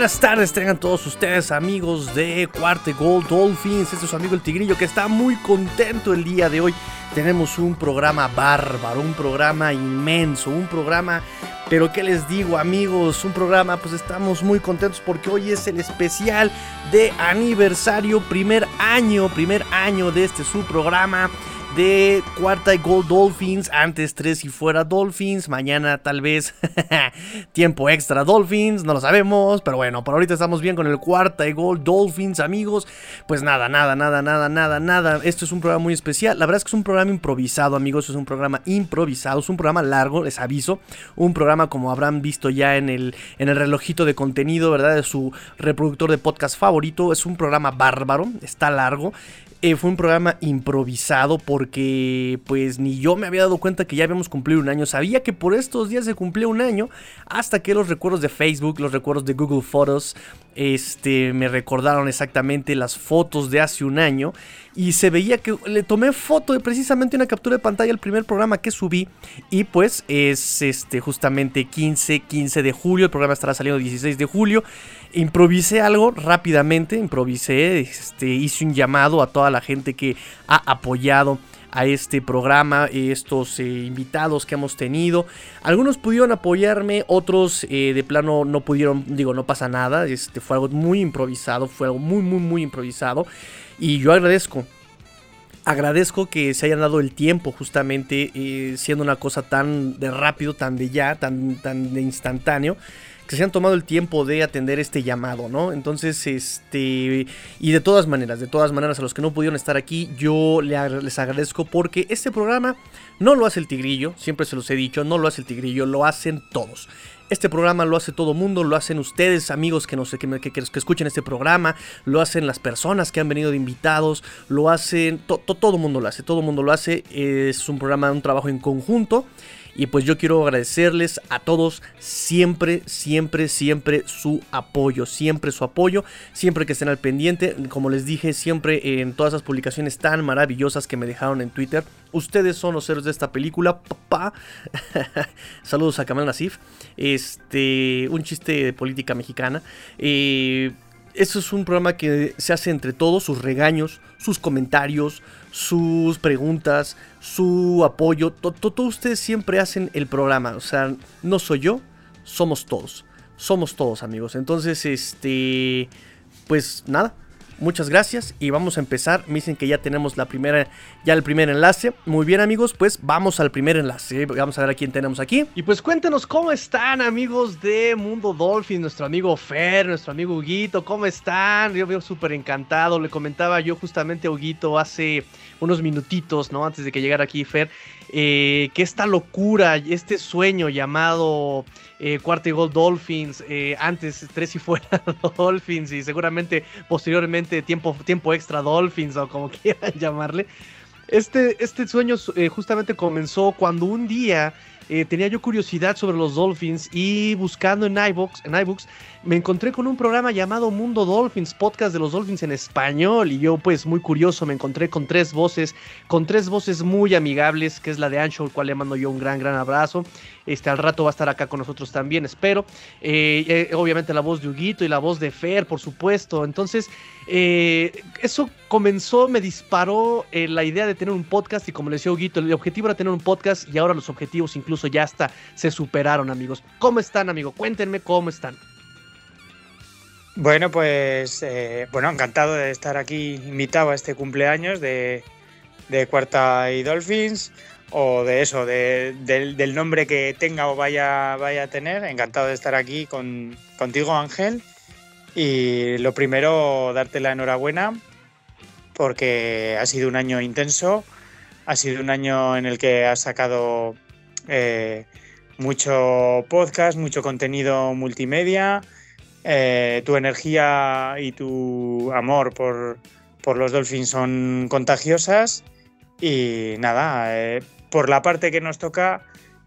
buenas tardes, tengan todos ustedes amigos de Cuarte Gold Dolphins. Este es su amigo el Tigrillo que está muy contento el día de hoy. Tenemos un programa bárbaro, un programa inmenso, un programa... Pero qué les digo amigos, un programa pues estamos muy contentos porque hoy es el especial de aniversario, primer año, primer año de este su programa de cuarta y Gold Dolphins. Antes tres y fuera Dolphins. Mañana tal vez tiempo extra Dolphins. No lo sabemos. Pero bueno, por ahorita estamos bien con el cuarta y Gold Dolphins, amigos. Pues nada, nada, nada, nada, nada, nada. Esto es un programa muy especial. La verdad es que es un programa improvisado, amigos. Es un programa improvisado. Es un programa largo, les aviso. Un programa como habrán visto ya en el, en el relojito de contenido, ¿verdad? De su reproductor de podcast favorito. Es un programa bárbaro. Está largo. Eh, fue un programa improvisado porque pues ni yo me había dado cuenta que ya habíamos cumplido un año. Sabía que por estos días se cumplía un año hasta que los recuerdos de Facebook, los recuerdos de Google Photos, este, me recordaron exactamente las fotos de hace un año y se veía que le tomé foto de precisamente una captura de pantalla al primer programa que subí y pues es este justamente 15 15 de julio, el programa estará saliendo 16 de julio. Improvisé algo rápidamente, improvisé, este, hice un llamado a toda la gente que ha apoyado a este programa, estos eh, invitados que hemos tenido. Algunos pudieron apoyarme, otros eh, de plano no pudieron, digo, no pasa nada, este, fue algo muy improvisado, fue algo muy, muy, muy improvisado. Y yo agradezco, agradezco que se hayan dado el tiempo justamente eh, siendo una cosa tan de rápido, tan de ya, tan, tan de instantáneo que se han tomado el tiempo de atender este llamado, ¿no? Entonces, este, y de todas maneras, de todas maneras, a los que no pudieron estar aquí, yo les agradezco porque este programa no lo hace el tigrillo, siempre se los he dicho, no lo hace el tigrillo, lo hacen todos. Este programa lo hace todo mundo, lo hacen ustedes, amigos que, sé, que, que, escuchen este programa, lo hacen las personas que han venido de invitados, lo hacen, todo el mundo lo hace, todo mundo lo hace, es un programa, un trabajo en conjunto y pues yo quiero agradecerles a todos siempre, siempre, siempre su apoyo, siempre su apoyo, siempre que estén al pendiente, como les dije, siempre en todas esas publicaciones tan maravillosas que me dejaron en Twitter. Ustedes son los héroes de esta película, papá. Saludos a Kamal Nasif. Este, un chiste de política mexicana. Eh, esto es un programa que se hace entre todos, sus regaños, sus comentarios, sus preguntas, su apoyo. Todos ustedes siempre hacen el programa. O sea, no soy yo, somos todos. Somos todos, amigos. Entonces, este. Pues nada, Muchas gracias y vamos a empezar. Me dicen que ya tenemos la primera, ya el primer enlace. Muy bien amigos, pues vamos al primer enlace. Vamos a ver a quién tenemos aquí. Y pues cuéntenos cómo están amigos de Mundo Dolphin, nuestro amigo Fer, nuestro amigo Huguito, ¿cómo están? Yo veo súper encantado. Le comentaba yo justamente a Huguito hace unos minutitos, ¿no? Antes de que llegara aquí Fer, eh, que esta locura, este sueño llamado eh, cuarto y gol Dolphins, eh, antes tres y fuera Dolphins y seguramente posteriormente tiempo, tiempo extra Dolphins o como quieran llamarle. Este, este sueño eh, justamente comenzó cuando un día tenía yo curiosidad sobre los Dolphins y buscando en iBooks, en iBooks me encontré con un programa llamado Mundo Dolphins, podcast de los Dolphins en español, y yo pues muy curioso me encontré con tres voces, con tres voces muy amigables, que es la de Ancho, al cual le mando yo un gran, gran abrazo. Este, al rato va a estar acá con nosotros también, espero. Eh, eh, obviamente la voz de Huguito y la voz de Fer, por supuesto. Entonces, eh, eso comenzó, me disparó la idea de tener un podcast y como le decía Huguito, el objetivo era tener un podcast y ahora los objetivos incluso ya hasta se superaron, amigos. ¿Cómo están, amigo? Cuéntenme cómo están. Bueno, pues eh, bueno, encantado de estar aquí invitado a este cumpleaños de, Cuarta y Dolphins o de eso, del, nombre que tenga o vaya, vaya a tener. Encantado de estar aquí con, contigo, Ángel. Y lo primero, darte la enhorabuena porque ha sido un año intenso, ha sido un año en el que has sacado eh, mucho podcast, mucho contenido multimedia eh, tu energía y tu amor por, los Dolphins son contagiosas. Y nada, eh, por la parte que nos toca,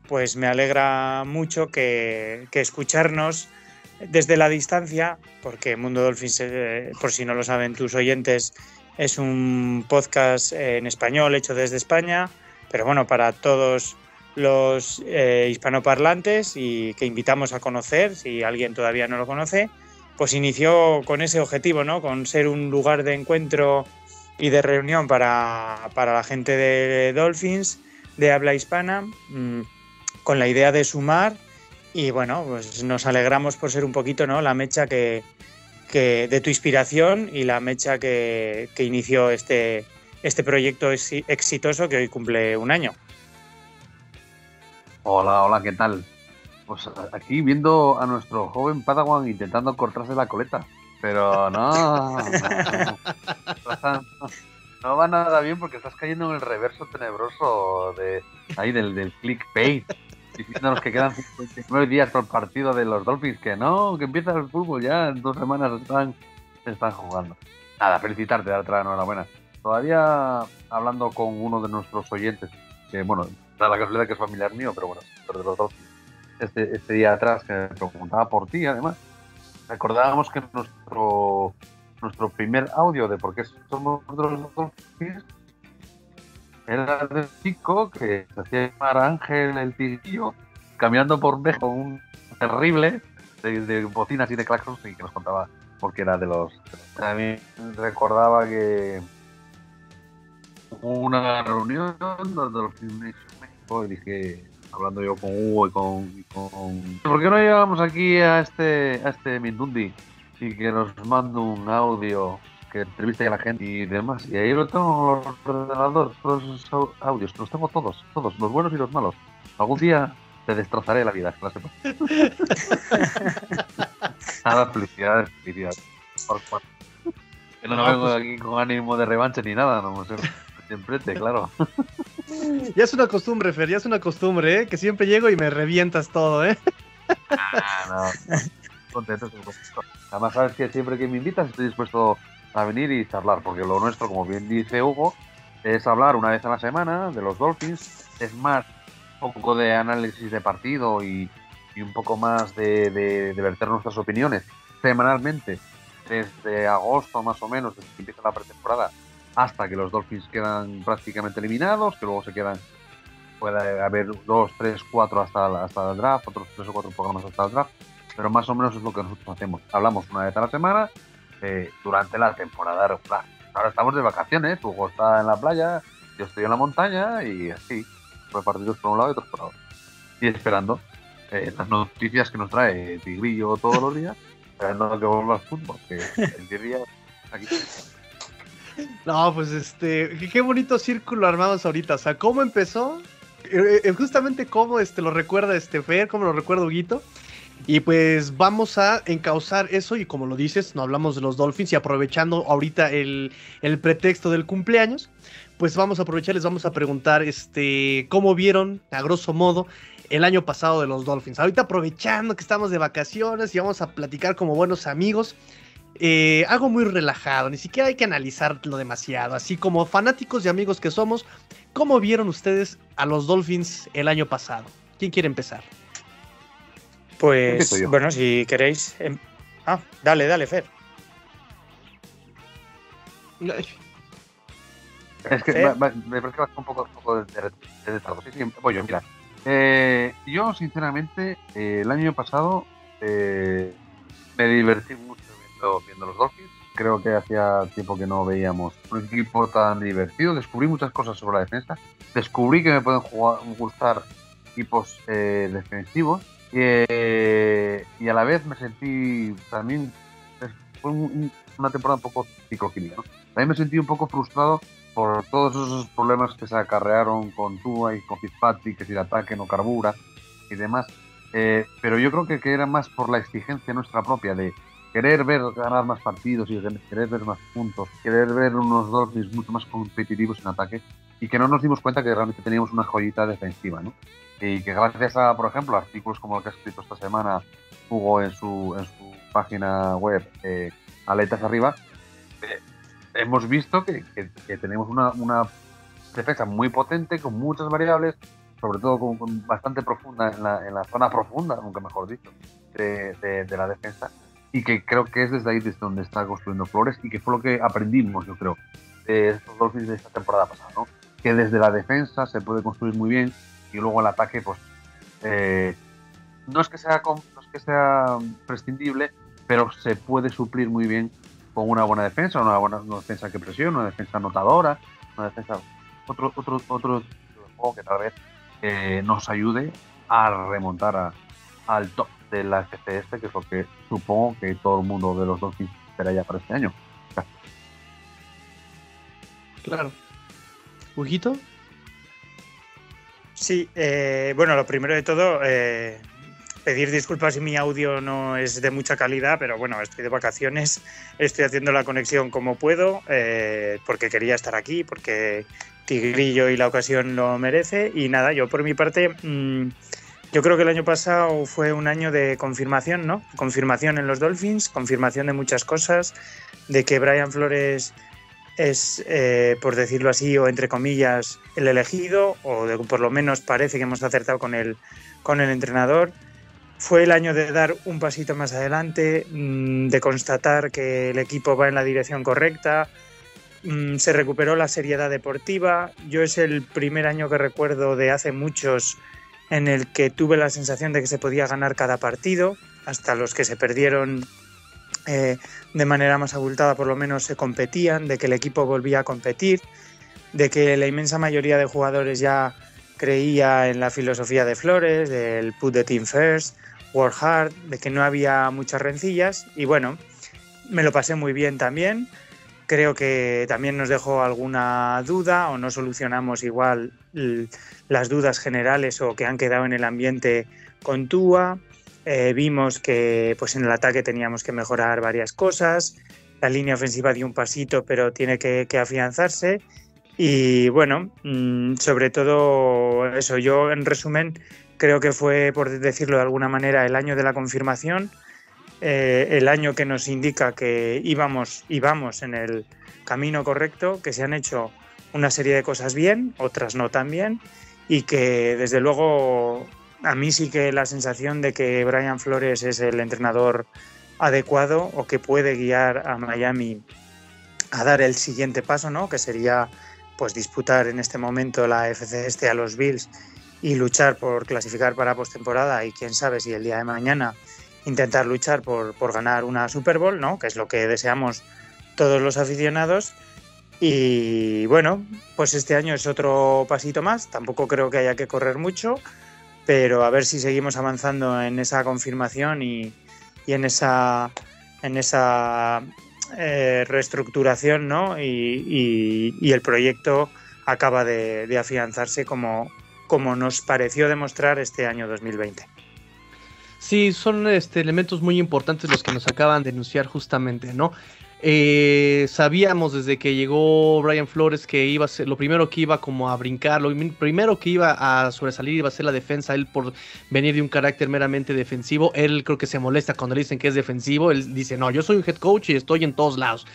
pues me alegra mucho que, escucharnos desde la distancia, porque Mundo Dolphins, eh, por si no lo saben tus oyentes, es un podcast en español hecho desde España, pero bueno, para todos los eh, hispanoparlantes y que invitamos a conocer si alguien todavía no lo conoce. pues inició con ese objetivo, ¿no? Con ser un lugar de encuentro y de reunión para, la gente de Dolphins de habla hispana, mm, con la idea de sumar y bueno, pues nos alegramos por ser un poquito, ¿no? La mecha que, de tu inspiración y la mecha que, que inició este, este proyecto exitoso que hoy cumple un año. Hola, hola, ¿qué tal? Pues aquí viendo a nuestro joven Padawan intentando cortarse la coleta. Pero no, no, va nada bien porque estás cayendo en el reverso tenebroso de ahí del, del clickbait. Diciéndonos que quedan 59 días por partido de los Dolphins, que no, que empieza el fútbol ya, en dos semanas están, están jugando. Nada, felicitarte, darte la enhorabuena. Todavía hablando con uno de nuestros oyentes, que bueno, la casualidad que es familiar mío, pero bueno, de los Dolphins este, este día atrás que me preguntaba por ti, además, recordábamos que nuestro nuestro primer audio de por qué somos los Dolphins era del chico que se hacía llamar Ángel el Tigrillo, caminando por México, un terrible de, bocinas y de claxons y que nos contaba porque era de los. También recordaba que hubo una reunión de los dije, hablando yo con Hugo y con, ¿Por qué no llevamos aquí a este a este Mindundi y que nos mande un audio que entreviste a la gente y demás? Y ahí lo tengo los ordenadores, todos esos audios, los tengo todos, todos, los buenos y los malos. Algún día te destrozaré la vida, que la sepas. nada, felicidades, felicidades. Por, Que no, vengo pues aquí con ánimo de revancha ni nada, no sé. Siempre claro. Ya es una costumbre, Fer, ya es una costumbre, ¿eh? Que siempre llego y me revientas todo, ¿eh? Ah, no. Contento, Además, sabes que siempre que me invitas estoy dispuesto a venir y charlar, porque lo nuestro, como bien dice Hugo, es hablar una vez a la semana de los Dolphins. Es más, un poco de análisis de partido y, un poco más de, de, de verter nuestras opiniones semanalmente desde agosto más o menos, desde que empieza la pretemporada hasta que los Dolphins quedan prácticamente eliminados, que luego se quedan, puede haber dos, tres, cuatro hasta, hasta el draft, otros tres o cuatro programas hasta el draft, pero más o menos es lo que nosotros hacemos. Hablamos una vez a la semana eh, durante la temporada regular. Ahora estamos de vacaciones, Hugo está en la playa, yo estoy en la montaña y así, repartidos por un lado y otros por otro. Y esperando eh, las noticias que nos trae Tigrillo todos los días, esperando que vuelva al fútbol, que el día aquí. No, pues este, qué bonito círculo armamos ahorita. O sea, ¿cómo empezó? Eh, eh, justamente cómo este, lo recuerda este Fer, cómo lo recuerda Huguito. Y pues vamos a encauzar eso y como lo dices, no hablamos de los Dolphins y aprovechando ahorita el, el, pretexto del cumpleaños, pues vamos a aprovechar, les vamos a preguntar este, cómo vieron a grosso modo el año pasado de los Dolphins. Ahorita aprovechando que estamos de vacaciones y vamos a platicar como buenos amigos eh, algo muy relajado, ni siquiera hay que analizarlo demasiado, así como fanáticos y amigos que somos, ¿cómo vieron ustedes a los Dolphins el año pasado? ¿Quién quiere empezar? Pues bueno, si queréis... Em, ah, dale, dale, Fer. Es que me, parece que va un poco, un poco de, de, Sí, sí, voy yo, mira. Eh, yo, sinceramente, eh, el año pasado eh, me divertí mucho viendo los Dolphins. Creo que hacía tiempo que no veíamos un equipo tan divertido. Descubrí muchas cosas sobre la defensa. Descubrí que me pueden gustar equipos eh, defensivos. Eh, y a la vez me sentí también. Fue una temporada un poco cicloquímica. También me sentí un poco frustrado por todos esos problemas que se acarrearon con Tua y con Fitzpatrick, que si el ataque no carbura y demás. Eh, pero yo creo que, que, era más por la exigencia nuestra propia de querer ver ganar más partidos y querer ver más puntos, querer ver unos Dolphins mucho más competitivos en ataque y que no nos dimos cuenta que realmente teníamos una joyita defensiva, ¿no? Y que gracias a, por ejemplo, artículos como el que ha escrito esta semana Hugo en su, en su página web, eh, Aletas Arriba, eh, hemos visto que, tenemos una, una, defensa muy potente, con muchas variables, sobre todo con, bastante profunda en la, en la, zona profunda, nunca mejor dicho, de, de la defensa y que creo que es desde ahí desde donde está construyendo Flores y que fue lo que aprendimos, yo creo, de estos dos de esta temporada pasada, ¿no? Que desde la defensa se puede construir muy bien y luego el ataque, pues, eh, no, es que sea, no es que sea prescindible, pero se puede suplir muy bien con una buena defensa, una buena defensa que presiona, una defensa anotadora, una defensa otro otro otro juego que tal vez eh, nos ayude a remontar al top de la FCS, que es lo que supongo que todo el mundo de los Dolphins espera ya para este año. Claro. ¿Ujito? Sí, eh, bueno, lo primero de todo, eh, pedir disculpas si mi audio no es de mucha calidad, pero bueno, estoy de vacaciones, estoy haciendo la conexión como puedo, eh, porque quería estar aquí, porque Tigrillo y la ocasión lo merece. Y nada, yo por mi parte, mm, yo creo que el año pasado fue un año de confirmación, ¿no? Confirmación en los Dolphins, confirmación de muchas cosas, de que Brian Flores es, eh, por decirlo así, o entre comillas, el elegido, o por lo menos parece que hemos acertado con el, con el entrenador. Fue el año de dar un pasito más adelante, mm, de constatar que el equipo va en la dirección correcta, mm, se recuperó la seriedad deportiva. Yo es el primer año que recuerdo de hace muchos en el que tuve la sensación de que se podía ganar cada partido, hasta los que se perdieron eh, de manera más abultada por lo menos se competían, de que el equipo volvía a competir, de que la inmensa mayoría de jugadores ya creía en la filosofía de Flores, del put the team first, work hard, de que no había muchas rencillas y bueno, me lo pasé muy bien también. Creo que también nos dejó alguna duda o no solucionamos igual las dudas generales o que han quedado en el ambiente con Tua. Eh, vimos que pues en el ataque teníamos que mejorar varias cosas. La línea ofensiva dio un pasito, pero tiene que, que afianzarse. Y bueno, mm, sobre todo eso, yo en resumen creo que fue, por decirlo de alguna manera, el año de la confirmación, eh, el año que nos indica que íbamos, íbamos en el camino correcto, que se han hecho una serie de cosas bien, otras no tan bien, y que desde luego a mí sí que la sensación de que Brian Flores es el entrenador adecuado o que puede guiar a Miami a dar el siguiente paso, ¿no? Que sería pues disputar en este momento la FC este a los Bills y luchar por clasificar para postemporada y quién sabe si el día de mañana intentar luchar por, por ganar una Super Bowl, ¿no? Que es lo que deseamos todos los aficionados. Y bueno, pues este año es otro pasito más. Tampoco creo que haya que correr mucho, pero a ver si seguimos avanzando en esa confirmación y, en esa en esa eh, reestructuración, ¿no? Y, el proyecto acaba de, afianzarse como, como nos pareció demostrar este año 2020. Sí, son este, elementos muy importantes los que nos acaban de denunciar justamente, ¿no? Eh, sabíamos desde que llegó Brian Flores que iba a ser lo primero que iba como a brincar, lo primero que iba a sobresalir iba a ser la defensa, él por venir de un carácter meramente defensivo, él creo que se molesta cuando le dicen que es defensivo, él dice, no, yo soy un head coach y estoy en todos lados.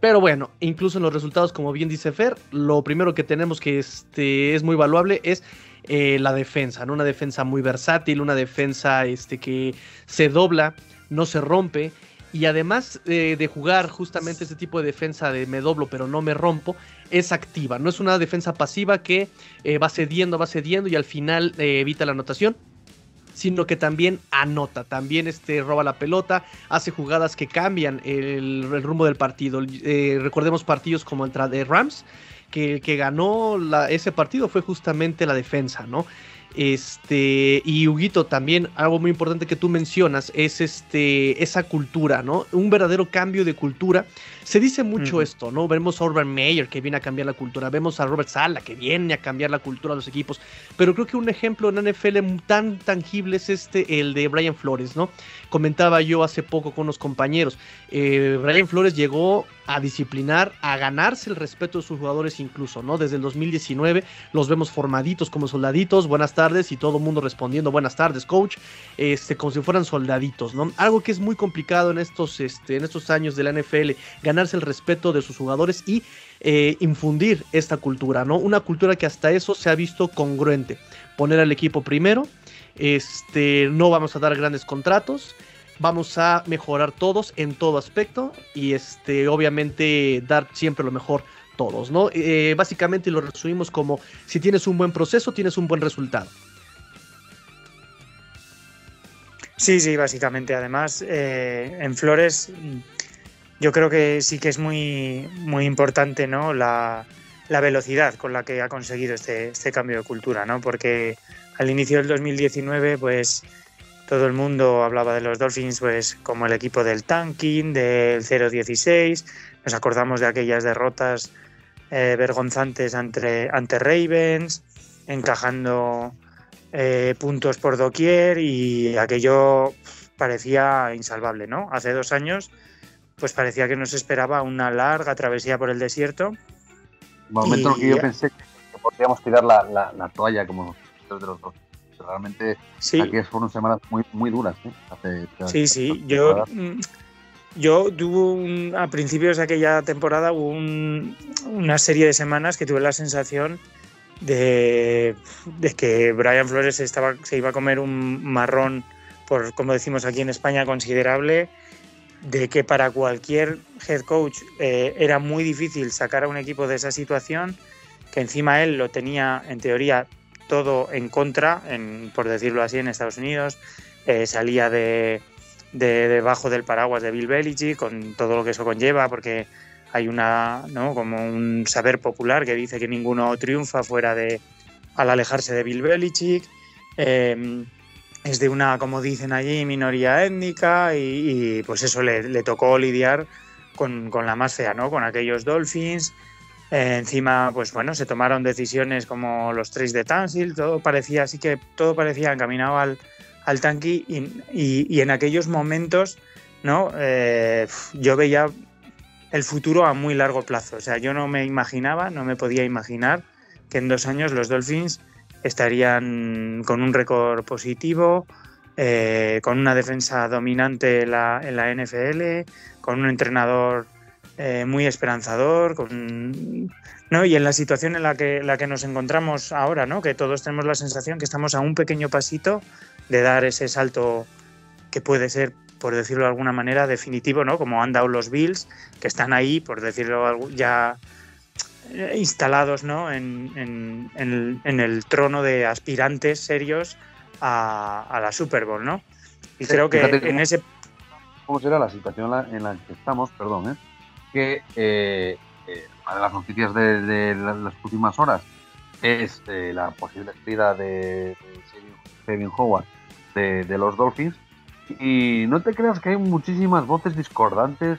Pero bueno, incluso en los resultados, como bien dice Fer, lo primero que tenemos que este, es muy valuable es eh, la defensa, ¿no? Una defensa muy versátil, una defensa este, que se dobla, no se rompe y además eh, de jugar justamente este tipo de defensa de me doblo pero no me rompo, es activa, no es una defensa pasiva que eh, va cediendo, va cediendo y al final eh, evita la anotación sino que también anota, también este, roba la pelota, hace jugadas que cambian el, rumbo del partido. recordemos partidos como el de Rams, que el que ganó ese partido fue justamente la defensa, ¿no? Este, y Huguito, también algo muy importante que tú mencionas es este, esa cultura, ¿no? Un verdadero cambio de cultura. Se dice mucho esto, ¿no? Vemos a Urban Meyer que viene a cambiar la cultura, vemos a Robert Sala que viene a cambiar la cultura de los equipos, pero creo que un ejemplo en NFL tan tangible es este, el de Brian Flores, ¿no? Comentaba yo hace poco con unos compañeros, eh, Brian Flores llegó a disciplinar, a ganarse el respeto de sus jugadores incluso, ¿no? Desde el 2019 los vemos formaditos como soldaditos, buenas tardes y todo el mundo respondiendo buenas tardes, coach, este, como si fueran soldaditos, ¿no? Algo que es muy complicado en estos, este, en estos años de la NFL, el respeto de sus jugadores y eh, infundir esta cultura, ¿no? Una cultura que hasta eso se ha visto congruente, poner al equipo primero, este, no vamos a dar grandes contratos, vamos a mejorar todos en todo aspecto y este obviamente dar siempre lo mejor todos, ¿no? Eh, básicamente lo resumimos como si tienes un buen proceso, tienes un buen resultado. Sí, sí, básicamente. Además, eh, en Flores yo creo que sí que es muy, muy importante ¿no? la, la velocidad con la que ha conseguido este, este cambio de cultura, ¿no? Porque al inicio del 2019, pues todo el mundo hablaba de los Dolphins pues como el equipo del tanking, del 0-16, nos acordamos de aquellas derrotas eh, vergonzantes ante, ante Ravens, encajando eh, puntos por doquier y aquello parecía insalvable, ¿no? Hace dos años pues parecía que nos esperaba una larga travesía por el desierto. momento en que yo pensé que podríamos tirar la, la, toalla como de los dos. Realmente sí. aquí fueron semanas muy, muy duras. ¿eh? sí, sí. Yo, mm, yo tuve a principios de aquella temporada hubo una serie de semanas que tuve la sensación de, de, que Brian Flores estaba, se iba a comer un marrón, por como decimos aquí en España, considerable de que para cualquier head coach eh, era muy difícil sacar a un equipo de esa situación, que encima él lo tenía en teoría todo en contra, por decirlo así, en Estados Unidos, eh, salía de, debajo del paraguas de Bill Belichick con todo lo que eso conlleva, porque hay una, ¿no? como un saber popular que dice que ninguno triunfa fuera de al alejarse de Bill Belichick. Eh, es de una, como dicen allí, minoría étnica y, pues eso le, tocó lidiar con, la más fea, ¿no? Con aquellos Dolphins. Eh, encima, pues bueno, se tomaron decisiones como los tres de Tansil, todo parecía así que todo parecía encaminado al, tanque y, en aquellos momentos, ¿no? Eh, yo veía el futuro a muy largo plazo. O sea, yo no me imaginaba, no me podía imaginar que en dos años los Dolphins estarían con un récord positivo, eh, con una defensa dominante en la, NFL, con un entrenador eh, muy esperanzador, con, ¿no? y en la situación en la que, la que nos encontramos ahora, ¿no? que todos tenemos la sensación que estamos a un pequeño pasito de dar ese salto que puede ser, por decirlo de alguna manera, definitivo, ¿no? como han dado los Bills, que están ahí, por decirlo ya instalados ¿no? en, el trono de aspirantes serios a, la Super Bowl, ¿no? Y creo que en ese... ¿Cómo será la situación en la que estamos? Perdón, ¿eh? Que eh, eh, una de las noticias de, las últimas horas es eh, la posible salida de, Kevin Howard de, de los Dolphins y no te creas que hay muchísimas voces discordantes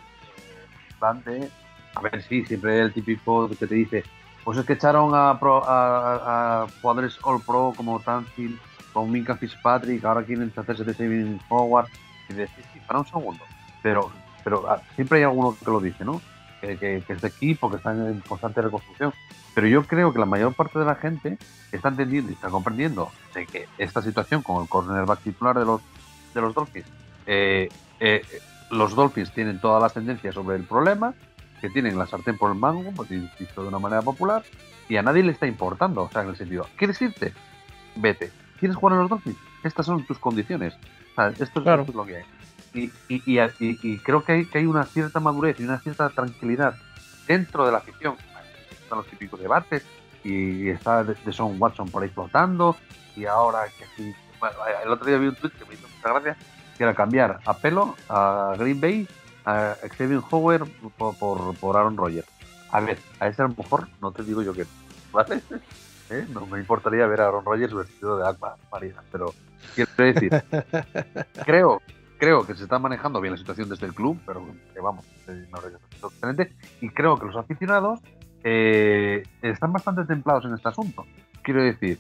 bastante a ver, sí, siempre el típico que te dice, pues es que echaron a, a, jugadores All Pro como Tanfield, con Minka Fitzpatrick, ahora quieren hacerse de Saving Howard. Y decir, sí, para un segundo. Pero, pero ah, siempre hay alguno que lo dice, ¿no? Que, que, es de equipo, que está en constante reconstrucción. Pero yo creo que la mayor parte de la gente está entendiendo y está comprendiendo de que esta situación con el cornerback titular de los, de los Dolphins, eh, eh, los Dolphins tienen todas las tendencias sobre el problema que tienen la sartén por el mango, pues de una manera popular, y a nadie le está importando. O sea, en el sentido, ¿quieres irte? Vete. ¿Quieres jugar en los Dolphins? Estas son tus condiciones. esto, es, lo que hay. Y, y, y, creo que hay, que hay una cierta madurez y una cierta tranquilidad dentro de la afición. Están los típicos debates y está de, Son Watson por ahí flotando y ahora que sí. el otro día vi un tweet que me hizo mucha gracia que era cambiar a pelo a Green Bay a Xavier Howard por, por, Aaron Rodgers. A ver, a ese a lo mejor no te digo yo que ¿vale? ¿Eh? No me importaría ver a Aaron Rodgers vestido de agua marina, pero quiero decir, creo, creo que se está manejando bien la situación desde el club, pero que vamos, excelente, y creo que los aficionados eh, están bastante templados en este asunto. Quiero decir,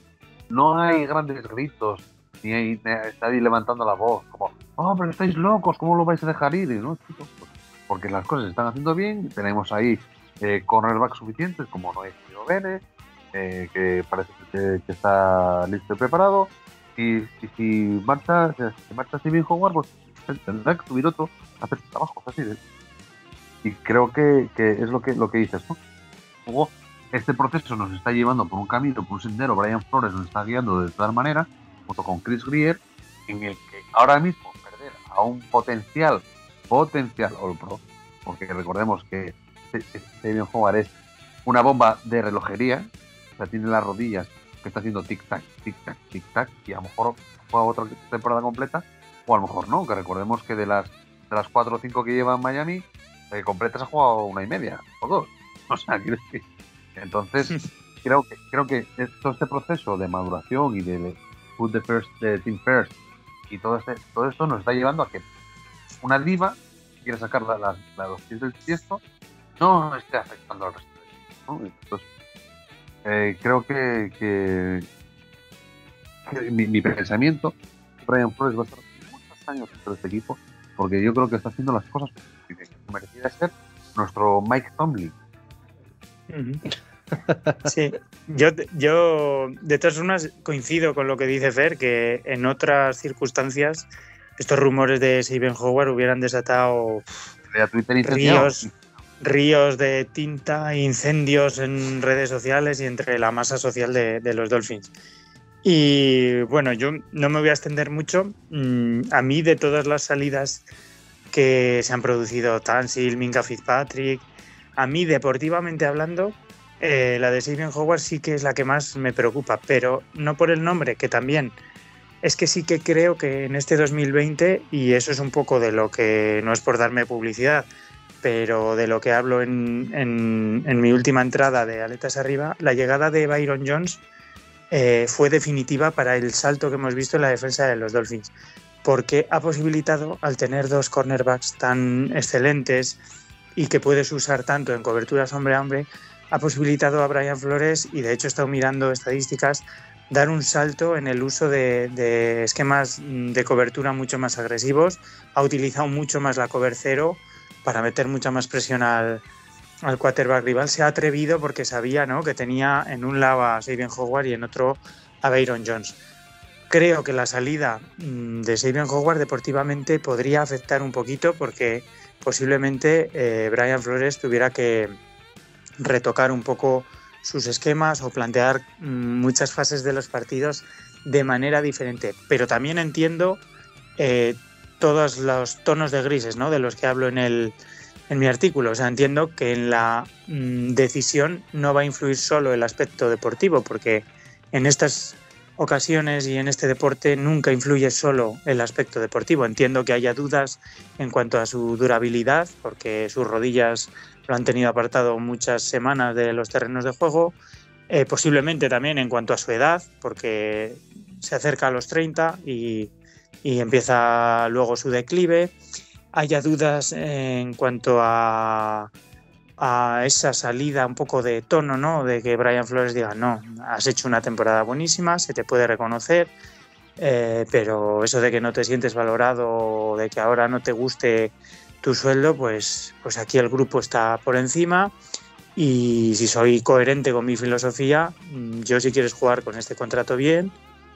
no hay grandes gritos, ni hay nadie levantando la voz, como, oh, pero estáis locos, ¿cómo lo vais a dejar ir? ¿no? Pues, porque las cosas se están haciendo bien, tenemos ahí eh, cornerbacks suficientes, como no es Bene, eh, que parece que, está listo y preparado, y, si marcha, si marcha Steven Howard, pues tendrá que subir otro a hacer trabajo, así Y creo que, que, es lo que, lo que dices, ¿no? Este proceso nos está llevando por un camino, por un sendero, Brian Flores nos está guiando de tal manera, junto con Chris Greer, en el que ahora mismo a un potencial, potencial All Pro, porque recordemos que Steven Howard es una bomba de relojería, o sea, tiene las rodillas que está haciendo tic-tac, tic-tac, tic-tac, y a lo mejor juega otra temporada completa, o a lo mejor no, que recordemos que de las, de las cuatro o cinco que lleva en Miami, eh, completas ha jugado una y media o dos. O sea, quiero decir. Entonces, creo que creo que todo este proceso de maduración y de put the first, the team first y todo este, todo esto nos está llevando a que una diva quiere sacar la, la, la dos pies del tiesto no esté afectando al resto. ¿no? Entonces, eh, creo que, que, que mi, mi, pensamiento, Brian Flores va a estar muchos años dentro de este equipo, porque yo creo que está haciendo las cosas que merecía ser nuestro Mike Tomlin. Sí, yo, yo de todas formas coincido con lo que dice Fer, que en otras circunstancias estos rumores de Steven Howard hubieran desatado ríos, ríos de tinta, incendios en redes sociales y entre la masa social de, de, los Dolphins. Y bueno, yo no me voy a extender mucho. Mm, a mí de todas las salidas que se han producido, Tansil, Minka Fitzpatrick, a mí deportivamente hablando, eh, la de Steven Howard sí que es la que más me preocupa, pero no por el nombre, que también. Es que sí que creo que en este 2020, y eso es un poco de lo que no es por darme publicidad, pero de lo que hablo en mi última entrada de Aletas Arriba, la llegada de Byron Jones eh, fue definitiva para el salto que hemos visto en la defensa de los Dolphins, porque ha posibilitado, al tener dos cornerbacks tan excelentes y que puedes usar tanto en coberturas hombre a hombre, ha posibilitado a Brian Flores, y de hecho he estado mirando estadísticas, dar un salto en el uso de, esquemas de cobertura mucho más agresivos, ha utilizado mucho más la cover cero para meter mucha más presión al, al quarterback rival. Se ha atrevido porque sabía ¿no? que tenía en un lado a Sabian Howard y en otro a Byron Jones. Creo que la salida de Sabian Howard deportivamente podría afectar un poquito porque posiblemente eh, Brian Flores tuviera que retocar un poco sus esquemas o plantear muchas fases de los partidos de manera diferente. Pero también entiendo eh, todos los tonos de grises ¿no? de los que hablo en, el, en mi artículo. O sea, entiendo que en la mm, decisión no va a influir solo el aspecto deportivo, porque en estas ocasiones y en este deporte nunca influye solo el aspecto deportivo. Entiendo que haya dudas en cuanto a su durabilidad, porque sus rodillas lo han tenido apartado muchas semanas de los terrenos de juego. Eh, posiblemente también en cuanto a su edad, porque se acerca a los 30 y, y empieza luego su declive. Haya dudas en cuanto a, a, esa salida un poco de tono, ¿no? De que Brian Flores diga, no, has hecho una temporada buenísima, se te puede reconocer, eh, pero eso de que no te sientes valorado de que ahora no te guste tu sueldo, pues, pues aquí el grupo está por encima. Y si soy coherente con mi filosofía, mm, yo si quieres jugar con este contrato bien,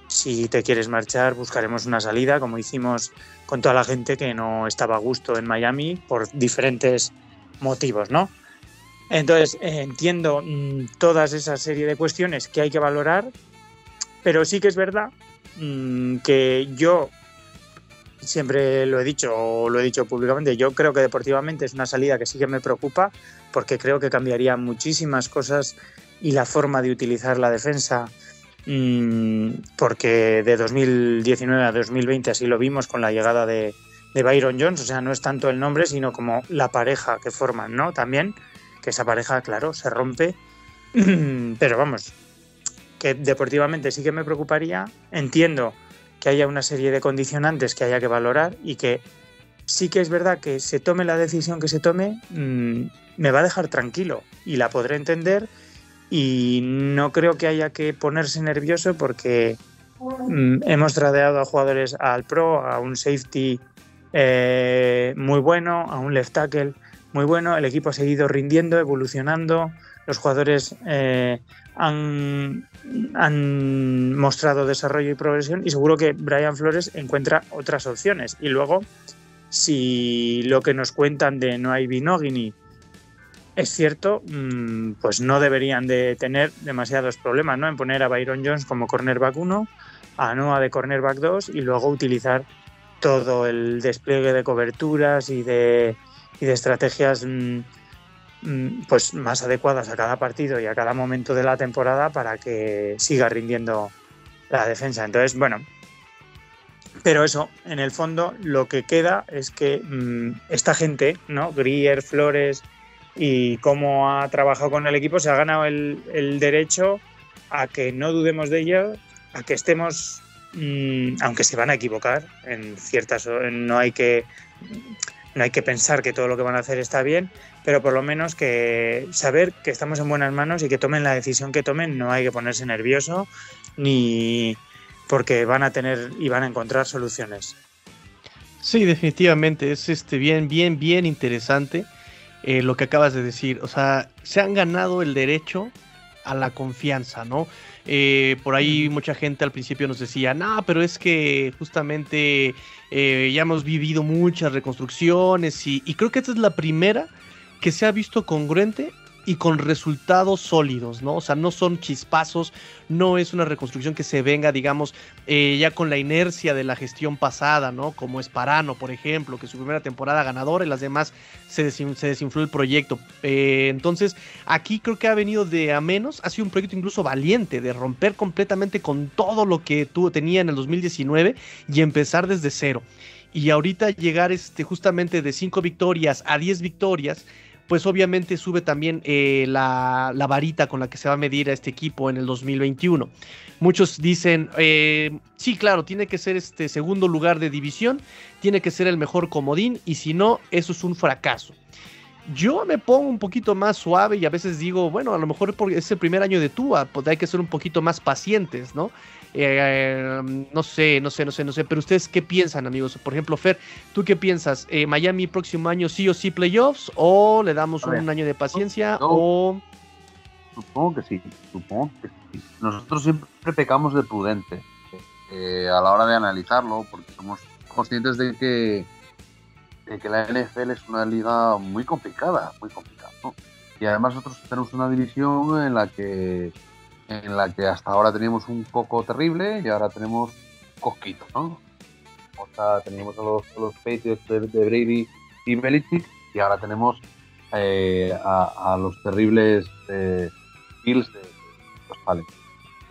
si te quieres marchar, buscaremos una salida, como hicimos con toda la gente que no estaba a gusto en Miami por diferentes motivos, ¿no? Entonces, entiendo mmm, toda esa serie de cuestiones que hay que valorar, pero sí que es verdad mmm, que yo siempre lo he dicho o lo he dicho públicamente, yo creo que deportivamente es una salida que sí que me preocupa porque creo que cambiaría muchísimas cosas y la forma de utilizar la defensa mmm, porque de 2019 a 2020 así lo vimos con la llegada de, de, Byron Jones, o sea, no es tanto el nombre, sino como la pareja que forman, ¿no? También, que esa pareja, claro, se rompe, pero vamos, que deportivamente sí que me preocuparía, entiendo que haya una serie de condicionantes que haya que valorar y que sí que es verdad que se tome la decisión que se tome, mmm, me va a dejar tranquilo y la podré entender y no creo que haya que ponerse nervioso porque mmm, hemos tradeado a jugadores al pro, a un safety eh, muy bueno, a un left tackle muy bueno, el equipo ha seguido rindiendo, evolucionando, los jugadores eh, han, han, mostrado desarrollo y progresión y seguro que Brian Flores encuentra otras opciones. Y luego, si lo que nos cuentan de no hay Binogini es cierto, mm, pues no deberían de tener demasiados problemas ¿no? en poner a Byron Jones como cornerback 1, a Noah de cornerback 2 y luego utilizar todo el despliegue de coberturas y de, y de estrategias mmm, pues más adecuadas a cada partido y a cada momento de la temporada para que siga rindiendo la defensa. Entonces, bueno, pero eso, en el fondo, lo que queda es que mm, esta gente, ¿no? Grier, Flores y cómo ha trabajado con el equipo, se ha ganado el, el derecho a que no dudemos de ello, a que estemos, mm, aunque se van a equivocar, en ciertas, no hay que no hay que pensar que todo lo que van a hacer está bien, pero por lo menos que saber que estamos en buenas manos y que tomen la decisión que tomen, no hay que ponerse nervioso ni porque van a tener y van a encontrar soluciones. Sí, definitivamente es este bien, bien, bien interesante eh, lo que acabas de decir. O sea, se han ganado el derecho a la confianza, ¿no? Eh, por ahí mucha gente al principio nos decía, no, pero es que justamente eh, ya hemos vivido muchas reconstrucciones y, y, creo que esta es la primera que se ha visto congruente y con resultados sólidos, ¿no? O sea, no son chispazos, no es una reconstrucción que se venga, digamos, eh, ya con la inercia de la gestión pasada, ¿no? Como es Parano, por ejemplo, que su primera temporada ganadora y las demás se, desinfló el proyecto. Eh, entonces, aquí creo que ha venido de a menos, ha sido un proyecto incluso valiente, de romper completamente con todo lo que tuvo, tenía en el 2019 y empezar desde cero. Y ahorita llegar este, justamente de 5 victorias a 10 victorias, pues obviamente sube también eh, la, varita con la que se va a medir a este equipo en el 2021. Muchos dicen, eh, sí, claro, tiene que ser este segundo lugar de división, tiene que ser el mejor comodín y si no, eso es un fracaso. Yo me pongo un poquito más suave y a veces digo, bueno, a lo mejor es el primer año de Tua, pues hay que ser un poquito más pacientes, ¿no? Eh, no sé, no sé, no sé, no sé. Pero ustedes qué piensan, amigos. Por ejemplo, Fer, ¿tú qué piensas? Eh, ¿Miami próximo año sí o sí playoffs? ¿O le damos un año de paciencia? o... Supongo que sí, supongo que sí. Nosotros siempre pecamos de prudente eh, a la hora de analizarlo, porque somos conscientes de que, de que la NFL es una liga muy complicada, muy complicada. Y además nosotros tenemos una división en la que en la que hasta ahora teníamos un coco terrible y ahora tenemos cosquito, ¿no? O sea, teníamos a los, los Patriots de, Brady y Belichick y ahora tenemos eh, a, los terribles eh, Bills de, los Pales.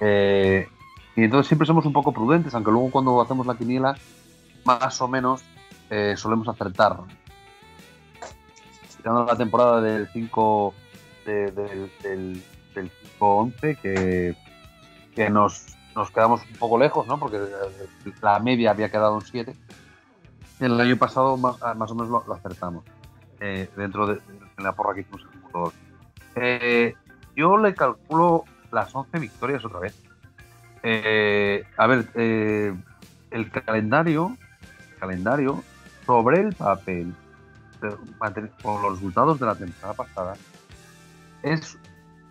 Eh, y entonces siempre somos un poco prudentes, aunque luego cuando hacemos la quiniela, más o menos solemos acertar. Tirando la temporada del 5 del del 5-11 que, que nos, nos quedamos un poco lejos, ¿no? Porque la media había quedado en 7. El año pasado más, más o menos lo, acertamos eh, dentro de, la porra que hicimos todos. Eh, yo le calculo las 11 victorias otra vez. Eh, a ver, el calendario, el calendario sobre el papel, con los resultados de la temporada pasada, es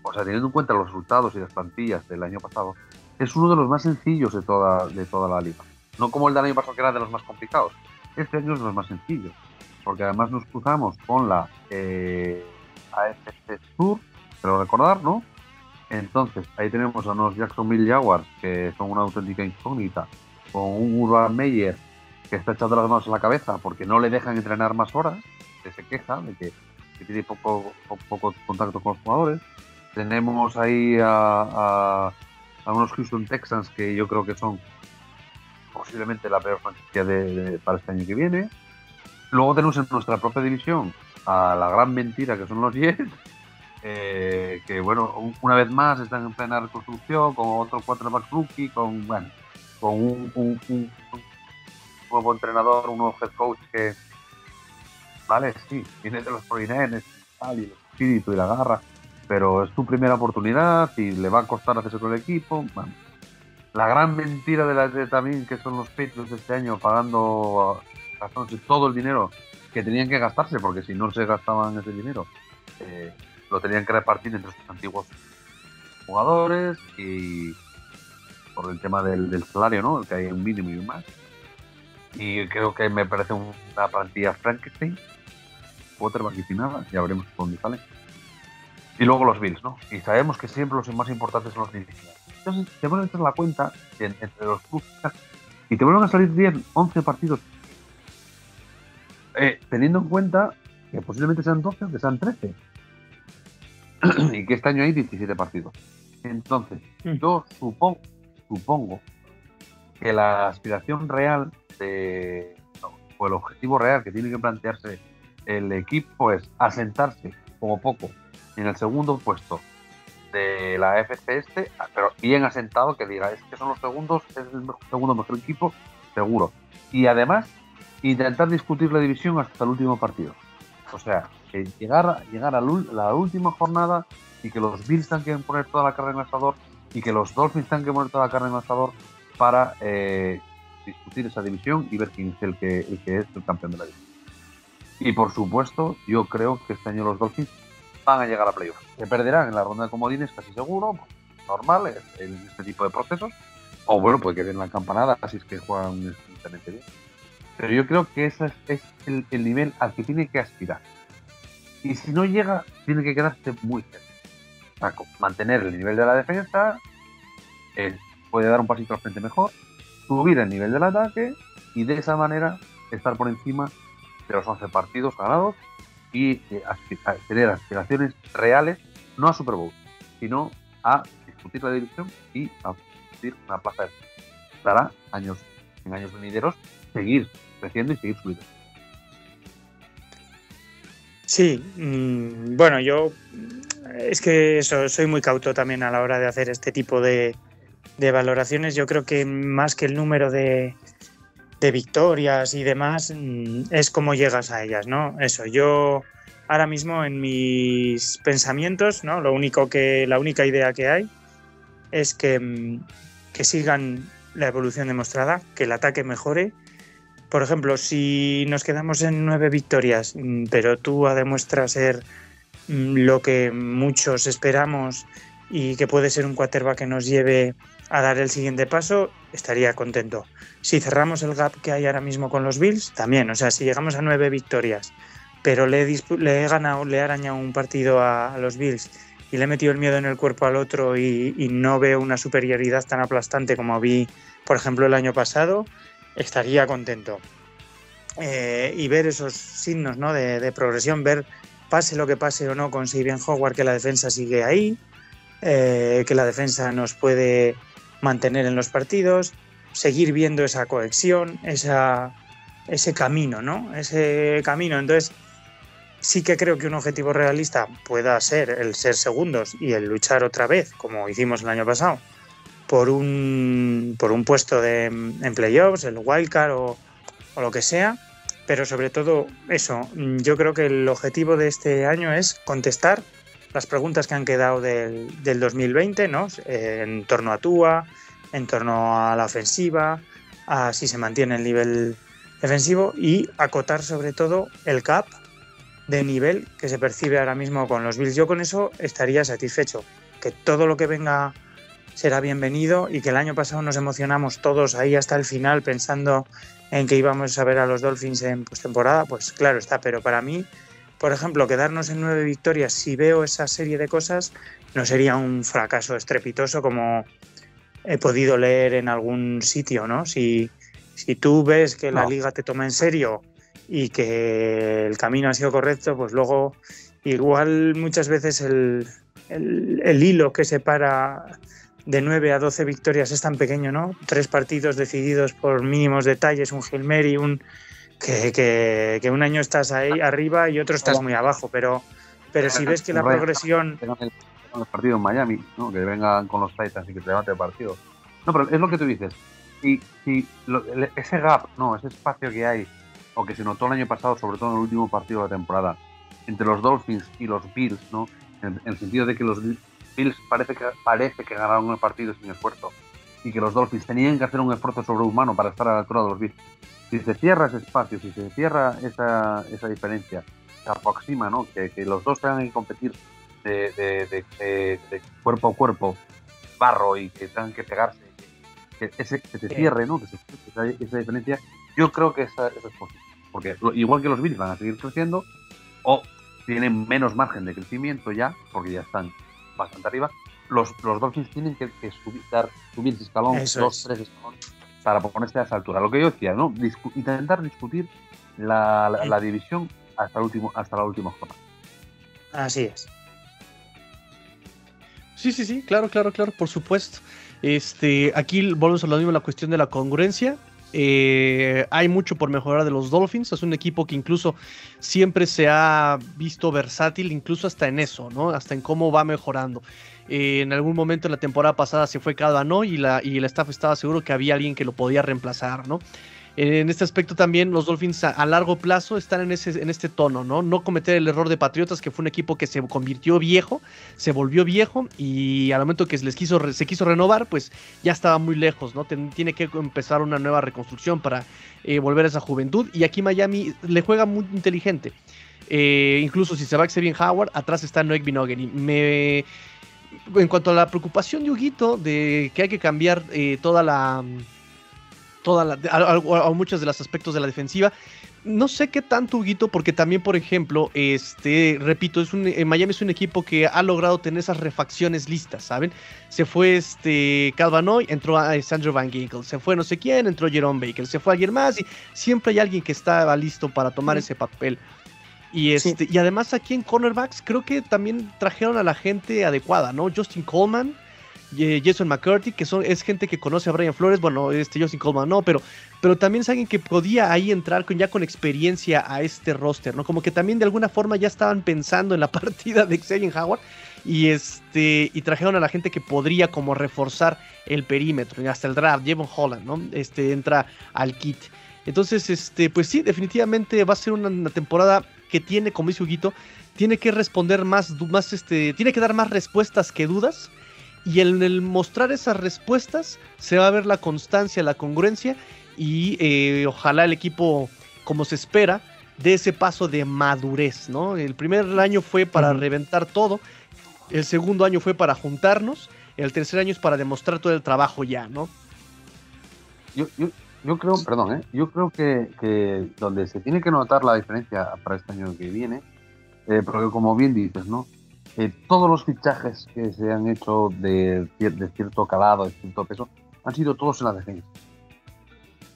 o sea, teniendo en cuenta los resultados y las plantillas del año pasado, es uno de los más sencillos de toda, de toda la liga. No como el del año pasado, que era de los más complicados. Este año es de los más sencillos, porque además nos cruzamos con la eh, AFC Tour, pero recordar, ¿no? Entonces, ahí tenemos a unos Jacksonville Jaguars, que son una auténtica incógnita, con un Urban Meyer que está echando las manos en la cabeza porque no le dejan entrenar más horas, que se queja de que, tiene poco, poco contacto con los jugadores tenemos ahí a, unos Houston Texans que yo creo que son posiblemente la peor franquicia de, para este año que viene. Luego tenemos en nuestra propia división a la gran mentira que son los Jets, eh, que bueno, una vez más están en plena reconstrucción, con otro quarterback rookie, con, bueno, con un, nuevo entrenador, un nuevo head coach que, vale, sí, viene de los 49 y el espíritu y la garra, pero es tu primera oportunidad y le va a costar hacerse con el equipo. la gran mentira de, la, también que son los Patriots este año pagando todo el dinero que tenían que gastarse, porque si no se gastaban ese dinero, eh, lo tenían que repartir entre sus antiguos jugadores y por el tema del, salario, ¿no? El que hay un mínimo y un más. Y creo que me parece una plantilla Frankenstein, quarterback y nada, ya veremos dónde sale. Y luego los Bills, ¿no? Y sabemos que siempre los más importantes son los divisionales. Entonces te vuelven a hacer la cuenta entre los clubes y te vuelven a salir 10, 11 partidos. Eh, teniendo en cuenta que posiblemente sean 12 o que sean 13. y que este año hay 17 partidos. Entonces, mm. yo supongo, supongo que la aspiración real de, o el objetivo real que tiene que plantearse el equipo es asentarse como poco en el segundo puesto de la FC este, pero bien asentado que diga, es que son los segundos, es el segundo mejor equipo, seguro. Y además, intentar discutir la división hasta el último partido. O sea, que llegar, llegar a la última jornada y que los Bills tengan que poner toda la carne en el asador y que los Dolphins tengan que poner toda la carne en el asador para eh, discutir esa división y ver quién es el que, el que es el campeón de la división. Y por supuesto, yo creo que este año los Dolphins van a llegar a playoff. Se perderán en la ronda de comodines casi seguro, pues, normal en este tipo de procesos. O bueno, puede que den la campanada, así es que juegan excelentemente bien. Pero yo creo que ese es, el, nivel al que tiene que aspirar. Y si no llega, tiene que quedarse muy cerca. mantener el nivel de la defensa, eh, puede dar un pasito al frente mejor, subir el nivel del ataque y de esa manera estar por encima de los 11 partidos ganados y eh, tener aspiraciones reales, no a Super Bowl, sino a discutir la división y a discutir una plaza Dará años, en años venideros, seguir creciendo y seguir subiendo. Sí, mm, bueno, yo es que eso, soy muy cauto también a la hora de hacer este tipo de valoraciones. Yo creo que más que el número de, de victorias y demás, mm, es cómo llegas a ellas, ¿no? Eso, yo ahora mismo en mis pensamientos, ¿no? Lo único que, la única idea que hay es que, mm, que sigan la evolución demostrada, que el ataque mejore. Por ejemplo, si nos quedamos en nueve victorias, mm, pero tú demuestras ser lo que muchos esperamos y que puede ser un quarterback que nos lleve a dar el siguiente paso, estaría contento. Si cerramos el gap que hay ahora mismo con los Bills, también. O sea, si llegamos a nueve victorias, pero le he, ganado, le he arañado un partido a, los Bills y le he metido el miedo en el cuerpo al otro y, no veo una superioridad tan aplastante como vi, por ejemplo, el año pasado, estaría contento. Eh, y ver esos signos ¿no? de, progresión, ver pase lo que pase o no con Sabian Howard, que la defensa sigue ahí, eh, que la defensa nos puede mantener en los partidos, seguir viendo esa cohesión, esa, ese camino, ¿no? Ese camino. Entonces, sí que creo que un objetivo realista pueda ser el ser segundos y el luchar otra vez, como hicimos el año pasado, por un, por un puesto de, en playoffs, el wildcard o, o lo que sea. Pero sobre todo eso, yo creo que el objetivo de este año es contestar las preguntas que han quedado del, 2020, ¿no? en torno a Tua, en torno a la ofensiva, a si se mantiene el nivel defensivo y acotar sobre todo el cap de nivel que se percibe ahora mismo con los Bills. Yo con eso estaría satisfecho, que todo lo que venga será bienvenido y que el año pasado nos emocionamos todos ahí hasta el final pensando en que íbamos a ver a los Dolphins en postemporada, pues claro está, pero para mí por ejemplo, quedarnos en nueve victorias, si veo esa serie de cosas, no sería un fracaso estrepitoso como he podido leer en algún sitio, ¿no? Si, si tú ves que la liga te toma en serio y que el camino ha sido correcto, pues luego igual muchas veces el, el, hilo que separa de 9 a 12 victorias es tan pequeño, ¿no? Tres partidos decididos por mínimos detalles, un Gilmeri, un que, que, un año estás ahí arriba y otro estás muy abajo, pero, pero si ves que la progresión... El partido en Miami, ¿no? que vengan con los Titans y que te levante el partido. No, pero es lo que tú dices. Y si ese gap, no, ese espacio que hay, o que se notó el año pasado, sobre todo en el último partido de la temporada, entre los Dolphins y los Bills, ¿no? En, el sentido de que los Bills parece que, parece que ganaron el partido sin esfuerzo y que los Dolphins tenían que hacer un esfuerzo sobrehumano para estar a la altura de los Bills si se cierra ese espacio, si se cierra esa, esa diferencia, se aproxima, ¿no? Que, los dos tengan que competir de, cuerpo a cuerpo, barro y que tengan que pegarse, que, ese, que se cierre, ¿no? Que se esa, esa diferencia, yo creo que esa, eso es posible. Porque igual que los Bills van a seguir creciendo, o tienen menos margen de crecimiento ya, porque ya están bastante arriba, los, los Dolphins tienen que, subir, dar, subir escalón, dos, tres escalones para ponerse a esa altura. Lo que yo decía, ¿no? intentar discutir la, división hasta, el último, hasta la última jornada. Así es. Sí, sí, sí, claro, claro, claro, por supuesto. Este, aquí volvemos a lo mismo, la cuestión de la congruencia. Eh, hay mucho por mejorar de los Dolphins. Es un equipo que incluso siempre se ha visto versátil, incluso hasta en eso, ¿no? Hasta en cómo va mejorando. Eh, en algún momento en la temporada pasada se fue no y, la, y el staff estaba seguro que había alguien que lo podía reemplazar, ¿no? En este aspecto también los Dolphins a, largo plazo están en, ese, en este tono, ¿no? No cometer el error de Patriotas, que fue un equipo que se convirtió viejo, se volvió viejo y al momento que les quiso, se quiso renovar, pues ya estaba muy lejos, ¿no? Tiene que empezar una nueva reconstrucción para eh, volver a esa juventud y aquí Miami le juega muy inteligente. Eh, incluso si se va Xavier Howard, atrás está Noek Binogen y me... En cuanto a la preocupación de Huguito de que hay que cambiar eh, toda la toda la, a, muchos de los aspectos de la defensiva. No sé qué tanto, Huguito, porque también, por ejemplo, este, repito, es un, Miami es un equipo que ha logrado tener esas refacciones listas, ¿saben? Se fue este Calvanoy, entró a Sandro Van Ginkel, se fue no sé quién, entró Jerome Baker, se fue alguien más y siempre hay alguien que estaba listo para tomar ese papel. Y, este, y además aquí en cornerbacks creo que también trajeron a la gente adecuada, ¿no? Justin Coleman, Jason McCarthy, que son, es gente que conoce a Brian Flores, bueno, este Justin Coleman no, pero, pero también es alguien que podía ahí entrar con, ya con experiencia a este roster, ¿no? Como que también de alguna forma ya estaban pensando en la partida de Xavier Howard y este y trajeron a la gente que podría como reforzar el perímetro hasta el draft, Jevon Holland, ¿no? Este entra al kit. Entonces, este, pues sí, definitivamente va a ser una, temporada que tiene, como dice Huguito, tiene que responder más, más este, tiene que dar más respuestas que dudas y en el mostrar esas respuestas se va a ver la constancia, la congruencia y eh, ojalá el equipo, como se espera, de ese paso de madurez, ¿no? El primer año fue para reventar todo, el segundo año fue para juntarnos, el tercer año es para demostrar todo el trabajo ya, ¿no? Yo, yo, creo, perdón, ¿eh? yo creo que, donde se tiene que notar la diferencia para este año que viene, eh, porque como bien dices, ¿no? Eh, todos los fichajes que se han hecho de, cierto calado, de cierto peso, han sido todos en la defensa.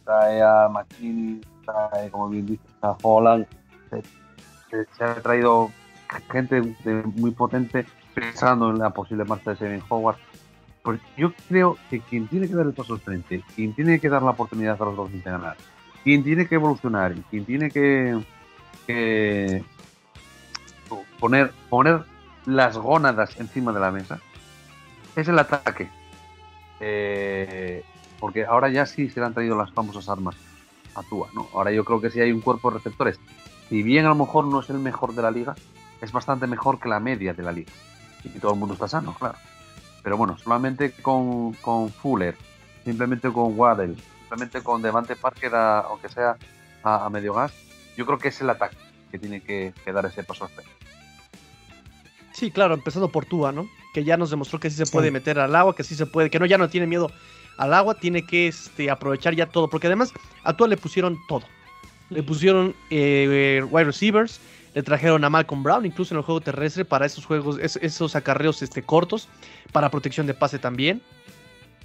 Trae a McKinney, trae, como bien dice, a Holland, se, ha traído gente muy potente pensando en la posible marcha de Seven Howard. Pues yo creo que quien tiene que dar el paso al frente, quien tiene que dar la oportunidad a los dos de ganar, quien tiene que evolucionar quien tiene que, que poner, poner las gónadas encima de la mesa, es el ataque. Eh, porque ahora ya sí se le han traído las famosas armas a Tua, ¿no? Ahora yo creo que si hay un cuerpo de receptores, si bien a lo mejor no es el mejor de la liga, es bastante mejor que la media de la liga. Y todo el mundo está sano, claro. Pero bueno, solamente con, Fuller, simplemente con Waddell, simplemente con Devante Parker, aunque sea a, medio gas, yo creo que es el ataque que tiene que, dar ese paso a frente. Sí, claro, empezando por Tua, ¿no? Que ya nos demostró que sí se puede meter al agua, que sí se puede, que no ya no tiene miedo al agua, tiene que este, aprovechar ya todo, porque además a Tua le pusieron todo. Le pusieron eh, wide receivers, le trajeron a Malcolm Brown, incluso en el juego terrestre, para esos juegos, esos acarreos este, cortos, para protección de pase también.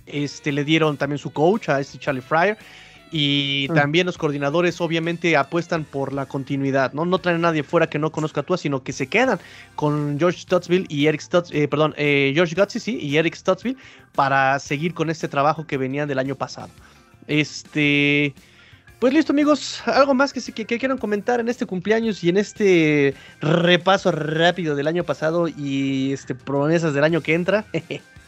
Este, le dieron también su coach a este Charlie Fryer. Y mm. también los coordinadores obviamente apuestan por la continuidad, ¿no? No traen a nadie fuera que no conozca a Tua, sino que se quedan con George Stuttsville y Eric Stutz, eh, perdón, eh, George Gutsy, sí, y Eric Stuttsville para seguir con este trabajo que venía del año pasado. Este, pues listo amigos, algo más que, que, que, quieran comentar en este cumpleaños y en este repaso rápido del año pasado y este promesas del año que entra.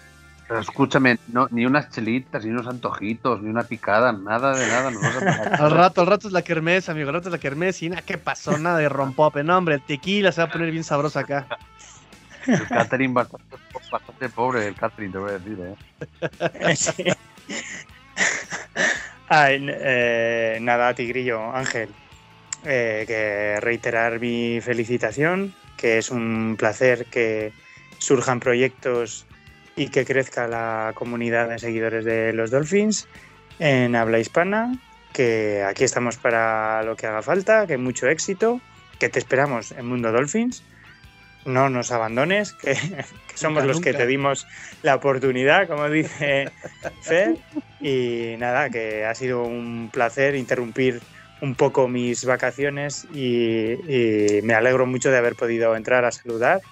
escúchame, no, ni unas chelitas, ni unos antojitos, ni una picada, nada de nada. al rato, al rato es la kermés, amigo, al rato es la kermés y nada, ¿qué pasó? Nada de rompope, no, hombre, el tequila se va a poner bien sabroso acá. El catering bastante, bastante pobre, el catering, te voy a decir, ¿eh? Ay, eh, nada, Tigrillo, Ángel, eh, que reiterar mi felicitación, que es un placer que surjan proyectos y que crezca la comunidad de seguidores de los Dolphins en habla hispana, que aquí estamos para lo que haga falta, que mucho éxito, que te esperamos en Mundo Dolphins. No nos abandones, que, somos los que te dimos la oportunidad, como dice Fer. Y nada, que ha sido un placer interrumpir un poco mis vacaciones y me alegro mucho de haber podido entrar a saludar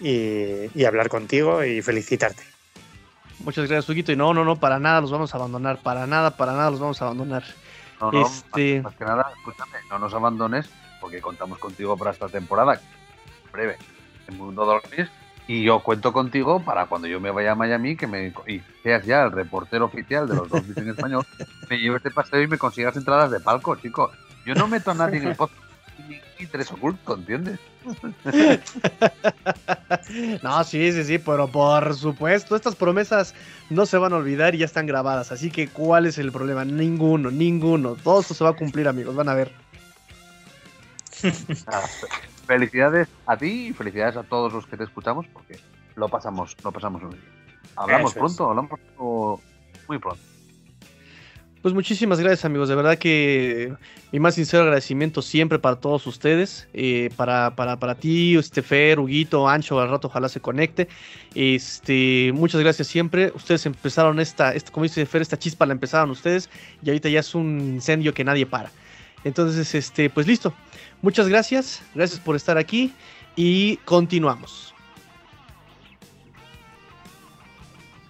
y, hablar contigo y felicitarte. Muchas gracias, Huguito. Y no, no, no, para nada los vamos a abandonar. Para nada, para nada los vamos a abandonar. No, no, este... más, que nada, escúchame, no nos abandones porque contamos contigo para esta temporada, breve, en Mundo Dolphins, y yo cuento contigo para cuando yo me vaya a Miami que me y seas ya el reportero oficial de los Dolphins en español, me lleves este paseo y me consigas entradas de palco, chicos. Yo no meto a nadie en el podcast ni tres oculto, ¿entiendes? no, sí, sí, sí, pero por supuesto, estas promesas no se van a olvidar y ya están grabadas. Así que, ¿cuál es el problema? Ninguno, ninguno. Todo esto se va a cumplir, amigos, van a ver. Ah, felicidades a ti y felicidades a todos los que te escuchamos porque lo pasamos, lo pasamos muy bien. Hablamos pronto, hablamos muy pronto. Pues muchísimas gracias amigos, de verdad que mi más sincero agradecimiento siempre para todos ustedes, eh, para, para, para, ti, este Fer, Huguito, Ancho, al rato ojalá se conecte. Este, muchas gracias siempre. Ustedes empezaron esta, esta, como dice Fer, esta chispa la empezaron ustedes y ahorita ya es un incendio que nadie para. Entonces, este, pues listo. Muchas gracias, gracias por estar aquí y continuamos.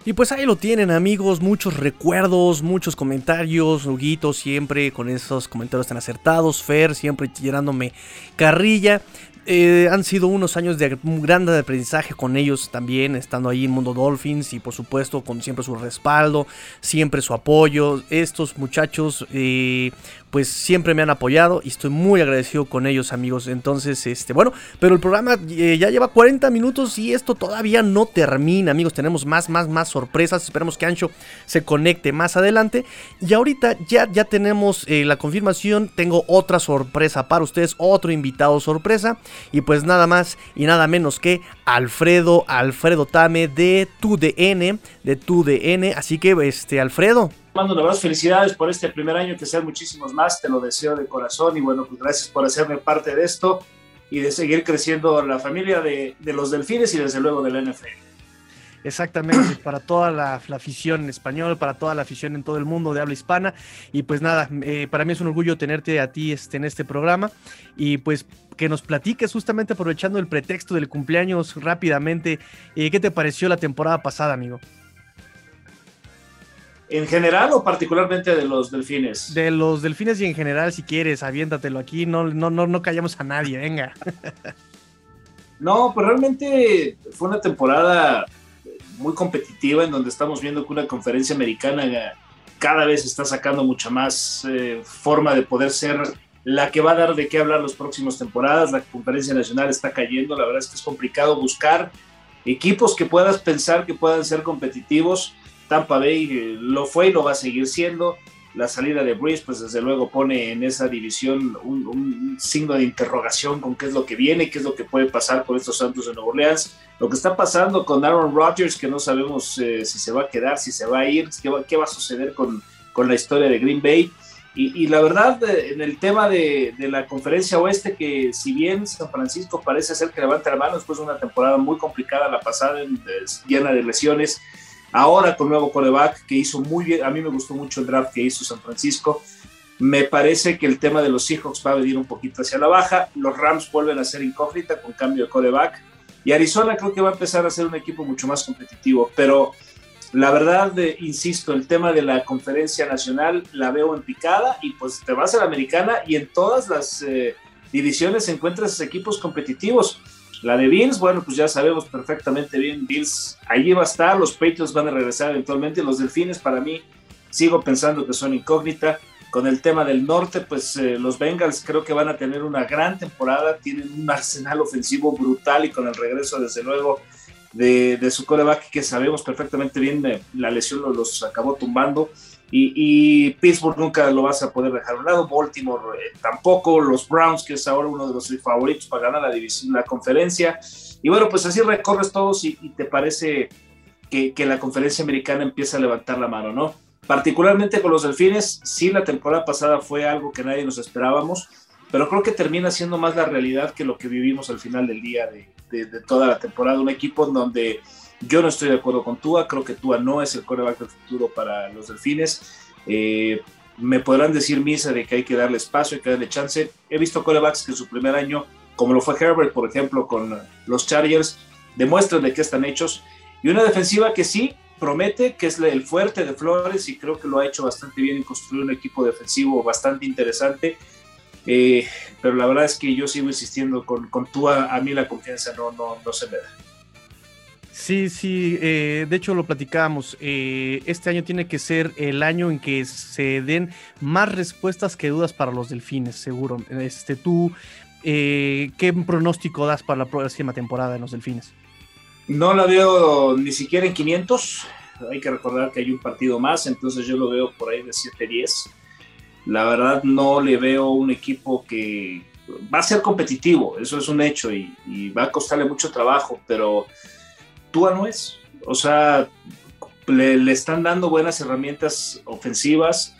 Y pues ahí lo tienen amigos, muchos recuerdos, muchos comentarios, Huguito siempre con esos comentarios tan acertados, Fer siempre tirándome carrilla. Eh, han sido unos años de gran aprendizaje con ellos también, estando ahí en Mundo Dolphins y por supuesto con siempre su respaldo, siempre su apoyo. Estos muchachos eh, pues siempre me han apoyado y estoy muy agradecido con ellos amigos. Entonces, este, bueno, pero el programa eh, ya lleva 40 minutos y esto todavía no termina amigos. Tenemos más, más, más sorpresas. Esperemos que Ancho se conecte más adelante. Y ahorita ya, ya tenemos eh, la confirmación. Tengo otra sorpresa para ustedes, otro invitado sorpresa. Y pues nada más y nada menos que Alfredo, Alfredo Tame de TUDN, de TUDN. Así que, este, Alfredo mando un abrazo, felicidades por este primer año, que sean muchísimos más, te lo deseo de corazón y bueno, pues gracias por hacerme parte de esto y de seguir creciendo la familia de, los delfines y desde luego del NFL. Exactamente, para toda la, afición en español, para toda la afición en todo el mundo de habla hispana. Y pues nada, eh, para mí es un orgullo tenerte a ti este, en este programa. Y pues que nos platiques justamente aprovechando el pretexto del cumpleaños rápidamente, eh, ¿qué te pareció la temporada pasada, amigo? ¿En general o particularmente de los delfines? De los delfines y en general, si quieres, aviéntatelo aquí, no, no, no, no callamos a nadie, venga. no, pues realmente fue una temporada muy competitiva en donde estamos viendo que una conferencia americana cada vez está sacando mucha más eh, forma de poder ser la que va a dar de qué hablar las próximas temporadas. La conferencia nacional está cayendo, la verdad es que es complicado buscar equipos que puedas pensar que puedan ser competitivos Tampa Bay eh, lo fue y lo va a seguir siendo. La salida de Breeze, pues desde luego pone en esa división un, signo de interrogación con qué es lo que viene, qué es lo que puede pasar con estos Santos de Nueva Orleans. Lo que está pasando con Aaron Rodgers, que no sabemos eh, si se va a quedar, si se va a ir, qué va, a suceder con, la historia de Green Bay. Y, la verdad, eh, en el tema de, la conferencia oeste, que si bien San Francisco parece ser que levanta la mano después de una temporada muy complicada, la pasada, llena de lesiones, Ahora con nuevo coreback que hizo muy bien, a mí me gustó mucho el draft que hizo San Francisco. Me parece que el tema de los Seahawks va a venir un poquito hacia la baja. Los Rams vuelven a ser incógnita con cambio de coreback. Y Arizona creo que va a empezar a ser un equipo mucho más competitivo. Pero la verdad, insisto, el tema de la conferencia nacional la veo en picada y pues te vas a la americana y en todas las eh, divisiones encuentras equipos competitivos. La de Bills, bueno, pues ya sabemos perfectamente bien, Bills allí va a estar, los Patriots van a regresar eventualmente, los Delfines para mí sigo pensando que son incógnita. Con el tema del norte, pues eh, los Bengals creo que van a tener una gran temporada, tienen un arsenal ofensivo brutal y con el regreso desde luego de, su coreback que sabemos perfectamente bien, eh, la lesión los acabó tumbando. Y, Pittsburgh nunca lo vas a poder dejar a un lado, Baltimore eh, tampoco, los Browns, que es ahora uno de los favoritos para ganar la división, la conferencia. Y bueno, pues así recorres todos y, te parece que, que, la conferencia americana empieza a levantar la mano, ¿no? Particularmente con los delfines, sí, la temporada pasada fue algo que nadie nos esperábamos, pero creo que termina siendo más la realidad que lo que vivimos al final del día de, de, de toda la temporada. Un equipo en donde yo no estoy de acuerdo con Tua, creo que Tua no es el coreback del futuro para los delfines. Eh, me podrán decir misa de que hay que darle espacio, hay que darle chance. He visto corebacks que en su primer año, como lo fue Herbert, por ejemplo, con los Chargers, demuestran de qué están hechos. Y una defensiva que sí, promete, que es el fuerte de Flores y creo que lo ha hecho bastante bien en construir un equipo defensivo bastante interesante. Eh, pero la verdad es que yo sigo insistiendo con, con Tua, a mí la confianza no, no, no se me da. Sí, sí, eh, de hecho lo platicábamos. Eh, este año tiene que ser el año en que se den más respuestas que dudas para los delfines, seguro. Este, tú, ¿qué pronóstico das para la próxima temporada en los delfines? No la veo ni siquiera en 500. Hay que recordar que hay un partido más, entonces yo lo veo por ahí de 7-10. La verdad no le veo un equipo que va a ser competitivo, eso es un hecho y, va a costarle mucho trabajo, pero Tua no es. O sea, le, están dando buenas herramientas ofensivas.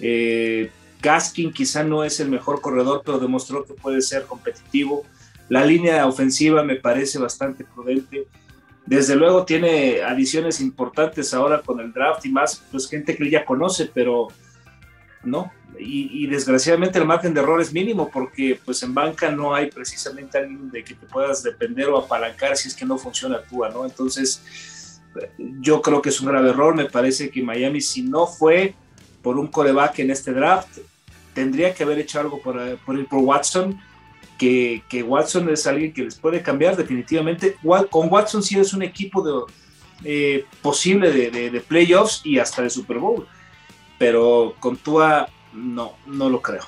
Eh, Gaskin quizá no es el mejor corredor, pero demostró que puede ser competitivo. La línea ofensiva me parece bastante prudente. Desde luego tiene adiciones importantes ahora con el draft y más, pues gente que ya conoce, pero no. Y, desgraciadamente el margen de error es mínimo porque pues en banca no hay precisamente alguien de que te puedas depender o apalancar si es que no funciona tú, ¿no? Entonces yo creo que es un grave error. Me parece que Miami si no fue por un coreback en este draft, tendría que haber hecho algo por, por ir por Watson que, Watson es alguien que les puede cambiar definitivamente. Con Watson sí es un equipo eh, posible de, playoffs y hasta de Super Bowl, pero con Tua no, no lo creo.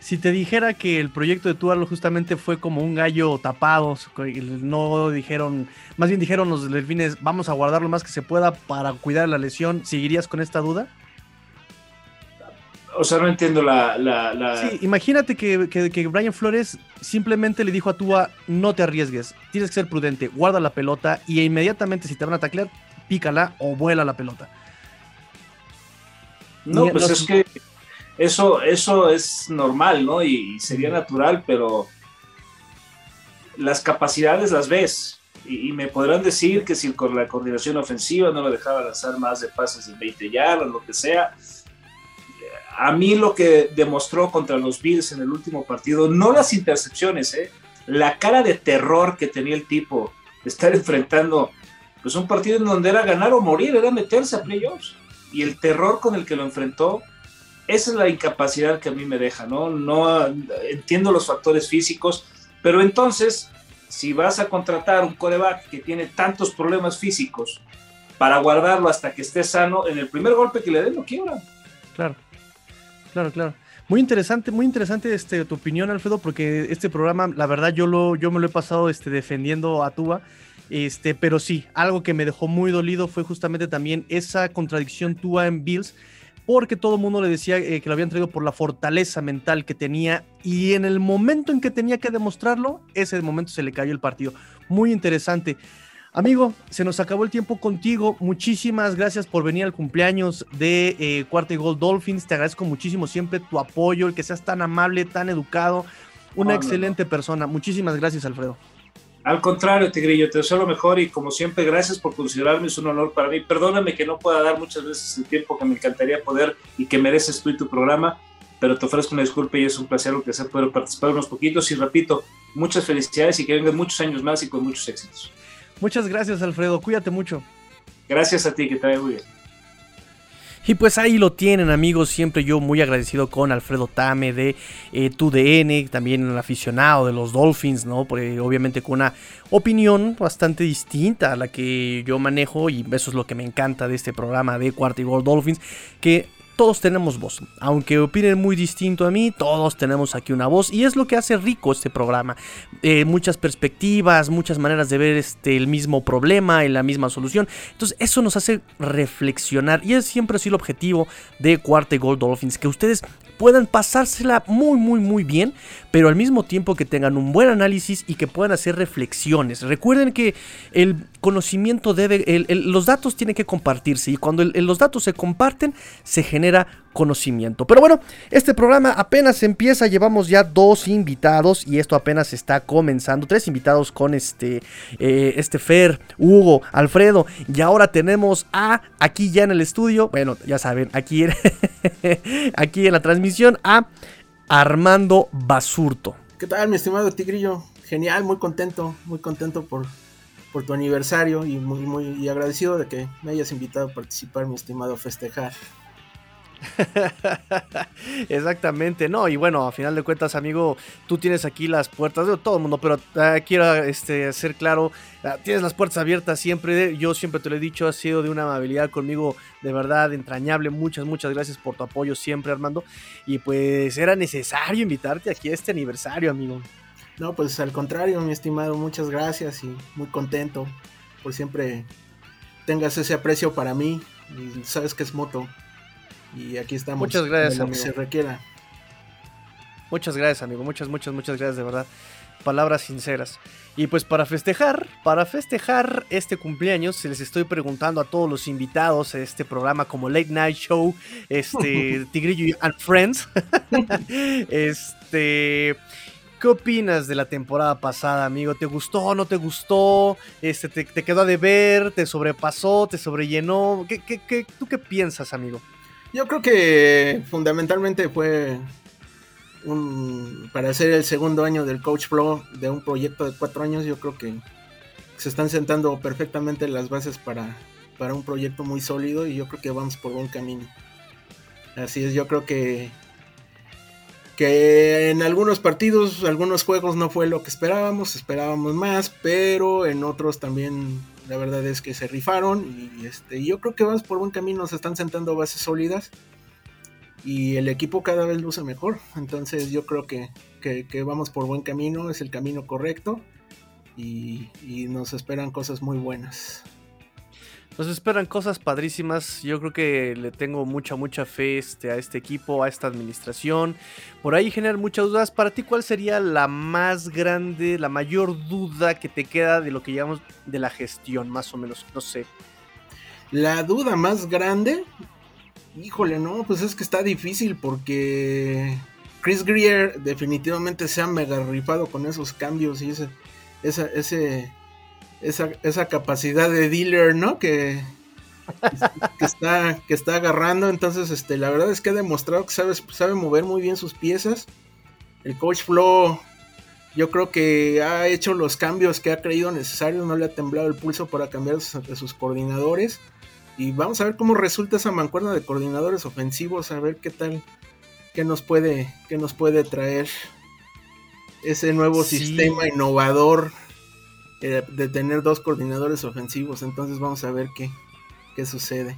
Si te dijera que el proyecto de Tua justamente fue como un gallo tapado, no dijeron, más bien dijeron los delfines, vamos a guardar lo más que se pueda para cuidar la lesión, ¿seguirías con esta duda? o sea, no entiendo la... Sí, imagínate que, que, Brian Flores simplemente le dijo a Tua, no te arriesgues, tienes que ser prudente, guarda la pelota y inmediatamente si te van a taclear, pícala o vuela la pelota. No, pues es que eso, eso es normal, ¿no? Y, sería natural, pero las capacidades las ves. Y, me podrán decir que si con la coordinación ofensiva no lo dejaba lanzar más de pases de 20 yardas, lo que sea, a mí lo que demostró contra los Bills en el último partido, no las intercepciones, ¿eh? la cara de terror que tenía el tipo de estar enfrentando pues un partido en donde era ganar o morir, era meterse a playoffs. Y el terror con el que lo enfrentó, esa es la incapacidad que a mí me deja, ¿no? No entiendo los factores físicos, pero entonces, si vas a contratar un coreback que tiene tantos problemas físicos para guardarlo hasta que esté sano, en el primer golpe que le den lo quiebra. Claro. Claro, claro. Muy interesante, muy interesante este, tu opinión, Alfredo, porque este programa, la verdad, yo, lo, yo me lo he pasado este, defendiendo a Tuba. Este, pero sí, algo que me dejó muy dolido fue justamente también esa contradicción Tua en Bills, porque todo el mundo le decía eh, que lo habían traído por la fortaleza mental que tenía, y en el momento en que tenía que demostrarlo, ese momento se le cayó el partido. Muy interesante. Amigo, se nos acabó el tiempo contigo. Muchísimas gracias por venir al cumpleaños de eh, Cuarta y Gold Dolphins. Te agradezco muchísimo siempre tu apoyo, el que seas tan amable, tan educado. Una excelente persona. Muchísimas gracias, Alfredo. Al contrario, Tigrillo, te deseo lo mejor y como siempre, gracias por considerarme, es un honor para mí. Perdóname que no pueda dar muchas veces el tiempo que me encantaría poder y que mereces tú y tu programa, pero te ofrezco una disculpa y es un placer que sea poder participar unos poquitos y repito, muchas felicidades y que vengan muchos años más y con muchos éxitos. Muchas gracias, Alfredo. Cuídate mucho. Gracias a ti, que te vaya muy bien. Y pues ahí lo tienen amigos, siempre yo muy agradecido con Alfredo Tame de eh, TUDN, también un aficionado de los Dolphins, ¿no? Porque obviamente con una opinión bastante distinta a la que yo manejo y eso es lo que me encanta de este programa de Cuarto y Gol Dolphins, que todos tenemos voz. Aunque opinen muy distinto a mí, todos tenemos aquí una voz y es lo que hace rico este programa. Eh, muchas perspectivas, muchas maneras de ver este, el mismo problema y la misma solución. Entonces eso nos hace reflexionar y es siempre así el objetivo de Cuarta y Gold Dolphins, que ustedes puedan pasársela muy muy muy bien, pero al mismo tiempo que tengan un buen análisis y que puedan hacer reflexiones. Recuerden que el conocimiento debe, los datos tienen que compartirse y cuando los datos se comparten se genera conocimiento. Pero bueno, este programa apenas empieza, llevamos ya dos invitados y esto apenas está comenzando. Tres invitados con este, eh, este Fer, Hugo, Alfredo y ahora tenemos a, aquí ya en el estudio, bueno, ya saben, aquí aquí en la transmisión a Armando Basurto. ¿Qué tal, mi estimado Tigrillo? Genial, muy contento, muy contento por tu aniversario y muy, muy agradecido de que me hayas invitado a participar, mi estimado festejar. Exactamente, no, y bueno, a final de cuentas, amigo, tú tienes aquí las puertas de todo el mundo, pero uh, quiero este, ser claro, uh, tienes las puertas abiertas siempre, yo siempre te lo he dicho, has sido de una amabilidad conmigo de verdad entrañable, muchas, muchas gracias por tu apoyo siempre, Armando, y pues era necesario invitarte aquí a este aniversario, amigo. No, pues al contrario, mi estimado, muchas gracias y muy contento por siempre tengas ese aprecio para mí y sabes que es moto. Y aquí estamos. Muchas gracias, amigo. se requiera. Muchas gracias, amigo. Muchas, muchas, muchas gracias, de verdad. Palabras sinceras. Y pues para festejar, para festejar este cumpleaños, se les estoy preguntando a todos los invitados a este programa como Late Night Show, este Tigrillo and Friends. este. ¿Qué opinas de la temporada pasada, amigo? ¿Te gustó, no te gustó? Este, te, te quedó a deber? ¿Te sobrepasó? ¿Te sobrellenó? ¿Qué, qué, qué, ¿Tú qué piensas, amigo? Yo creo que fundamentalmente fue un, para hacer el segundo año del Coach Flow de un proyecto de cuatro años. Yo creo que se están sentando perfectamente las bases para, para un proyecto muy sólido y yo creo que vamos por buen camino. Así es, yo creo que que en algunos partidos, algunos juegos no fue lo que esperábamos, esperábamos más, pero en otros también la verdad es que se rifaron y este, yo creo que vamos por buen camino, se están sentando bases sólidas y el equipo cada vez luce mejor. Entonces yo creo que, que, vamos por buen camino, es el camino correcto y nos esperan cosas muy buenas. Nos esperan cosas padrísimas. Yo creo que le tengo mucha, mucha fe este, a este equipo, a esta administración. Por ahí generan muchas dudas. Para ti, ¿cuál sería la más grande, la mayor duda que te queda de lo que llamamos de la gestión, más o menos? No sé. La duda más grande, híjole, no, pues es que está difícil porque Chris Greer definitivamente se ha mega rifado con esos cambios y ese, ese esa, esa capacidad de dealer, ¿no? Que, que, está, que está agarrando. Entonces, este, la verdad es que ha demostrado que sabe, sabe mover muy bien sus piezas. El coach Flo, yo creo que ha hecho los cambios que ha creído necesarios. No le ha temblado el pulso para cambiar sus, sus coordinadores. Y vamos a ver cómo resulta esa mancuerna de coordinadores ofensivos. A ver qué tal, qué nos puede, qué nos puede traer ese nuevo sistema innovador eh, de tener dos coordinadores ofensivos. Entonces vamos a ver qué, qué sucede.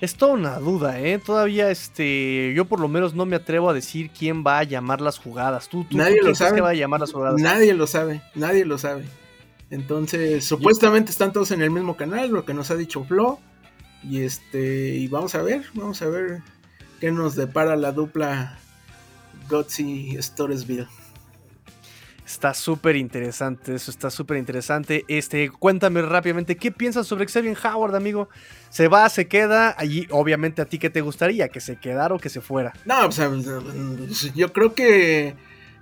Es toda una duda, ¿eh? Todavía, este, yo por lo menos no me atrevo a decir quién va a llamar las jugadas. ¿Tú, tú nadie lo sabe. que va a llamar las jugadas? Nadie lo sabe, nadie lo sabe. Entonces, supuestamente están todos en el mismo canal, lo que nos ha dicho Flo. Y este, y vamos a ver, vamos a ver qué nos depara la dupla Gutsy Storesville. Está súper interesante, eso está súper interesante. Este, cuéntame rápidamente, ¿qué piensas sobre Xavier Howard, amigo? ¿Se va, se queda? Allí, obviamente, ¿a ti qué te gustaría? ¿Que se quedara o que se fuera? No, o sea, yo creo que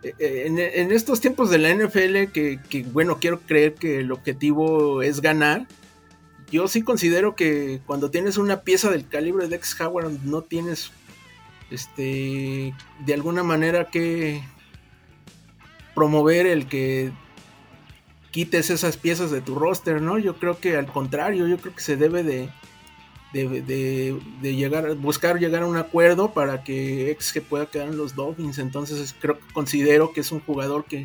eh, en, estos tiempos de la NFL, que, que, bueno, quiero creer que el objetivo es ganar. Yo sí considero que cuando tienes una pieza del calibre de X Howard, no tienes, este, de alguna manera que promover el que quites esas piezas de tu roster, ¿no? Yo creo que al contrario, yo creo que se debe de, de, de, llegar, buscar llegar a un acuerdo para que XG pueda quedar en los Dolphins. Entonces creo que considero que es un jugador que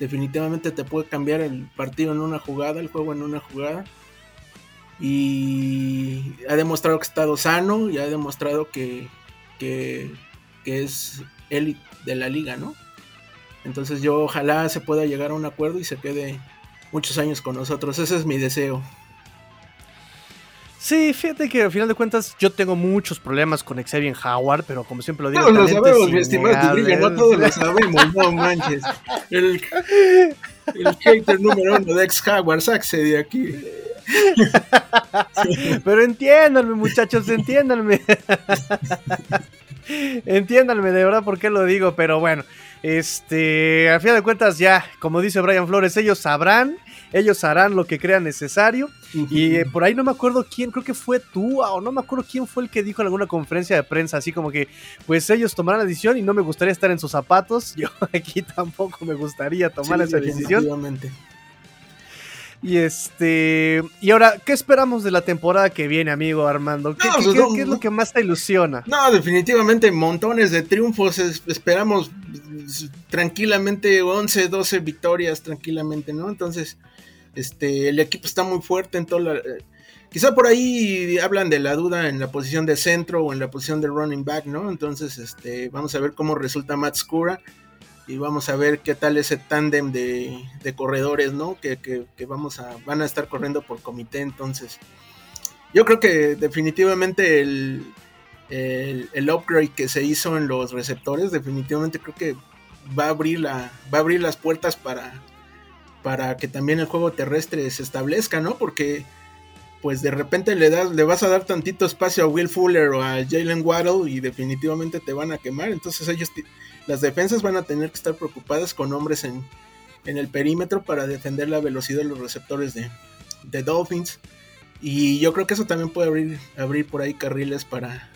definitivamente te puede cambiar el partido en una jugada, el juego en una jugada. Y ha demostrado que ha estado sano y ha demostrado que, que, que es élite de la liga, ¿no? Entonces yo ojalá se pueda llegar a un acuerdo y se quede muchos años con nosotros. Ese es mi deseo. Sí, fíjate que al final de cuentas yo tengo muchos problemas con Xavier Howard, pero como siempre lo digo, todos lo sabemos, mi estimado no todos lo sabemos, no manches. El, el hater número uno de ex Howard, sáquese de aquí. pero entiéndanme, muchachos, entiéndanme. entiéndanme de verdad por qué lo digo, pero bueno. Este, al final de cuentas, ya, como dice Brian Flores, ellos sabrán, ellos harán lo que crean necesario. Y eh, por ahí no me acuerdo quién, creo que fue tú, o no me acuerdo quién fue el que dijo en alguna conferencia de prensa, así como que, pues ellos tomarán la decisión y no me gustaría estar en sus zapatos. Yo aquí tampoco me gustaría tomar esa decisión. Y este. Y ahora, ¿qué esperamos de la temporada que viene, amigo Armando? ¿Qué, No, qué- pues, no, qué es lo que más te ilusiona? No, definitivamente montones de triunfos. es- esperamos tranquilamente 11, 12 victorias tranquilamente, ¿no? Entonces, este, el equipo está muy fuerte en toda la... eh, Quizá por ahí hablan de la duda en la posición de centro o en la posición de running back, ¿no? Entonces, este, vamos a ver cómo resulta Matt Skura y vamos a ver qué tal ese tándem de, de corredores, ¿no? Que, que- vamos a, van a estar corriendo por comité, entonces. Yo creo que definitivamente el, el, el upgrade que se hizo en los receptores, definitivamente creo que va a abrir la, va a abrir las puertas para, para que también el juego terrestre se establezca, ¿no? Porque pues de repente le das, le vas a dar tantito espacio a Will Fuller o a Jalen Waddle y definitivamente te van a quemar. Entonces ellos las defensas van a tener que estar preocupadas con hombres en, en el perímetro para defender la velocidad de los receptores de, de Dolphins. Y yo creo que eso también puede abrir, abrir por ahí carriles para,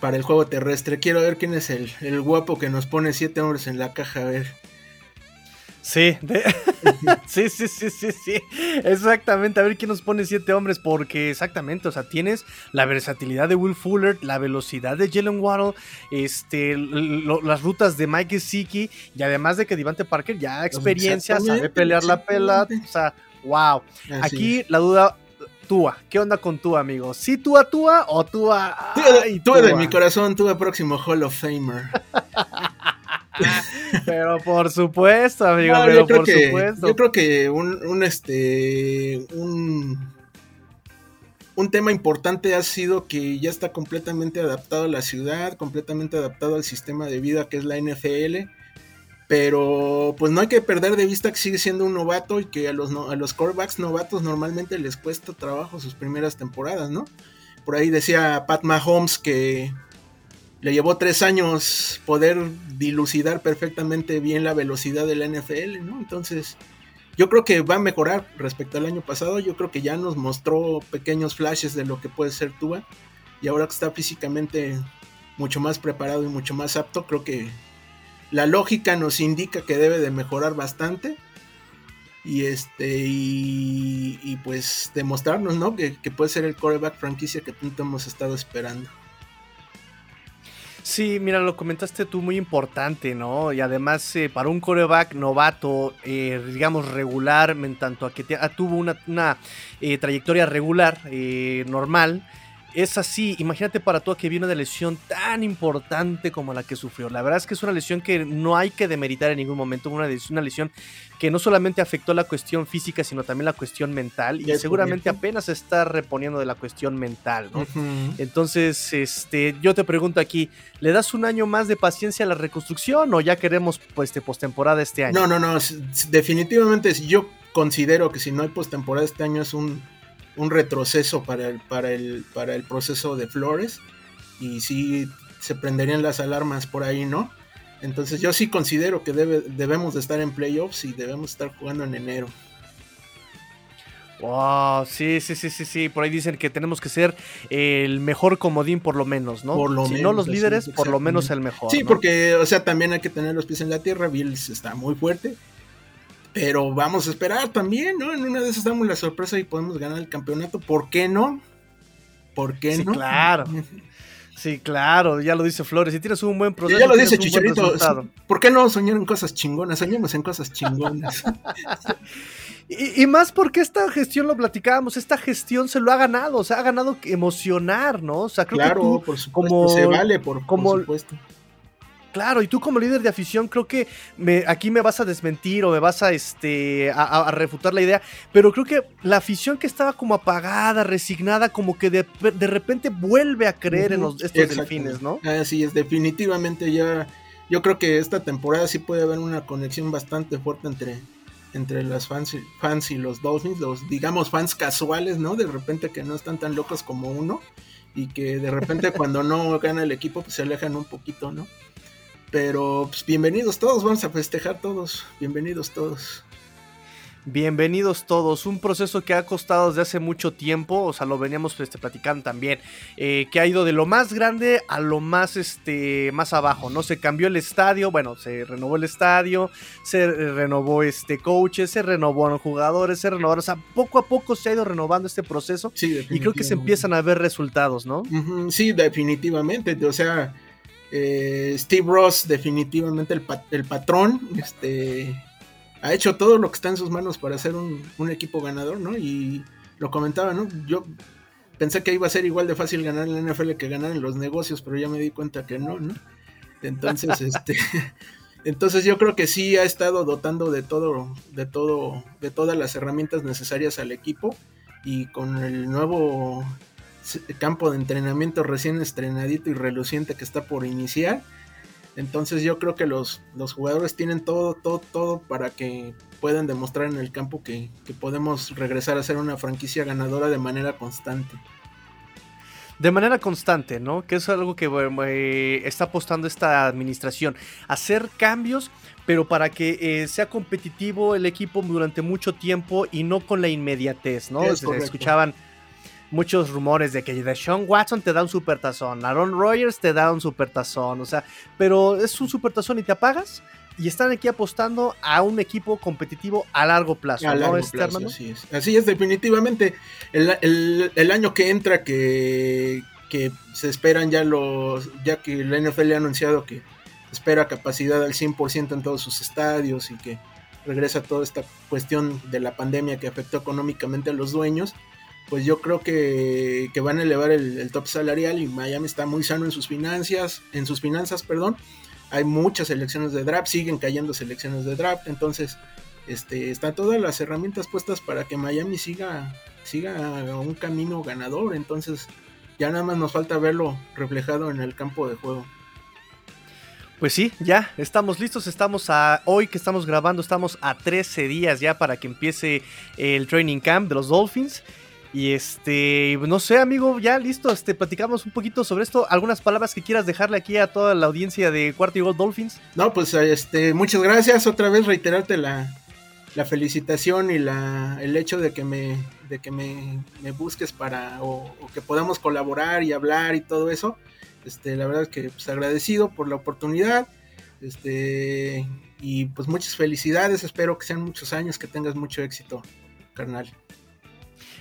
para el juego terrestre. Quiero ver quién es el, el guapo que nos pone siete hombres en la caja. A ver. Sí, de- sí, sí, sí, sí, sí. Exactamente. A ver quién nos pone siete hombres. Porque exactamente, o sea, tienes la versatilidad de Will Fuller, la velocidad de Jalen Waddle, este, lo- las rutas de Mike Gesicki, y además de que Devante Parker ya experiencia, sabe pelear la pela. O sea, wow. Así Aquí la duda. Tua, ¿qué onda con Tua, amigo? ¿Sí Tua Tua o Tua? Ay, tú de Tua. mi corazón, el próximo Hall of Famer. Pero por supuesto, amigo, No, pero yo, creo por que, supuesto. yo creo que un, un, este un, un tema importante ha sido que ya está completamente adaptado a la ciudad, completamente adaptado al sistema de vida que es la NFL. Pero pues no hay que perder de vista que sigue siendo un novato y que a los, no- a los quarterbacks novatos normalmente les cuesta trabajo sus primeras temporadas, ¿no? Por ahí decía Pat Mahomes que le llevó tres años poder dilucidar perfectamente bien la velocidad de la NFL, ¿no? Entonces, yo creo que va a mejorar respecto al año pasado. Yo creo que ya nos mostró pequeños flashes de lo que puede ser Tua. Y ahora que está físicamente mucho más preparado y mucho más apto, creo que la lógica nos indica que debe de mejorar bastante. Y este, y, pues demostrarnos, ¿no? Que, que puede ser el coreback franquicia que tanto hemos estado esperando. Sí, mira, lo comentaste tú muy importante, ¿no? Y además, eh, para un coreback novato, eh, digamos, regular, en tanto a que te- tuvo una, una, eh, trayectoria regular, eh, normal, es así. Imagínate para tú que viene una lesión tan importante como la que sufrió. La verdad es que es una lesión que no hay que demeritar en ningún momento, una, una lesión que no solamente afectó la cuestión física, sino también la cuestión mental, y seguramente apenas está reponiendo de la cuestión mental, ¿no? Entonces, este, yo te pregunto aquí, ¿le das un año más de paciencia a la reconstrucción o ya queremos pues de postemporada este año? No, no, no. Definitivamente yo considero que si no hay postemporada este año es un, un retroceso para el, para, el, para el proceso de Flores. Y sí se prenderían las alarmas por ahí, ¿no? Entonces yo sí considero que debe, debemos de estar en playoffs y debemos estar jugando en enero. Wow, sí, sí, sí, sí, sí. Por ahí dicen que tenemos que ser el mejor comodín por lo menos, ¿no? Por lo si no los líderes, es, por lo menos el mejor. Sí, ¿no? porque, o sea, también hay que tener los pies en la tierra. Bills está muy fuerte. Pero vamos a esperar también, ¿no? En una de esas damos la sorpresa y podemos ganar el campeonato. ¿Por qué no? ¿Por qué Sí, no? claro. Sí, claro, ya lo dice Flores. Si tienes un buen proceso, ya lo dice Chicharito. ¿Por qué no soñar en cosas chingonas? Soñemos en cosas chingonas. Y, y más porque esta gestión lo platicábamos, esta gestión se lo ha ganado, o sea, ha ganado emocionar, ¿no? O sea, creo que claro, tú, por supuesto. como- se vale, por, por como- supuesto. Claro, y tú como líder de afición creo que me, aquí me vas a desmentir o me vas a, este, a, refutar la idea, pero creo que la afición que estaba como apagada, resignada, como que de, de repente vuelve a creer en los, estos delfines, ¿no? Así es, definitivamente ya. Yo creo que esta temporada sí puede haber una conexión bastante fuerte entre, entre las fans y, fans y los Dolphins, los digamos fans casuales, ¿no? De repente que no están tan locos como uno y que de repente cuando no gana el equipo pues se alejan un poquito, ¿no? Pero pues bienvenidos todos, vamos a festejar todos, bienvenidos todos. Bienvenidos todos. Un proceso que ha costado desde hace mucho tiempo, o sea, lo veníamos este, platicando también, eh, que ha ido de lo más grande a lo más, este, más abajo, ¿no? Se cambió el estadio, bueno, se renovó el estadio, se renovó este coaches, se renovaron jugadores, se renovaron, o sea, poco a poco se ha ido renovando este proceso Sí, y creo que se empiezan a ver resultados, ¿no? Sí, definitivamente. O sea, eh, Steve Ross, definitivamente el, pa- el patrón, este, ha hecho todo lo que está en sus manos para hacer un, un equipo ganador, ¿no? Y lo comentaba, ¿no? Yo pensé que iba a ser igual de fácil ganar en la NFL que ganar en los negocios, pero ya me di cuenta que no, ¿no? Entonces, este, entonces yo creo que sí ha estado dotando de todo, de todo, de todas las herramientas necesarias al equipo y con el nuevo campo de entrenamiento recién estrenadito y reluciente que está por iniciar. Entonces yo creo que los, los jugadores tienen todo, todo, todo para que puedan demostrar en el campo que, que podemos regresar a ser una franquicia ganadora de manera constante. De manera constante, ¿no? Que es algo que eh, está apostando esta administración. Hacer cambios, pero para que eh, sea competitivo el equipo durante mucho tiempo y no con la inmediatez, ¿no? Es Se escuchaban muchos rumores de que Deshaun Watson te da un supertazón, Aaron Rodgers te da un supertazón, o sea, pero es un supertazón y te apagas. Y están aquí apostando a un equipo competitivo a largo plazo, A ¿no? largo Este, plazo, Armando? así es. Así es, definitivamente. El, el- el año que entra, que, que se esperan ya los. Ya que la NFL ha anunciado que espera capacidad al 100% en todos sus estadios y que regresa toda esta cuestión de la pandemia que afectó económicamente a los dueños. Pues yo creo que, van a elevar el, top salarial y Miami está muy sano en sus finanzas, en sus finanzas, perdón. Hay muchas selecciones de draft, siguen cayendo selecciones de draft, entonces este, están todas las herramientas puestas para que Miami siga, siga un camino ganador. Entonces, ya nada más nos falta verlo reflejado en el campo de juego. Pues sí, ya estamos listos, estamos a hoy que estamos grabando, estamos a 13 días ya para que empiece el training camp de los Dolphins. Y este, no sé, amigo, ya listo, este platicamos un poquito sobre esto, algunas palabras que quieras dejarle aquí a toda la audiencia de Cuarto y Gol Dolphins. No, pues este, muchas gracias. Otra vez reiterarte la, la felicitación y la, el hecho de que me, de que me, me busques para, o, o que podamos colaborar y hablar y todo eso. Este, la verdad es que pues, agradecido por la oportunidad. Este, y pues muchas felicidades. Espero que sean muchos años, que tengas mucho éxito, carnal.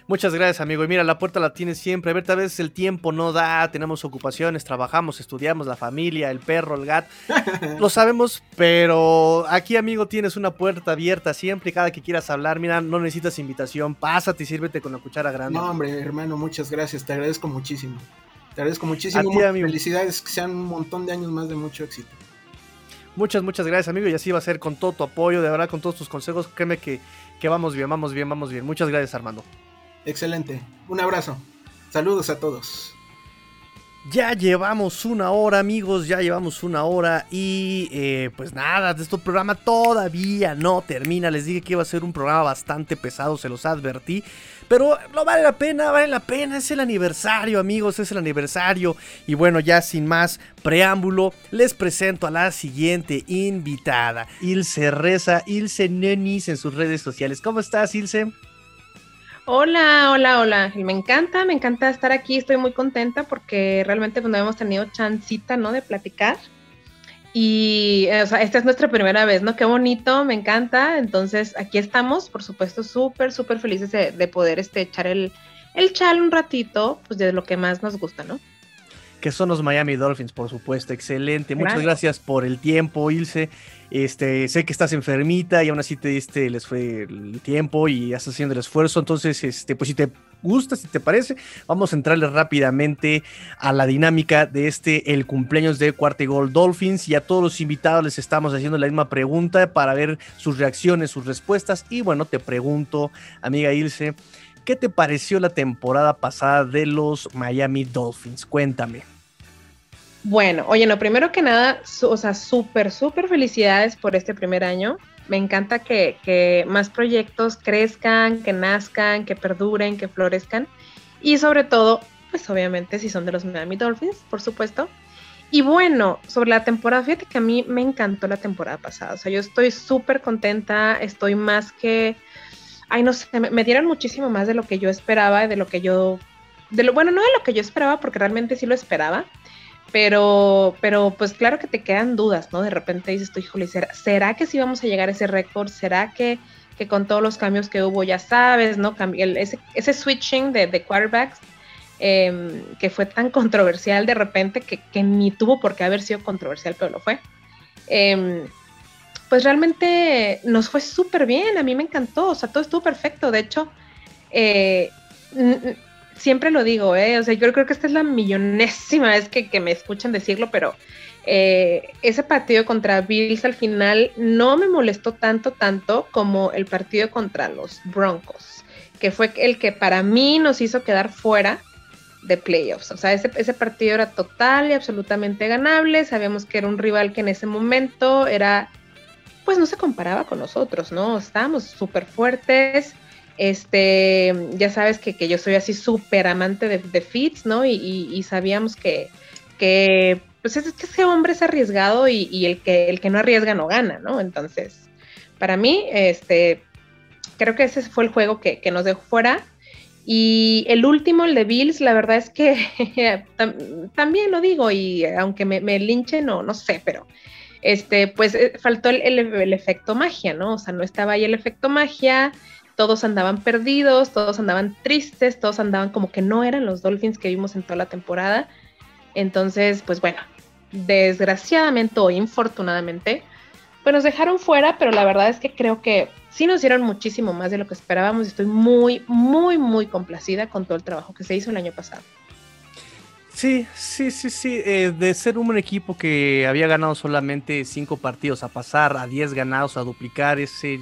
Muchas gracias, amigo. Y mira, la puerta la tienes siempre. A ver, tal vez el tiempo no da, tenemos ocupaciones, trabajamos, estudiamos, la familia, el perro, el gato. Lo sabemos, pero aquí, amigo, tienes una puerta abierta siempre cada que quieras hablar. Mira, no necesitas invitación, pásate y sírvete con la cuchara grande. No, hombre, hermano, muchas gracias. Te agradezco muchísimo. Te agradezco muchísimo. A ti, felicidades, que sean un montón de años más de mucho éxito. Muchas, muchas gracias, amigo. Y así va a ser con todo tu apoyo, de verdad, con todos tus consejos. Créeme que, que vamos bien, vamos bien, vamos bien. Muchas gracias, Armando. Excelente. Un abrazo. Saludos a todos. Ya llevamos una hora, amigos, ya llevamos una hora y eh, pues nada, de este programa todavía no termina. Les dije que iba a ser un programa bastante pesado, se los advertí. Pero no vale la pena, vale la pena, es el aniversario, amigos, es el aniversario. Y bueno, ya sin más preámbulo, les presento a la siguiente invitada, Ilse Reza, Ilse Nenis en sus redes sociales. ¿Cómo estás, Ilse? Hola, hola, hola Ángel, me encanta, me encanta estar aquí, estoy muy contenta porque realmente pues, no hemos tenido chancita, ¿no? De platicar. Y, eh, o sea, esta es nuestra primera vez, ¿no? Qué bonito, me encanta. Entonces, aquí estamos, por supuesto, súper, súper felices de, de poder este, echar el, el chal un ratito, pues de lo que más nos gusta, ¿no? que son los Miami Dolphins, por supuesto. Excelente. Muchas gracias por el tiempo, Ilse. Este, sé que estás enfermita y aún así te diste, les fue el tiempo y estás haciendo el esfuerzo. Entonces, este, pues si te gusta, si te parece, vamos a entrarle rápidamente a la dinámica de este, el cumpleaños de Cuarta Gol Dolphins. Y a todos los invitados les estamos haciendo la misma pregunta para ver sus reacciones, sus respuestas. Y bueno, te pregunto, amiga Ilse, ¿qué te pareció la temporada pasada de los Miami Dolphins? Cuéntame. Bueno, oye, no, primero que nada, su- o sea, súper, súper felicidades por este primer año. Me encanta que, que más proyectos crezcan, que nazcan, que perduren, que florezcan. Y sobre todo, pues obviamente si son de los Miami Dolphins, por supuesto. Y bueno, sobre la temporada, fíjate que a mí me encantó la temporada pasada. O sea, yo estoy súper contenta, estoy más que ay, no sé, me, dieron muchísimo más de lo que yo esperaba, de lo que yo, de lo, bueno, no de lo que yo esperaba, porque realmente sí lo esperaba, pero, pero pues claro que te quedan dudas, ¿no? De repente dices tú, híjole, ¿será, ¿será que sí vamos a llegar a ese récord? ¿Será que, que con todos los cambios que hubo, ya sabes, ¿no? ese, ese switching de, de quarterbacks em, que fue tan controversial de repente que, que, ni tuvo por qué haber sido controversial, pero lo fue. Eh, pues realmente nos fue súper bien, a mí me encantó, o sea, todo estuvo perfecto, de hecho, eh, siempre lo digo, ¿eh? o sea, yo creo que esta es la millonésima vez que, me escuchan decirlo, pero eh, ese partido contra Bills al final no me molestó tanto, tanto como el partido contra los Broncos, que fue el que para mí nos hizo quedar fuera de playoffs. O sea, ese, ese, partido era total y absolutamente ganable. Sabíamos que era un rival que en ese momento era pues no se comparaba con nosotros, ¿no? Estábamos súper fuertes. Este, ya sabes que, yo soy así súper amante de, de, fits, ¿no? Y, sabíamos que, que pues es, que ese hombre es arriesgado y, el, que, el que no arriesga no gana, ¿no? Entonces, para mí, este, creo que ese fue el juego que, nos dejó fuera. Y el último, el de Bills, la verdad es que también lo digo, y aunque me, me linchen, no, no sé, pero este, pues eh, faltó el, efecto magia, ¿no? O sea, no estaba ahí el efecto magia, todos andaban perdidos, todos andaban tristes, todos andaban como que no eran los Dolphins que vimos en toda la temporada. Entonces, pues bueno, desgraciadamente o infortunadamente, pues nos dejaron fuera, pero la verdad es que creo que sí nos dieron muchísimo más de lo que esperábamos estoy muy, muy, muy complacida con todo el trabajo que se hizo el año pasado. Sí, sí, sí, sí. Eh, de ser un equipo que había ganado solamente cinco partidos a pasar a 10 ganados, a duplicar ese,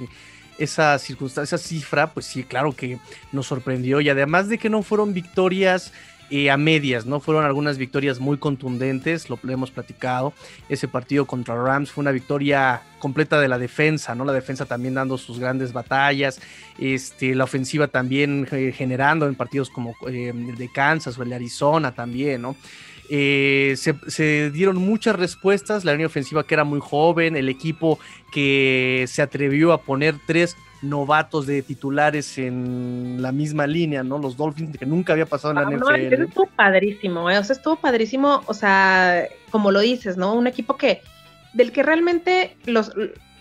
esa circunstancia, esa cifra, pues sí, claro que nos sorprendió. Y además de que no fueron victorias eh, a medias, ¿no? Fueron algunas victorias muy contundentes, lo, hemos platicado. Ese partido contra Rams fue una victoria completa de la defensa, ¿no? La defensa también dando sus grandes batallas, este, la ofensiva también eh, generando en partidos como eh, el de Kansas o el de Arizona también, ¿no? Se, se, dieron muchas respuestas, la línea ofensiva que era muy joven, el equipo que se atrevió a poner tres novatos de titulares en la misma línea, ¿no? Los Dolphins, que nunca había pasado en la ah, NFL. No, estuvo padrísimo, ¿eh? o sea, estuvo padrísimo, o sea, como lo dices, ¿no? Un equipo que, del que realmente los,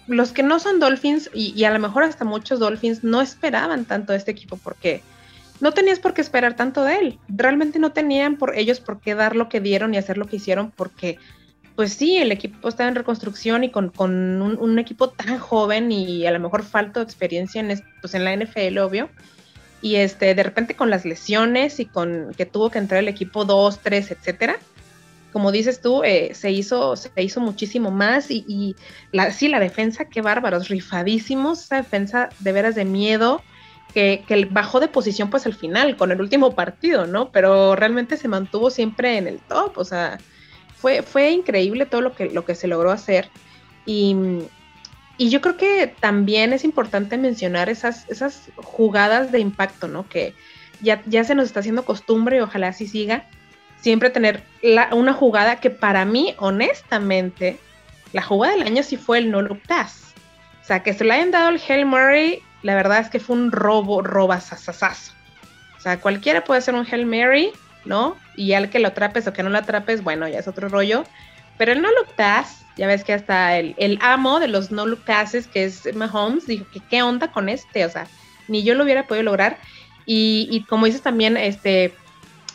los que no son Dolphins, y, y a lo mejor hasta muchos Dolphins, no esperaban tanto este equipo, porque no tenías por qué esperar tanto de él. Realmente no tenían por ellos por qué dar lo que dieron y hacer lo que hicieron, porque pues sí, el equipo está en reconstrucción y con, un, equipo tan joven y a lo mejor falta de experiencia en, pues en la NFL, obvio. Y este, de repente con las lesiones y con que tuvo que entrar el equipo 2, 3, etcétera. Como dices tú, eh, se, hizo, se hizo muchísimo más y, la, sí, la defensa, qué bárbaros, rifadísimos, esa defensa de veras de miedo, que, que, bajó de posición pues al final, con el último partido, ¿no? Pero realmente se mantuvo siempre en el top, o sea, fue, increíble todo lo que, lo que se logró hacer. Y, yo creo que también es importante mencionar esas, esas jugadas de impacto, ¿no? Que ya, ya se nos está haciendo costumbre y ojalá así siga. Siempre tener una jugada que para mí, honestamente, la jugada del año sí fue el no look pass. O sea, que se le hayan dado el Hail Mary, la verdad es que fue un robo, robasasasazo. O sea, cualquiera puede hacer un Hail Mary ¿no? Y al que lo atrapes o que no lo atrapes, bueno, ya es otro rollo. Pero el no look pass, ya ves que hasta el, amo de los no look passes, que es Mahomes, dijo que qué onda con este, o sea, ni yo lo hubiera podido lograr. Y, y como dices también, este,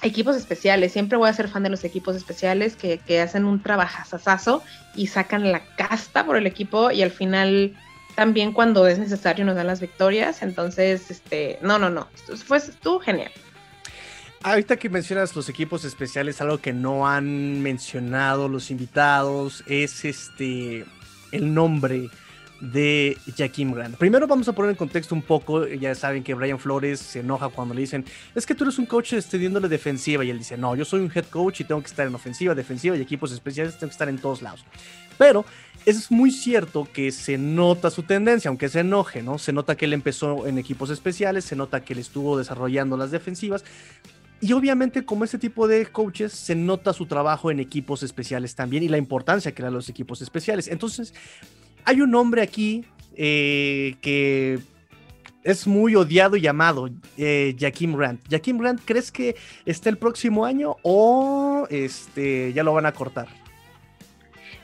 equipos especiales, siempre voy a ser fan de los equipos especiales que, que hacen un trabajazazazo y sacan la casta por el equipo y al final también cuando es necesario nos dan las victorias. Entonces, este, no, no, no, fue, estuvo genial. Ahorita que mencionas los equipos especiales, algo que no han mencionado los invitados es este el nombre de Jaquim Grant. Primero vamos a poner en contexto un poco, ya saben que Brian Flores se enoja cuando le dicen, es que tú eres un coach extendiéndole defensiva y él dice, no, yo soy un head coach y tengo que estar en ofensiva, defensiva y equipos especiales tengo que estar en todos lados. Pero es muy cierto que se nota su tendencia, aunque se enoje, ¿no? Se nota que él empezó en equipos especiales, se nota que él estuvo desarrollando las defensivas, y obviamente como este tipo de coaches se nota su trabajo en equipos especiales también y la importancia que dan los equipos especiales. Entonces, hay un hombre aquí eh, que es muy odiado y amado, eh, Jaquim Rand. Jaquim Rand, ¿crees que está el próximo año o este, ya lo van a cortar?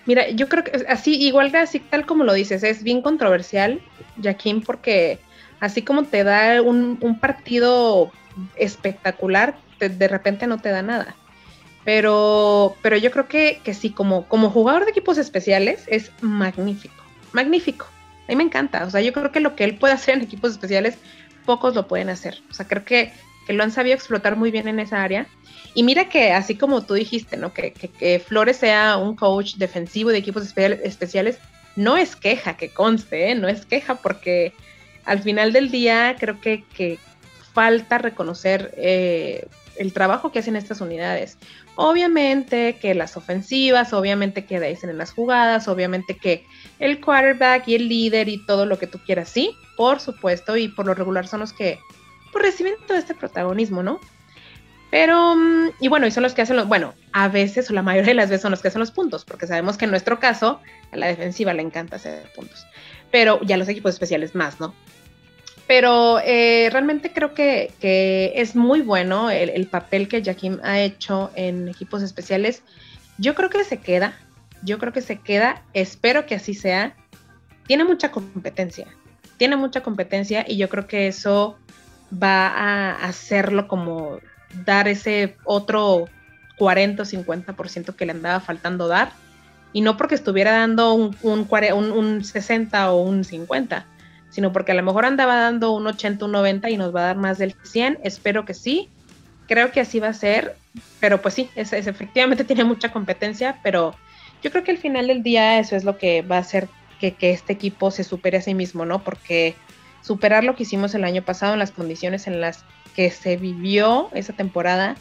Mira, yo creo que así, igual así tal como lo dices, es bien controversial, Jaquim, porque así como te da un, partido espectacular, de repente no te da nada. Pero, pero yo creo que, que sí, como, como jugador de equipos especiales, es magnífico, magnífico. A mí me encanta, o sea, yo creo que lo que él puede hacer en equipos especiales, pocos lo pueden hacer. O sea, creo que, que lo han sabido explotar muy bien en esa área. Y mira que así como tú dijiste, ¿no? Que, que, Flores sea un coach defensivo de equipos especiales, no es queja, que conste, ¿eh? no es queja porque al final del día creo que, que falta reconocer eh, el trabajo que hacen estas unidades. Obviamente que las ofensivas, obviamente que dicen en las jugadas, obviamente que el quarterback y el líder y todo lo que tú quieras, sí, por supuesto, y por lo regular son los que pues, reciben todo este protagonismo, ¿no? Pero, mm, y bueno, y son los que hacen los, bueno, a veces o la mayoría de las veces son los que hacen los puntos, porque sabemos que en nuestro caso a la defensiva le encanta hacer puntos, pero ya los equipos especiales más, ¿no? Pero eh, realmente creo que, es muy bueno el, papel que Jaquim ha hecho en equipos especiales. Yo creo que se queda, yo creo que se queda, espero que así sea. Tiene mucha competencia, tiene mucha competencia y yo creo que eso va a hacerlo como dar ese otro 40 o 50% que le andaba faltando dar. Y no porque estuviera dando un, un, un, un 60 o un 50, sino porque a lo mejor andaba dando un 80, un 90 y nos va a dar más del 100. Espero que sí. Creo que así va a ser, pero pues sí, es, efectivamente tiene mucha competencia, pero yo creo que al final del día eso es lo que va a hacer que, este equipo se supere a sí mismo, ¿no? Porque superar lo que hicimos el año pasado en las condiciones en las que se vivió esa temporada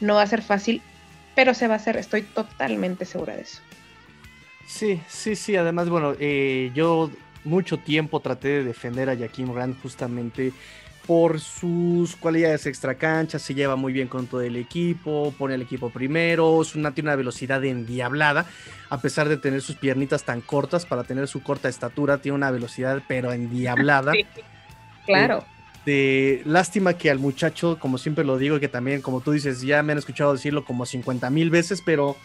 no va a ser fácil, pero se va a hacer, estoy totalmente segura de eso. Sí, sí, sí, además, bueno, eh, yo mucho tiempo traté de defender a Jaquim Rand justamente por sus cualidades extracanchas, se lleva muy bien con todo el equipo, pone el equipo primero, es una, tiene una velocidad endiablada, a pesar de tener sus piernitas tan cortas, para tener su corta estatura, tiene una velocidad pero endiablada. claro. De, lástima que al muchacho, como siempre lo digo, que también, como tú dices, ya me han escuchado decirlo como 50 mil veces, pero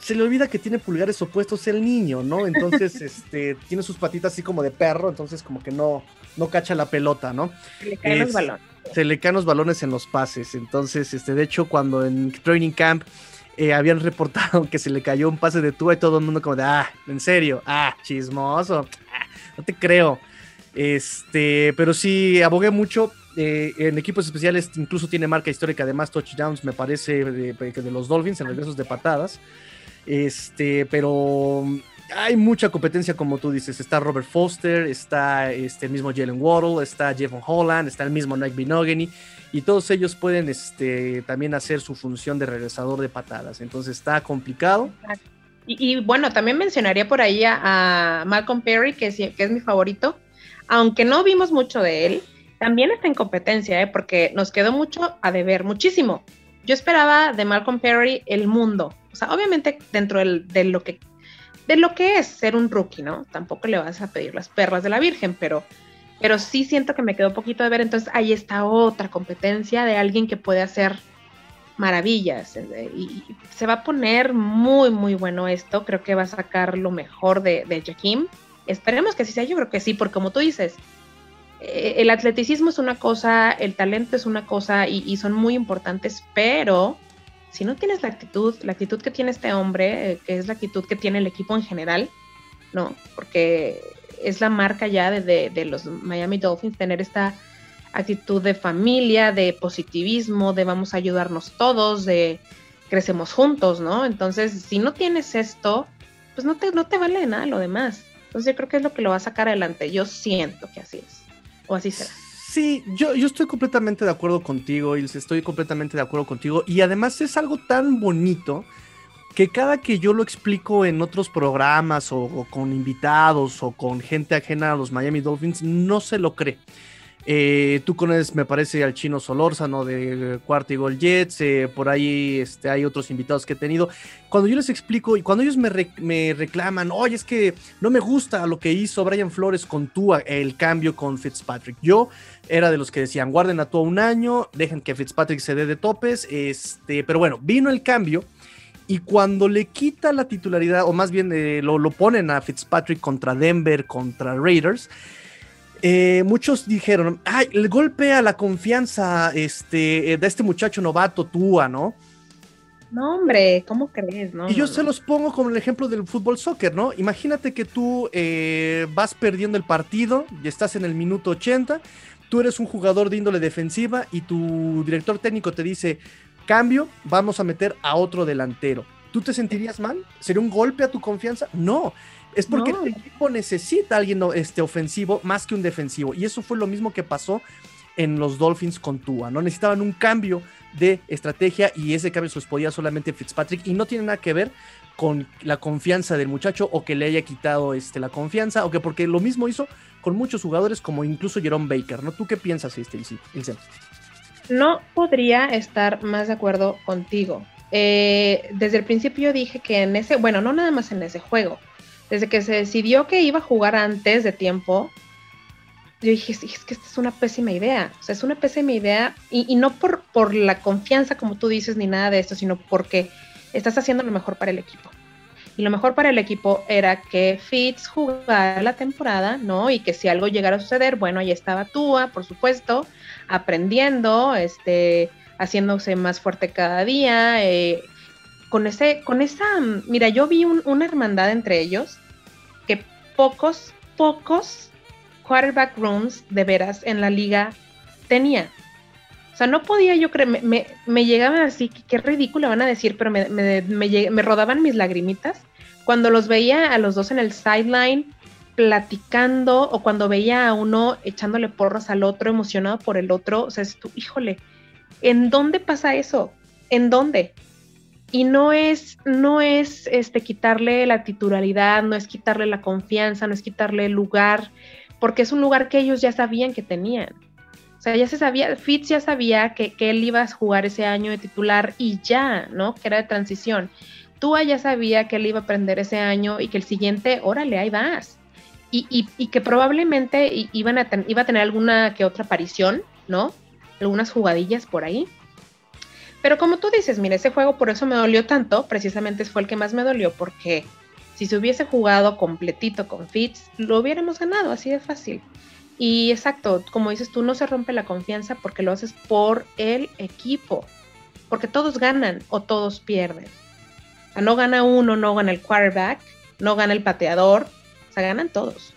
se le olvida que tiene pulgares opuestos el niño, ¿no? Entonces, este, tiene sus patitas así como de perro, entonces como que no, no cacha la pelota, ¿no? Se le caen los balones. Se le caen los balones en los pases. Entonces, este, de hecho, cuando en training camp eh, habían reportado que se le cayó un pase de Tua y todo el mundo como de, ah, en serio, ah, chismoso, ah, no te creo. Este, pero sí, abogué mucho. Eh, en equipos especiales incluso tiene marca histórica de más touchdowns, me parece, de, de los Dolphins en regresos de patadas. Este, pero hay mucha competencia, como tú dices. Está Robert Foster, está este, el mismo Jalen Waddle, está Jeff Holland, está el mismo Nick Binogany, y todos ellos pueden este, también hacer su función de regresador de patadas. Entonces está complicado. Y, bueno, también mencionaría por ahí a, Malcolm Perry, que es, que es mi favorito, aunque no vimos mucho de él, también está en competencia, ¿eh? porque nos quedó mucho a deber, muchísimo. Yo esperaba de Malcolm Perry el mundo, o sea, obviamente dentro de lo que de lo que es ser un rookie, ¿no? Tampoco le vas a pedir las perlas de la Virgen, pero, pero sí siento que me quedó poquito de ver. Entonces ahí está otra competencia de alguien que puede hacer maravillas. Eh, y, se va a poner muy, muy bueno esto. Creo que va a sacar lo mejor de, de. Esperemos que sí sea, yo creo que sí, porque como tú dices, eh, el atleticismo es una cosa, el talento es una cosa y son muy importantes, pero si no tienes la actitud, la actitud que tiene este hombre, eh, que es la actitud que tiene el equipo en general, ¿no? Porque es la marca ya de, los Miami Dolphins tener esta actitud de familia, de positivismo, de vamos a ayudarnos todos, de crecemos juntos, ¿no? Entonces, si no tienes esto, pues no te, no te vale nada lo demás. Entonces yo creo que es lo que lo va a sacar adelante. Yo siento que así es. O así será. Sí, yo, yo estoy completamente de acuerdo contigo, Ilse, estoy completamente de acuerdo contigo. Y además es algo tan bonito que cada que yo lo explico en otros programas o, con invitados o con gente ajena a los Miami Dolphins, no se lo cree. Eh, tú conoces, me parece, al chino Solórzano de Cuarta y Gol Jets. eh, por ahí este, hay otros invitados que he tenido. Cuando yo les explico y cuando ellos me, re- me reclaman, oye, es que no me gusta lo que hizo Brian Flores con Tua, el cambio con Fitzpatrick. Yo era de los que decían, guarden a Tua un año, dejen que Fitzpatrick se dé de topes. Este, pero bueno, vino el cambio. Y cuando le quita la titularidad, o más bien eh, lo, lo ponen a Fitzpatrick contra Denver, contra Raiders, eh, muchos dijeron, ay, el golpe a la confianza este, eh, de este muchacho novato, Tua, ¿no? No, hombre, ¿cómo crees? No, y yo no, se no. los pongo como el ejemplo del fútbol soccer, ¿no? Imagínate que tú eh, vas perdiendo el partido y estás en el minuto 80, tú eres un jugador de índole defensiva y tu director técnico te dice, cambio, vamos a meter a otro delantero. ¿Tú te sentirías mal? ¿Sería un golpe a tu confianza? No. Es porque No. el equipo necesita a alguien este, ofensivo más que un defensivo. Y eso fue lo mismo que pasó en los Dolphins con Tua, ¿no? Necesitaban un cambio de estrategia y ese cambio se los podía solamente Fitzpatrick y no tiene nada que ver con la confianza del muchacho o que le haya quitado este, la confianza o que porque lo mismo hizo con muchos jugadores como incluso Jerome Baker, ¿no? ¿Tú qué piensas, este? Ilse? No podría estar más de acuerdo contigo. Eh, desde el principio dije que en ese, bueno, no nada más en ese juego, desde que se decidió que iba a jugar antes de tiempo, yo dije, "Sí, es que esta es una pésima idea. O sea, es una pésima idea y, y no por, por la confianza, como tú dices, ni nada de esto, sino porque estás haciendo lo mejor para el equipo. Y lo mejor para el equipo era que Fitz jugara la temporada, ¿no? Y que si algo llegara a suceder, bueno, ahí estaba Tua, por supuesto, aprendiendo, este, haciéndose más fuerte cada día, eh, con ese, con esa, mira, yo vi un- una hermandad entre ellos que pocos, pocos quarterback rooms de veras en la liga tenía. O sea, no podía yo creer, me, me, me llegaban así, qué ridículo van a decir, pero me, me rodaban mis lagrimitas cuando los veía a los dos en el sideline platicando o cuando veía a uno echándole porras al otro, emocionado por el otro, o sea, es tú, híjole, ¿en dónde pasa eso? ¿En dónde? Y no es, no es este, quitarle la titularidad, no es quitarle la confianza, no es quitarle el lugar, porque es un lugar que ellos ya sabían que tenían. O sea, ya se sabía, Fitz ya sabía que, que él iba a jugar ese año de titular y ya, ¿no? Que era de transición. Tua ya sabía que él iba a aprender ese año y que el siguiente, órale, ahí vas. Y, y- y que probablemente iban a iba a tener alguna que otra aparición, ¿no? Algunas jugadillas por ahí. Pero como tú dices, mira, ese juego por eso me dolió tanto, precisamente fue el que más me dolió, porque si se hubiese jugado completito con Fitz, lo hubiéramos ganado, así de fácil. Y exacto, como dices tú, no se rompe la confianza porque lo haces por el equipo, porque todos ganan o todos pierden. O sea, no gana uno, no gana el quarterback, no gana el pateador, o sea, ganan todos.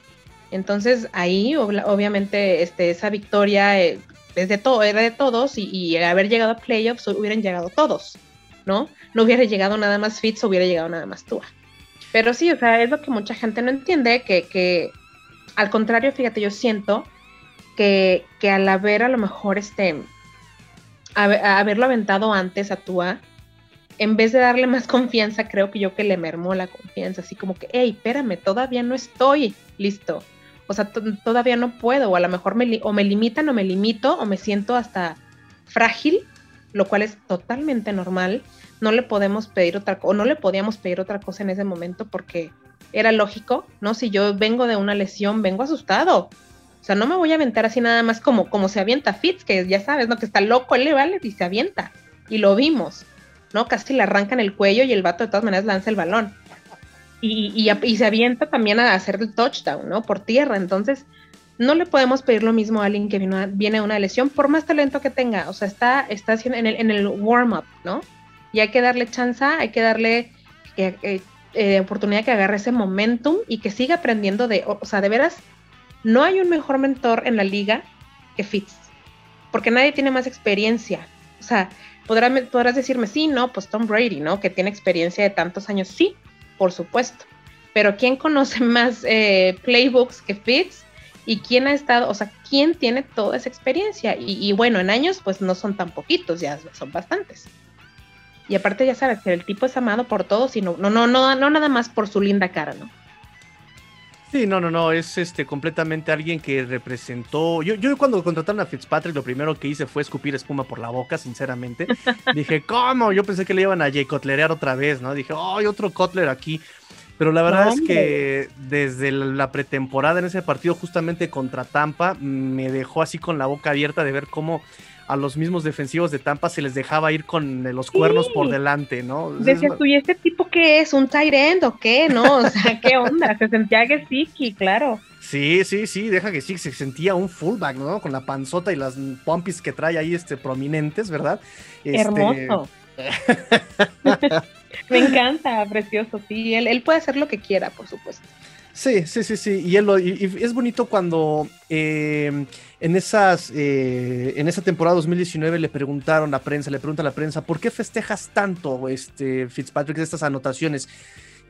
Entonces ahí obviamente este, esa victoria eh, es de todo, era de todos y, haber llegado a playoffs hubieran llegado todos, ¿no? No hubiera llegado nada más Fitz, hubiera llegado nada más Tua. Pero sí, o sea, es lo que mucha gente no entiende, que, que al contrario, fíjate, yo siento que, que al haber a lo mejor este, haber- haberlo aventado antes a Tua, en vez de darle más confianza, creo que yo que le mermó la confianza, así como que, hey, espérame, todavía no estoy listo. O sea, to- todavía no puedo, o a lo mejor me, o me limitan o me limito o me siento hasta frágil, lo cual es totalmente normal. No le podemos pedir otra o no le podíamos pedir otra cosa en ese momento porque era lógico, ¿no? Si yo vengo de una lesión, vengo asustado. O sea, no me voy a aventar así nada más como, como se avienta Fitz, que ya sabes, ¿no? Que está loco, él le vale y se avienta. Y lo vimos, ¿no? Casi le arrancan el cuello y el vato de todas maneras lanza el balón. Y, y, se avienta también a hacer el touchdown, ¿no? Por tierra. Entonces, no le podemos pedir lo mismo a alguien que viene a una lesión, por más talento que tenga. O sea, está, está haciendo en el, en el warm-up, ¿no? Y hay que darle chance, hay que darle eh, eh, oportunidad que agarre ese momentum y que siga aprendiendo de, o, o sea, de veras, no hay un mejor mentor en la liga que Fitz, porque nadie tiene más experiencia. O sea, podrá, podrás decirme, sí, no, pues Tom Brady, ¿no? Que tiene experiencia de tantos años, sí, por supuesto. Pero ¿quién conoce más eh, playbooks que Fitz? ¿Y quién ha estado, o sea, quién tiene toda esa experiencia? Y, bueno, en años, pues no son tan poquitos, ya son bastantes. Y aparte ya sabes que el tipo es amado por todos y no, no, no, no, no nada más por su linda cara, ¿no? Sí, no, no, no, es este completamente alguien que representó. Yo, yo cuando contrataron a Fitzpatrick, lo primero que hice fue escupir espuma por la boca, sinceramente. Dije, ¿cómo? Yo pensé que le iban a Jay Cotlerear otra vez, ¿no? Dije, ¡ay, otro Cotler aquí! Pero la verdad es que desde la pretemporada en ese partido, justamente contra Tampa, me dejó así con la boca abierta de ver cómo a los mismos defensivos de Tampa se les dejaba ir con los cuernos por delante, ¿no? Decías tú, ¿y este tipo qué es? ¿Un tight o qué? ¿No? O sea, ¿qué onda? Se sentía que sí, claro. Sí, sí, sí, deja que sí, se sentía un fullback, ¿no? Con la panzota y las pompis que trae ahí este, prominentes, ¿verdad? Este... Hermoso. Me encanta, precioso, sí. Él, él puede hacer lo que quiera, por supuesto. Sí, sí, sí, sí. Y, él y, es bonito cuando eh, en, esas, eh, en esa temporada 2019 le preguntaron a la prensa, le pregunta a la prensa, ¿por qué festejas tanto, este, Fitzpatrick, estas anotaciones?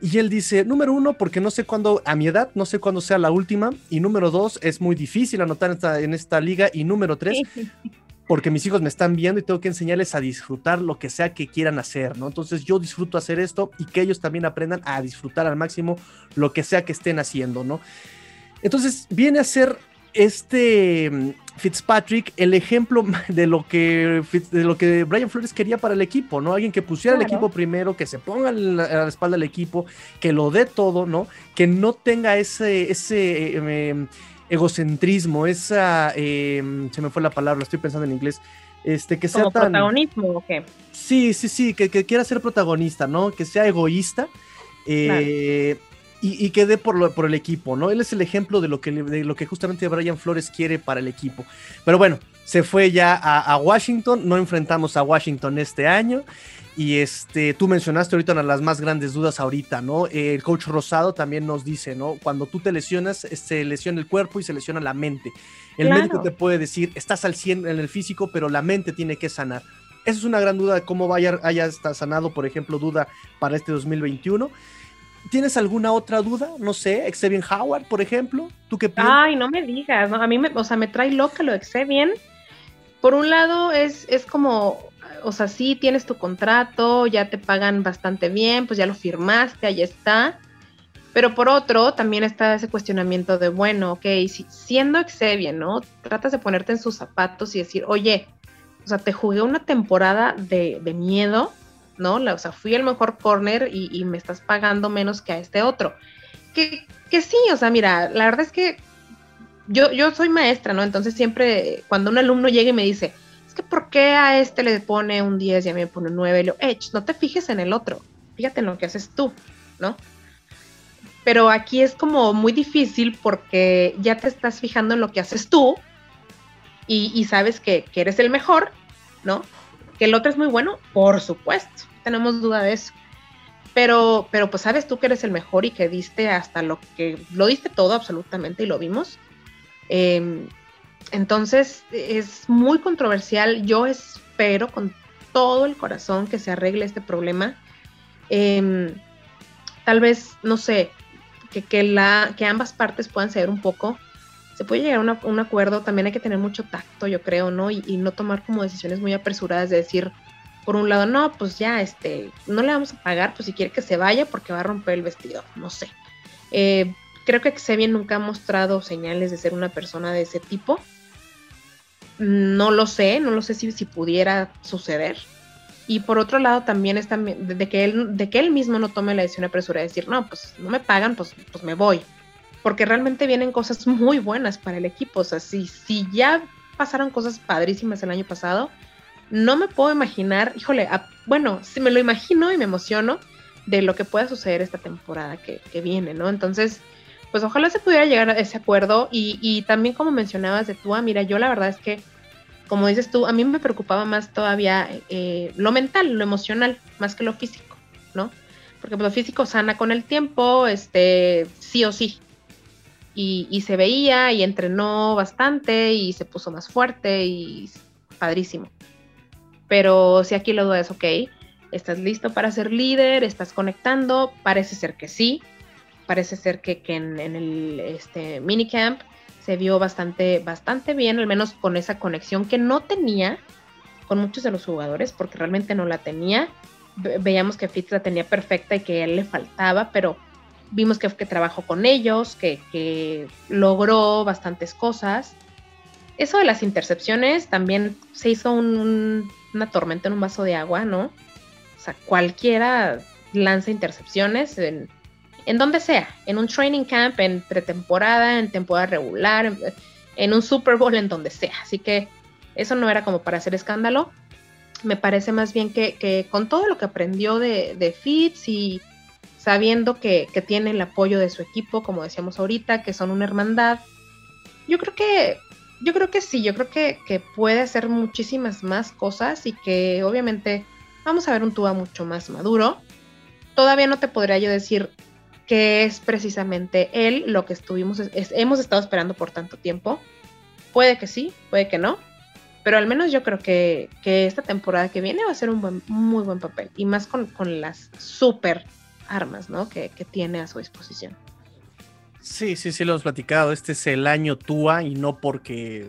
Y él dice, número uno, porque no sé cuándo, a mi edad, no sé cuándo sea la última. Y número dos, es muy difícil anotar en esta, en esta liga. Y número tres, porque mis hijos me están viendo y tengo que enseñarles a disfrutar lo que sea que quieran hacer, ¿no? Entonces yo disfruto hacer esto y que ellos también aprendan a disfrutar al máximo lo que sea que estén haciendo, ¿no? Entonces viene a ser este mm, Fitzpatrick el ejemplo de lo que de lo que Brian Flores quería para el equipo, ¿no? Alguien que pusiera el equipo primero, que se ponga a la, espalda del equipo, que lo dé todo, ¿no? Que no tenga ese ese eh, em, egocentrismo, esa, em, se me fue la palabra, estoy pensando en inglés, este, que sea ¿Como protagonismo o qué? Sí, sí, sí, que, quiera ser protagonista, ¿no? Que sea egoísta eh, y, que dé por, por el equipo, ¿no? Él es el ejemplo de lo, que, de lo que justamente Brian Flores quiere para el equipo. Pero bueno, se fue ya a Washington, no enfrentamos a Washington este año. Y este, tú mencionaste ahorita una de las más grandes dudas ahorita, ¿no? el coach Rosado también nos dice, ¿no? Cuando tú te lesionas, se lesiona el cuerpo y se lesiona la mente. El médico te puede decir, estás al 100 en el físico, pero la mente tiene que sanar. Esa es una gran duda de cómo vaya, haya sanado, por ejemplo, duda para este 2021. ¿Tienes alguna otra duda? No sé, Xavier Howard, por ejemplo. ¿Tú qué piensas? Ay, no me digas, a mí me, o sea, me trae loca lo de. Por un lado, es, es como o sea, sí tienes tu contrato, ya te pagan bastante bien, pues ya lo firmaste, ahí está. Pero por otro, también está ese cuestionamiento de, bueno, ok, si, siendo Xavier, ¿no? Tratas de ponerte en sus zapatos y decir, oye, o sea, te jugué una temporada de, miedo, ¿no? o sea, fui el mejor corner y, me estás pagando menos que a este otro. Que, que sí, o sea, mira, la verdad es que yo, yo soy maestra, ¿no? Entonces siempre cuando un alumno llega y me dice, ¿por qué a este le pone un 10 y a mí me pone un 9? lo, no te fijes en el otro, fíjate en lo que haces tú, ¿no? Pero aquí es como muy difícil porque ya te estás fijando en lo que haces tú y, sabes que, eres el mejor, ¿no? Que el otro es muy bueno, por supuesto, tenemos duda de eso. Pero, pero pues sabes tú que eres el mejor y que diste hasta lo que, lo diste todo absolutamente y lo vimos. Eh, entonces es muy controversial. Yo espero con todo el corazón que se arregle este problema. Em, tal vez, no sé, que, la, que ambas partes puedan ceder un poco. Se puede llegar a un acuerdo, también hay que tener mucho tacto, yo creo, ¿no? Y, no tomar como decisiones muy apresuradas de decir, por un lado, no, pues ya, este, no le vamos a pagar, pues si quiere que se vaya porque va a romper el vestido, no sé. Eh, creo que Xavier nunca ha mostrado señales de ser una persona de ese tipo. No lo sé, no lo sé si, si pudiera suceder. Y por otro lado también es de que él, de que él mismo no tome la decisión apresurada de decir, no, pues no me pagan, pues, pues me voy. Porque realmente vienen cosas muy buenas para el equipo. O sea, si, si ya pasaron cosas padrísimas el año pasado, no me puedo imaginar, híjole, bueno, si me lo imagino y me emociono de lo que pueda suceder esta temporada que, viene, ¿no? Entonces, pues ojalá se pudiera llegar a ese acuerdo y, también como mencionabas de tú, mira, yo la verdad es que, como dices tú, a mí me preocupaba más todavía eh, lo mental, lo emocional, más que lo físico, ¿no? Porque pues, lo físico sana con el tiempo, este, sí o sí. Y, y se veía y entrenó bastante y se puso más fuerte y padrísimo. Pero si aquí lo duda es, ok, estás listo para ser líder, estás conectando, parece ser que sí, parece ser que, en, el este, minicamp se vio bastante, bastante bien, al menos con esa conexión que no tenía con muchos de los jugadores, porque realmente no la tenía. veíamos que Fitz la tenía perfecta y que a él le faltaba, pero vimos que, que trabajó con ellos, que, logró bastantes cosas. Eso de las intercepciones también se hizo una tormenta en un vaso de agua, ¿no? O sea, cualquiera lanza intercepciones en, donde sea, en un training camp, en pretemporada, en temporada regular, en, un Super Bowl, en donde sea. Así que eso no era como para hacer escándalo. Me parece más bien que, con todo lo que aprendió de, de Fitz y sabiendo que, tiene el apoyo de su equipo, como decíamos ahorita, que son una hermandad. Yo creo que, yo creo que sí, yo creo que, puede hacer muchísimas más cosas y que obviamente vamos a ver un Tua mucho más maduro. Todavía no te podría yo decir que es precisamente él lo que estuvimos, hemos estado esperando por tanto tiempo. Puede que sí, puede que no, pero al menos yo creo que, esta temporada que viene va a ser un buen, muy buen papel y más con, con las super armas, ¿no? Que, tiene a su disposición. Sí, sí, sí, lo hemos platicado. Este es el año Tua y no porque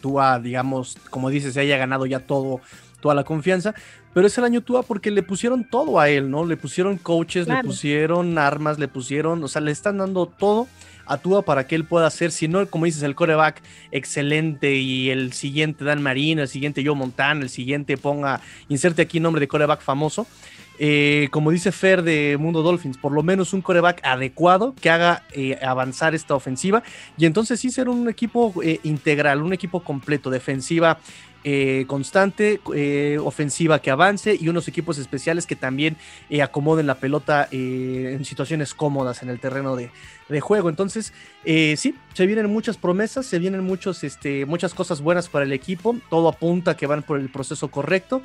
Tua, digamos, como dices, se haya ganado ya todo, toda la confianza, pero es el año Tua porque le pusieron todo a él, ¿no? Le pusieron coaches, le pusieron armas, le pusieron, o sea, le están dando todo a Tua para que él pueda hacer, si no, como dices, el coreback excelente y el siguiente Dan Marino, el siguiente Joe Montana, el siguiente ponga, inserte aquí nombre de coreback famoso. Eh, como dice Fer de Mundo Dolphins, por lo menos un coreback adecuado que haga eh, avanzar esta ofensiva y entonces sí ser un equipo eh, integral, un equipo completo, defensiva constante, ofensiva que avance y unos equipos especiales que también acomoden la pelota en situaciones cómodas en el terreno de, juego. Entonces, sí, se vienen muchas promesas, se vienen este, muchas cosas buenas para el equipo, todo apunta que van por el proceso correcto.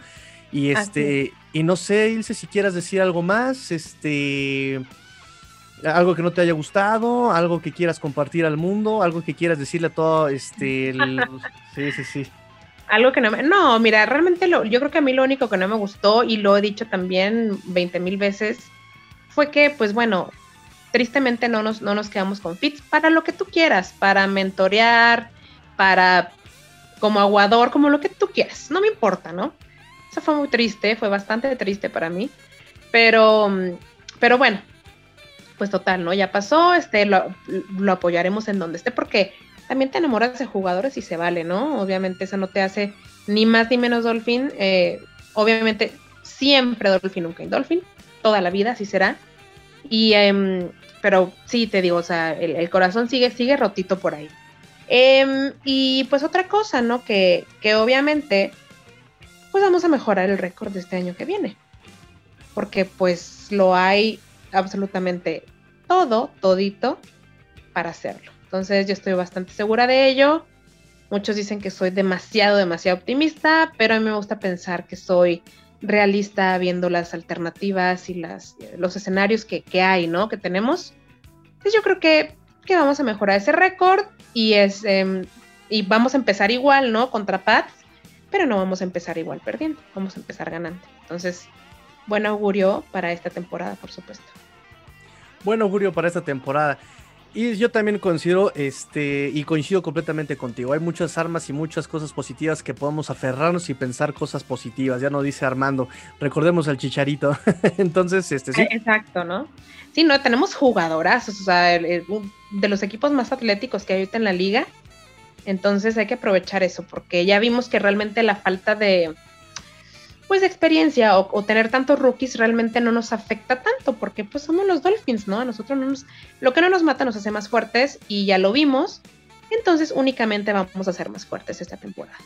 Y este, y no sé, Ilse, si quieras decir algo más, este, algo que no te haya gustado, algo que quieras compartir al mundo, algo que quieras decirle a todo, este, sí, sí, sí. Algo que no me, no, mira, realmente lo, yo creo que a mí lo único que no me gustó, y lo he dicho también 20 mil veces, fue que, pues bueno, tristemente no nos, no nos quedamos con Fitz para lo que tú quieras, para mentorear, para como aguador, como lo que tú quieras, no me importa, ¿no? Fue muy triste, fue bastante triste para mí. Pero, pero bueno, pues total, ¿no? Ya pasó, este, lo, apoyaremos en donde esté, porque también te enamoras de jugadores y se vale, ¿no? Obviamente eso no te hace ni más ni menos Dolphin. Eh, obviamente siempre Dolphin, nunca Dolphin. Toda la vida así será. Y, em, pero sí, te digo, o sea, el, corazón sigue, sigue rotito por ahí. Em, y pues otra cosa, ¿no? Que, que obviamente pues vamos a mejorar el récord de este año que viene. Porque pues lo hay absolutamente todo, todito para hacerlo. Entonces yo estoy bastante segura de ello. Muchos dicen que soy demasiado, demasiado optimista, pero a mí me gusta pensar que soy realista viendo las alternativas y las, los escenarios que, hay, ¿no? Que tenemos. Entonces yo creo que, que vamos a mejorar ese récord y, es, em, y vamos a empezar igual, ¿no? Contra Pats pero no vamos a empezar igual perdiendo, vamos a empezar ganando. Entonces, buen augurio para esta temporada, por supuesto. Buen augurio para esta temporada. Y yo también considero, este, y coincido completamente contigo. Hay muchas armas y muchas cosas positivas que podemos aferrarnos y pensar cosas positivas. Ya no dice Armando, recordemos al chicharito. Entonces, este sí. Exacto, ¿no? Sí, no, tenemos jugadoras, o sea, de los equipos más atléticos que hay ahorita en la liga. Entonces hay que aprovechar eso, porque ya vimos que realmente la falta de, pues, de experiencia o, tener tantos rookies realmente no nos afecta tanto, porque pues somos los Dolphins, ¿no? A nosotros no nos, lo que no nos mata nos hace más fuertes y ya lo vimos, entonces únicamente vamos a ser más fuertes esta temporada.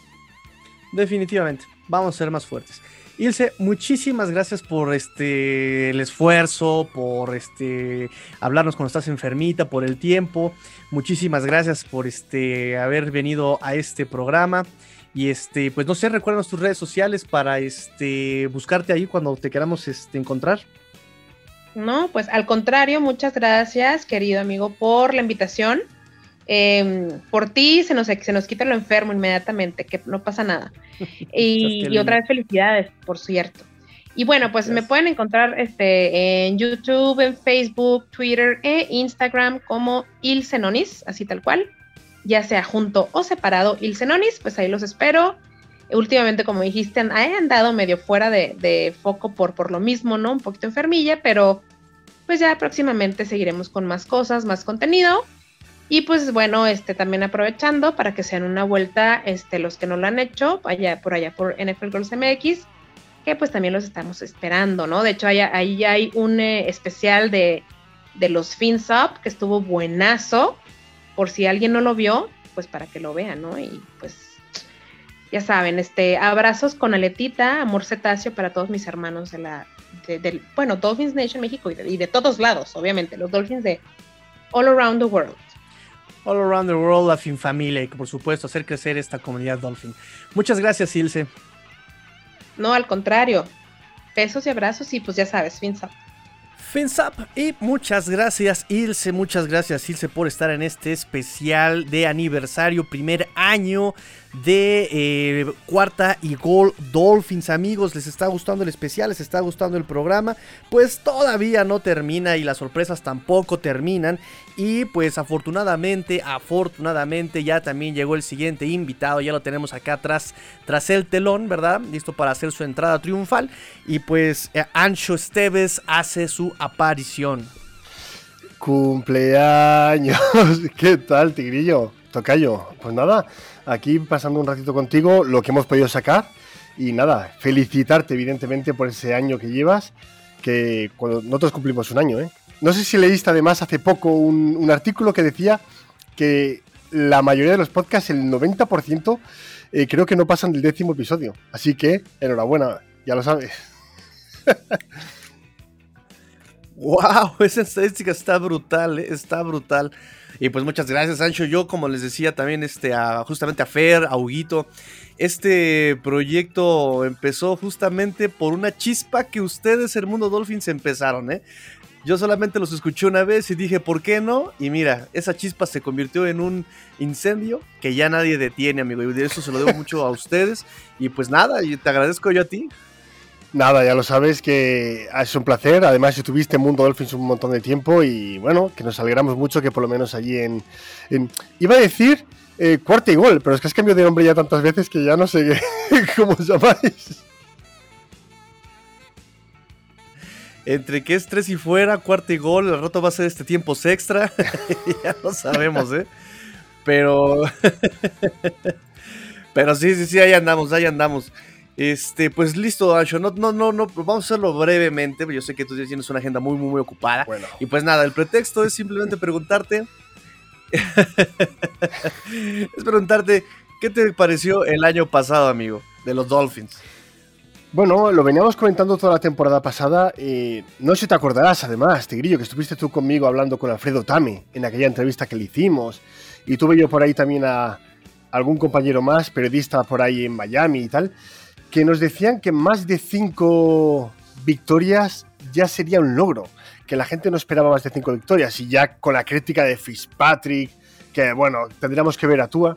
Definitivamente, vamos a ser más fuertes. Ilse, muchísimas gracias por este el esfuerzo, por este hablarnos cuando estás enfermita, por el tiempo. Muchísimas gracias por este haber venido a este programa. Y este, pues no sé, recuérdanos tus redes sociales para este buscarte ahí cuando te queramos este, encontrar. No, pues al contrario, muchas gracias, querido amigo, por la invitación. Em, por ti se nos, se nos quita lo enfermo inmediatamente, que no pasa nada. y, otra vez felicidades, por cierto. Y bueno, pues me pueden encontrar este, en YouTube, en Facebook, Twitter e Instagram como Ilsenonis, así tal cual, ya sea junto o separado Ilsenonis, pues ahí los espero. Últimamente, como dijiste, he andado medio fuera de, de, foco por, por lo mismo, ¿no? Un poquito enfermilla, pero pues ya próximamente seguiremos con más cosas, más contenido. Y pues bueno, este también aprovechando para que sean una vuelta, este, los que no lo han hecho, allá por allá por NFL Girls MX, que pues también los estamos esperando, ¿no? De hecho, ahí, ahí hay un eh, especial de, de los Fins Up que estuvo buenazo. Por si alguien no lo vio, pues para que lo vean, ¿no? Y pues ya saben, este, abrazos con aletita, amor cetáceo para todos mis hermanos de la, del, bueno, Dolphins Nation México y de, y de, todos lados, obviamente, los Dolphins de all around the world. All around the world, la fin familia y por supuesto hacer crecer esta comunidad Dolphin. Muchas gracias, Ilse. No, al contrario. Besos y abrazos y pues ya sabes, fins up. Fins up y muchas gracias Ilse, muchas gracias Ilse por estar en este especial de aniversario, primer año de eh, cuarta y gol Dolphins. Amigos les está gustando el especial les está gustando el programa. Pues todavía no termina y las sorpresas tampoco terminan. Y pues afortunadamente afortunadamente ya también llegó el siguiente invitado. Ya lo tenemos acá atrás tras el telón verdad listo para hacer su entrada triunfal. Y pues eh, Ancho Esteves hace su aparición. Cumpleaños. Qué tal tigrillo tocayo pues nada aquí pasando un ratito contigo, lo que hemos podido sacar. Y nada, felicitarte evidentemente por ese año que llevas, que cuando nosotros cumplimos un año, ¿eh? No sé si leíste además hace poco un, artículo que decía que la mayoría de los podcasts, el 90%, eh, creo que no pasan del décimo episodio. Así que, enhorabuena, ya lo sabes. wow, esa estadística está brutal, ¿eh? está brutal. Y pues muchas gracias, Sancho. Yo, como les decía también, este, justamente a Fer, a Huguito, este proyecto empezó justamente por una chispa que ustedes, el mundo Dolphins, empezaron, ¿eh? Yo solamente los escuché una vez y dije, ¿por qué no? Y mira, esa chispa se convirtió en un incendio que ya nadie detiene, amigo. Y de eso se lo debo mucho a ustedes. Y pues nada, te agradezco yo a ti. Nada, ya lo sabes que es un placer. Además, estuviste en Mundo Dolphins un montón de tiempo y bueno, que nos alegramos mucho que por lo menos allí en. iba a decir eh, cuarta y gol, pero es que has cambiado de nombre ya tantas veces que ya no sé cómo os llamáis. Entre que es tres y fuera, cuarta y gol, el rato va a ser este tiempo extra. ya lo sabemos, ¿eh? Pero. pero sí, sí, sí, ahí andamos, ahí andamos. Este, pues listo, Ancho. No, no, no, no, vamos a hacerlo brevemente. Yo sé que tú tienes una agenda muy, muy, muy ocupada. Y pues nada, el pretexto es simplemente preguntarte. es preguntarte, ¿qué te pareció el año pasado, amigo, de los Dolphins? Bueno, lo veníamos comentando toda la temporada pasada. y no sé si te acordarás, además, Tigrillo, que estuviste tú conmigo hablando con Alfredo Tami en aquella entrevista que le hicimos. Y tuve yo por ahí también a algún compañero más, periodista por ahí en Miami y tal que nos decían que más de cinco victorias ya sería un logro, que la gente no esperaba más de cinco victorias y ya con la crítica de Fitzpatrick, que bueno, tendríamos que ver a Tua.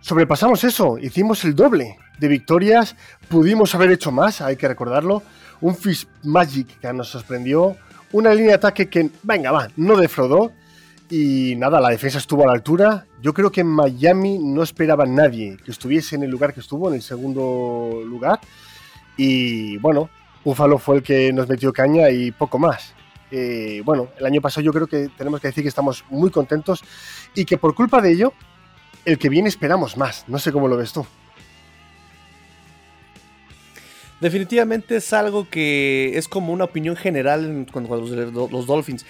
Sobrepasamos eso, hicimos el doble de victorias, pudimos haber hecho más, hay que recordarlo. Un Magic que nos sorprendió, una línea de ataque que, venga, va, no defraudó y nada, la defensa estuvo a la altura. Yo creo que en Miami no esperaba nadie que estuviese en el lugar que estuvo, en el segundo lugar. Y bueno, Buffalo fue el que nos metió caña y poco más. Eh, bueno, el año pasado yo creo que tenemos que decir que estamos muy contentos y que por culpa de ello, el que viene esperamos más. No sé cómo lo ves tú. Definitivamente es algo que es como una opinión general con los, los Dolphins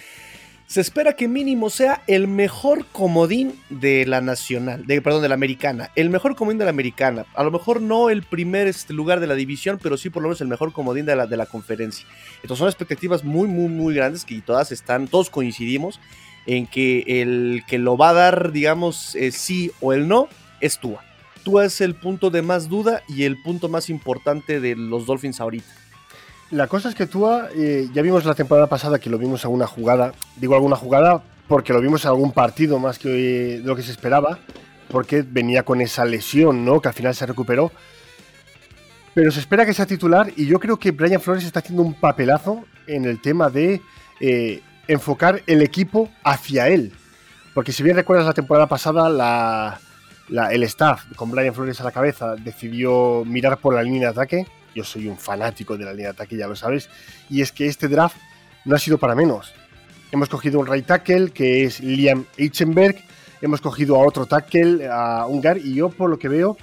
se espera que mínimo sea el mejor comodín de la nacional, de, perdón, de la americana, el mejor comodín de la americana. A lo mejor no el primer este, lugar de la división, pero sí por lo menos el mejor comodín de la, de la conferencia. Entonces son expectativas muy, muy, muy grandes que todas están, todos coincidimos en que el que lo va a dar, digamos, eh, sí o el no, es Tua. Tua es el punto de más duda y el punto más importante de los Dolphins ahorita. La cosa es que tú eh, ya vimos la temporada pasada que lo vimos en alguna jugada, digo alguna jugada porque lo vimos en algún partido más que lo que se esperaba, porque venía con esa lesión, ¿no? Que al final se recuperó. Pero se espera que sea titular y yo creo que Brian Flores está haciendo un papelazo en el tema de eh, enfocar el equipo hacia él. Porque si bien recuerdas la temporada pasada, el staff con Brian Flores a la cabeza decidió mirar por la línea de ataque yo soy un fanático de la línea de ataque, ya lo sabes, y es que este draft no ha sido para menos. Hemos cogido un right tackle que es Liam Eichenberg, hemos cogido a otro tackle, a Ungar, y yo por lo que veo,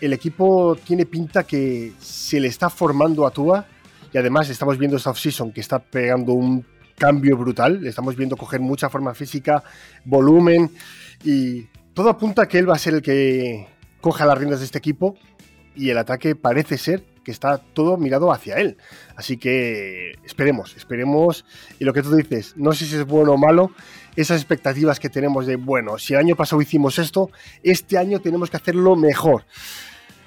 el equipo tiene pinta que se le está formando a Tua, y además estamos viendo esta offseason que está pegando un cambio brutal, le estamos viendo coger mucha forma física, volumen, y todo apunta a que él va a ser el que coja las riendas de este equipo, y el ataque parece ser que está todo mirado hacia él. Así que esperemos, esperemos. Y lo que tú dices, no sé si es bueno o malo, esas expectativas que tenemos de, bueno, si el año pasado hicimos esto, este año tenemos que hacerlo mejor.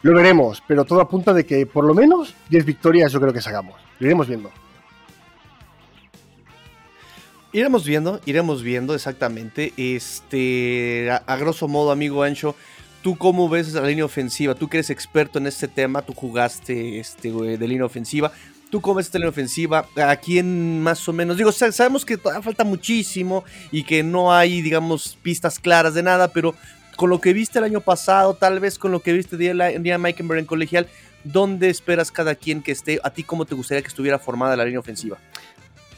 Lo veremos, pero todo apunta de que por lo menos 10 victorias yo creo que sacamos. Lo iremos viendo. Iremos viendo, iremos viendo exactamente. Este, a, a grosso modo, amigo Ancho, ¿Tú cómo ves la línea ofensiva? Tú que eres experto en este tema, tú jugaste este, de línea ofensiva. ¿Tú cómo ves esta línea ofensiva? ¿A quién más o menos? Digo, sabemos que falta muchísimo y que no hay, digamos, pistas claras de nada, pero con lo que viste el año pasado, tal vez con lo que viste el día Meikenberg en colegial, ¿dónde esperas cada quien que esté? ¿A ti cómo te gustaría que estuviera formada la línea ofensiva?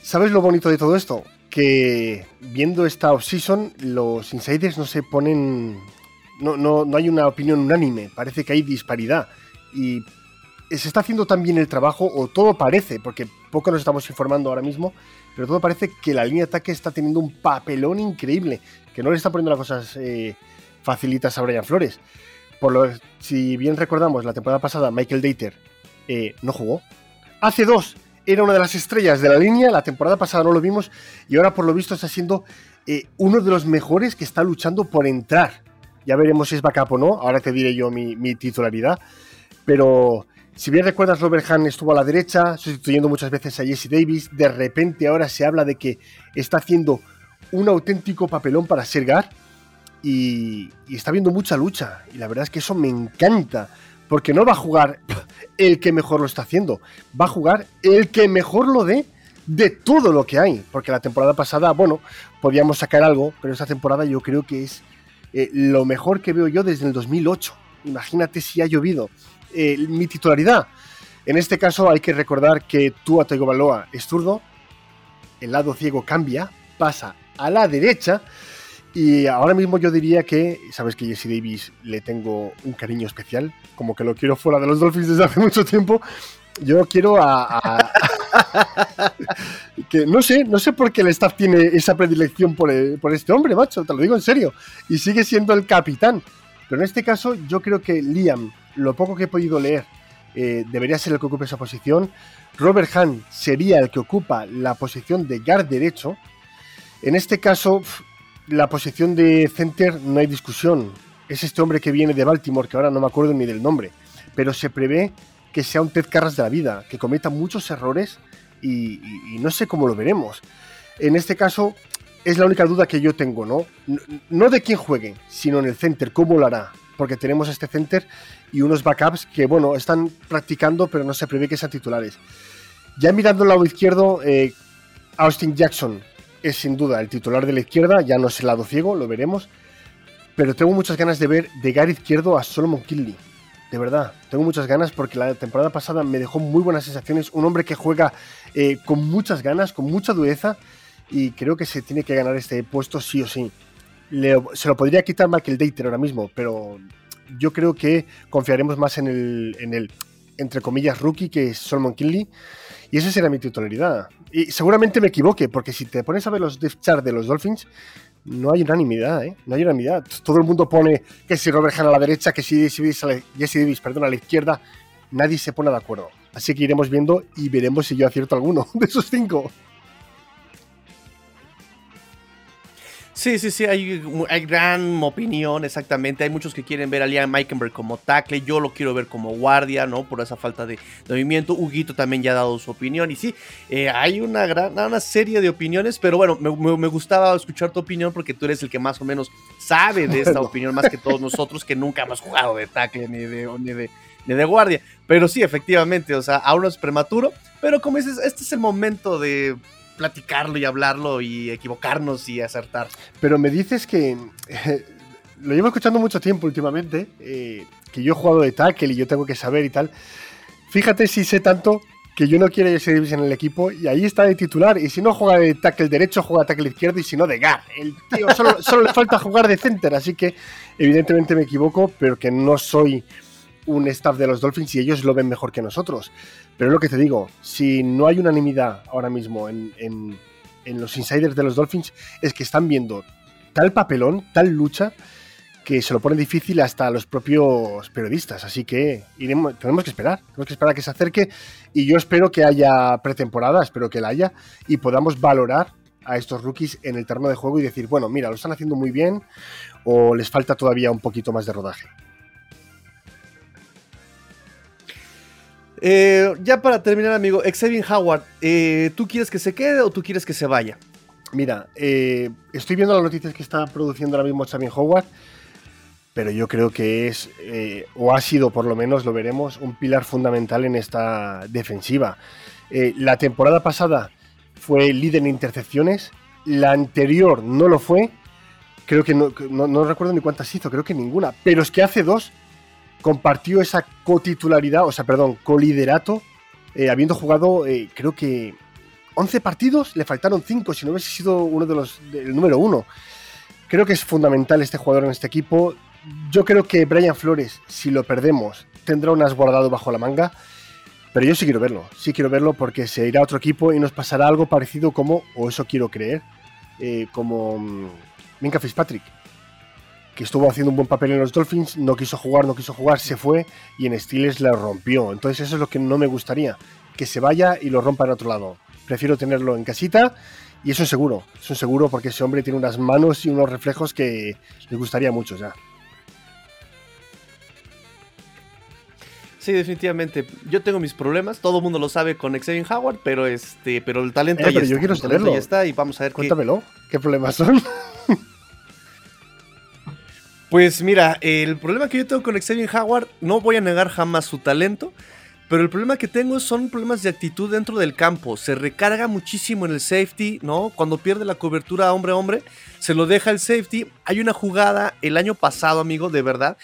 ¿Sabes lo bonito de todo esto? Que viendo esta offseason, los insiders no se ponen no, no, no hay una opinión unánime, parece que hay disparidad. Y se está haciendo tan bien el trabajo, o todo parece, porque poco nos estamos informando ahora mismo, pero todo parece que la línea de ataque está teniendo un papelón increíble, que no le está poniendo las cosas eh, facilitas a Brian Flores. Por lo, si bien recordamos, la temporada pasada Michael Dater eh, no jugó. Hace dos era una de las estrellas de la línea, la temporada pasada no lo vimos, y ahora por lo visto está siendo eh, uno de los mejores que está luchando por entrar ya veremos si es backup o no. Ahora te diré yo mi, titularidad. Pero si bien recuerdas, Robert Hahn estuvo a la derecha, sustituyendo muchas veces a Jesse Davis. De repente ahora se habla de que está haciendo un auténtico papelón para ser Gar. Y, y, está viendo mucha lucha. Y la verdad es que eso me encanta. Porque no va a jugar el que mejor lo está haciendo. Va a jugar el que mejor lo dé de todo lo que hay. Porque la temporada pasada, bueno, podíamos sacar algo. Pero esta temporada yo creo que es eh, lo mejor que veo yo desde el 2008. Imagínate si ha llovido. Eh, mi titularidad. En este caso hay que recordar que Tua Tagovailoa es zurdo, el lado ciego cambia, pasa a la derecha y ahora mismo yo diría que, sabes que Jesse Davis le tengo un cariño especial, como que lo quiero fuera de los Dolphins desde hace mucho tiempo. Yo quiero a, que no sé, no sé por qué el staff tiene esa predilección por, por, este hombre, macho, te lo digo en serio. Y sigue siendo el capitán. Pero en este caso, yo creo que Liam, lo poco que he podido leer, eh, debería ser el que ocupe esa posición. Robert Hahn sería el que ocupa la posición de guard derecho. En este caso, la posición de center no hay discusión. Es este hombre que viene de Baltimore, que ahora no me acuerdo ni del nombre. Pero se prevé que sea un Ted Carras de la vida, que cometa muchos errores y, no sé cómo lo veremos. En este caso, es la única duda que yo tengo, ¿no? ¿no? de quién juegue, sino en el center, cómo lo hará. Porque tenemos este center y unos backups que, bueno, están practicando, pero no se prevé que sean titulares. Ya mirando el lado izquierdo, eh, Austin Jackson es sin duda el titular de la izquierda, ya no es el lado ciego, lo veremos. Pero tengo muchas ganas de ver de gar izquierdo a Solomon Kinley de verdad. Tengo muchas ganas porque la temporada pasada me dejó muy buenas sensaciones. Un hombre que juega eh, con muchas ganas, con mucha dureza y creo que se tiene que ganar este puesto sí o sí. se lo podría quitar Michael Dater ahora mismo, pero yo creo que confiaremos más en el, en el entre comillas, rookie que es Solomon Kinley. Y esa será mi titularidad. Y seguramente me equivoque, porque si te pones a ver los depth chart de los Dolphins, no hay unanimidad, ¿eh? No hay unanimidad. Todo el mundo pone que si Robert Hahn a la derecha, que si Jesse Davis, perdón, a la izquierda. Nadie se pone de acuerdo. Así que iremos viendo y veremos si yo acierto alguno de esos cinco. Sí, sí, sí, hay, gran opinión, exactamente. Hay muchos que quieren ver a Liam Meikenberg como tackle. Yo lo quiero ver como guardia, ¿no? Por esa falta de, movimiento. Huguito también ya ha dado su opinión. Y sí, eh, hay una gran una serie de opiniones, pero bueno, me, gustaba escuchar tu opinión porque tú eres el que más o menos sabe de esta opinión, más que todos nosotros que nunca hemos jugado de tackle ni de, ni de, ni de guardia. Pero sí, efectivamente, o sea, aún es prematuro. Pero como dices, este es el momento de platicarlo y hablarlo y equivocarnos y acertar. Pero me dices que lo llevo escuchando mucho tiempo últimamente, eh, que yo he jugado de tackle y yo tengo que saber y tal. Fíjate si sé tanto que yo no quiero a Davis en el equipo y ahí está de titular. Y si no juega de tackle derecho, juega de tackle izquierdo y si no de guard. El tío solo, solo le falta jugar de center, así que evidentemente me equivoco, pero que no soy un staff de los Dolphins y ellos lo ven mejor que nosotros. Pero es lo que te digo, si no hay unanimidad ahora mismo en, en, en los insiders de los Dolphins, es que están viendo tal papelón, tal lucha, que se lo pone difícil hasta los propios periodistas. Así que iremos, tenemos que esperar, tenemos que esperar a que se acerque y yo espero que haya pretemporada, espero que la haya y podamos valorar a estos rookies en el terreno de juego y decir, bueno, mira, lo están haciendo muy bien o les falta todavía un poquito más de rodaje. Eh, ya para terminar, amigo, Xavier Howard, eh, ¿tú quieres que se quede o tú quieres que se vaya? Mira, eh, estoy viendo las noticias que está produciendo ahora mismo Xavier Howard, pero yo creo que es, o ha sido por lo menos, lo veremos, un pilar fundamental en esta defensiva. La temporada pasada fue líder en intercepciones, la anterior no lo fue, creo que no recuerdo ni cuántas hizo, creo que ninguna, pero es que hace dos compartió esa cotitularidad, o sea, perdón, coliderato, eh, habiendo jugado, eh, creo que 11 partidos, le faltaron 5, si no hubiese sido uno de los, del número uno. Creo que es fundamental este jugador en este equipo. Yo creo que Brian Flores, si lo perdemos, tendrá un as guardado bajo la manga. Pero yo sí quiero verlo, sí quiero verlo porque se irá a otro equipo y nos pasará algo parecido como, o eso quiero creer, eh, como mm, Minka Fitzpatrick, que estuvo haciendo un buen papel en los Dolphins, no quiso jugar, no quiso jugar, se fue y en Steelers la rompió. Entonces eso es lo que no me gustaría, que se vaya y lo rompa en otro lado. Prefiero tenerlo en casita y eso es seguro, es un seguro porque ese hombre tiene unas manos y unos reflejos que les gustaría mucho ya. Sí, definitivamente. Yo tengo mis problemas, todo el mundo lo sabe con Xavier Howard, pero este, pero el talento Eh, ahí pero está. yo quiero saberlo. ahí está y vamos a ver qué, Cuéntamelo, ¿qué problemas son? Pues mira, el problema que yo tengo con Xavier Howard, no voy a negar jamás su talento, pero el problema que tengo son problemas de actitud dentro del campo. Se recarga muchísimo en el safety, ¿no? Cuando pierde la cobertura hombre a hombre, se lo deja el safety. Hay una jugada el año pasado, amigo, de verdad,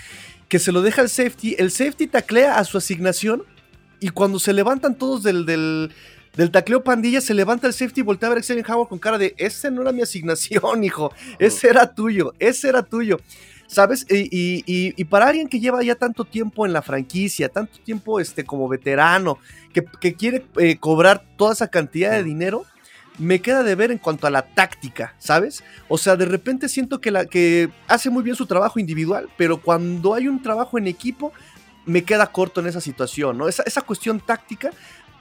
que se lo deja el safety. El safety taclea a su asignación y cuando se levantan todos del, del, del tacleo pandilla, se levanta el safety y voltea a ver a Xavier Howard con cara de, ese no era mi asignación, hijo, ese era tuyo, ese era tuyo. ¿Sabes? Y, y- y- y para alguien que lleva ya tanto tiempo en la franquicia, tanto tiempo este, como veterano, que, que quiere eh, cobrar toda esa cantidad de dinero, me queda de ver en cuanto a la táctica, ¿sabes? O sea, de repente siento que, la, que hace muy bien su trabajo individual, pero cuando hay un trabajo en equipo, me queda corto en esa situación, ¿no? Esa, esa cuestión táctica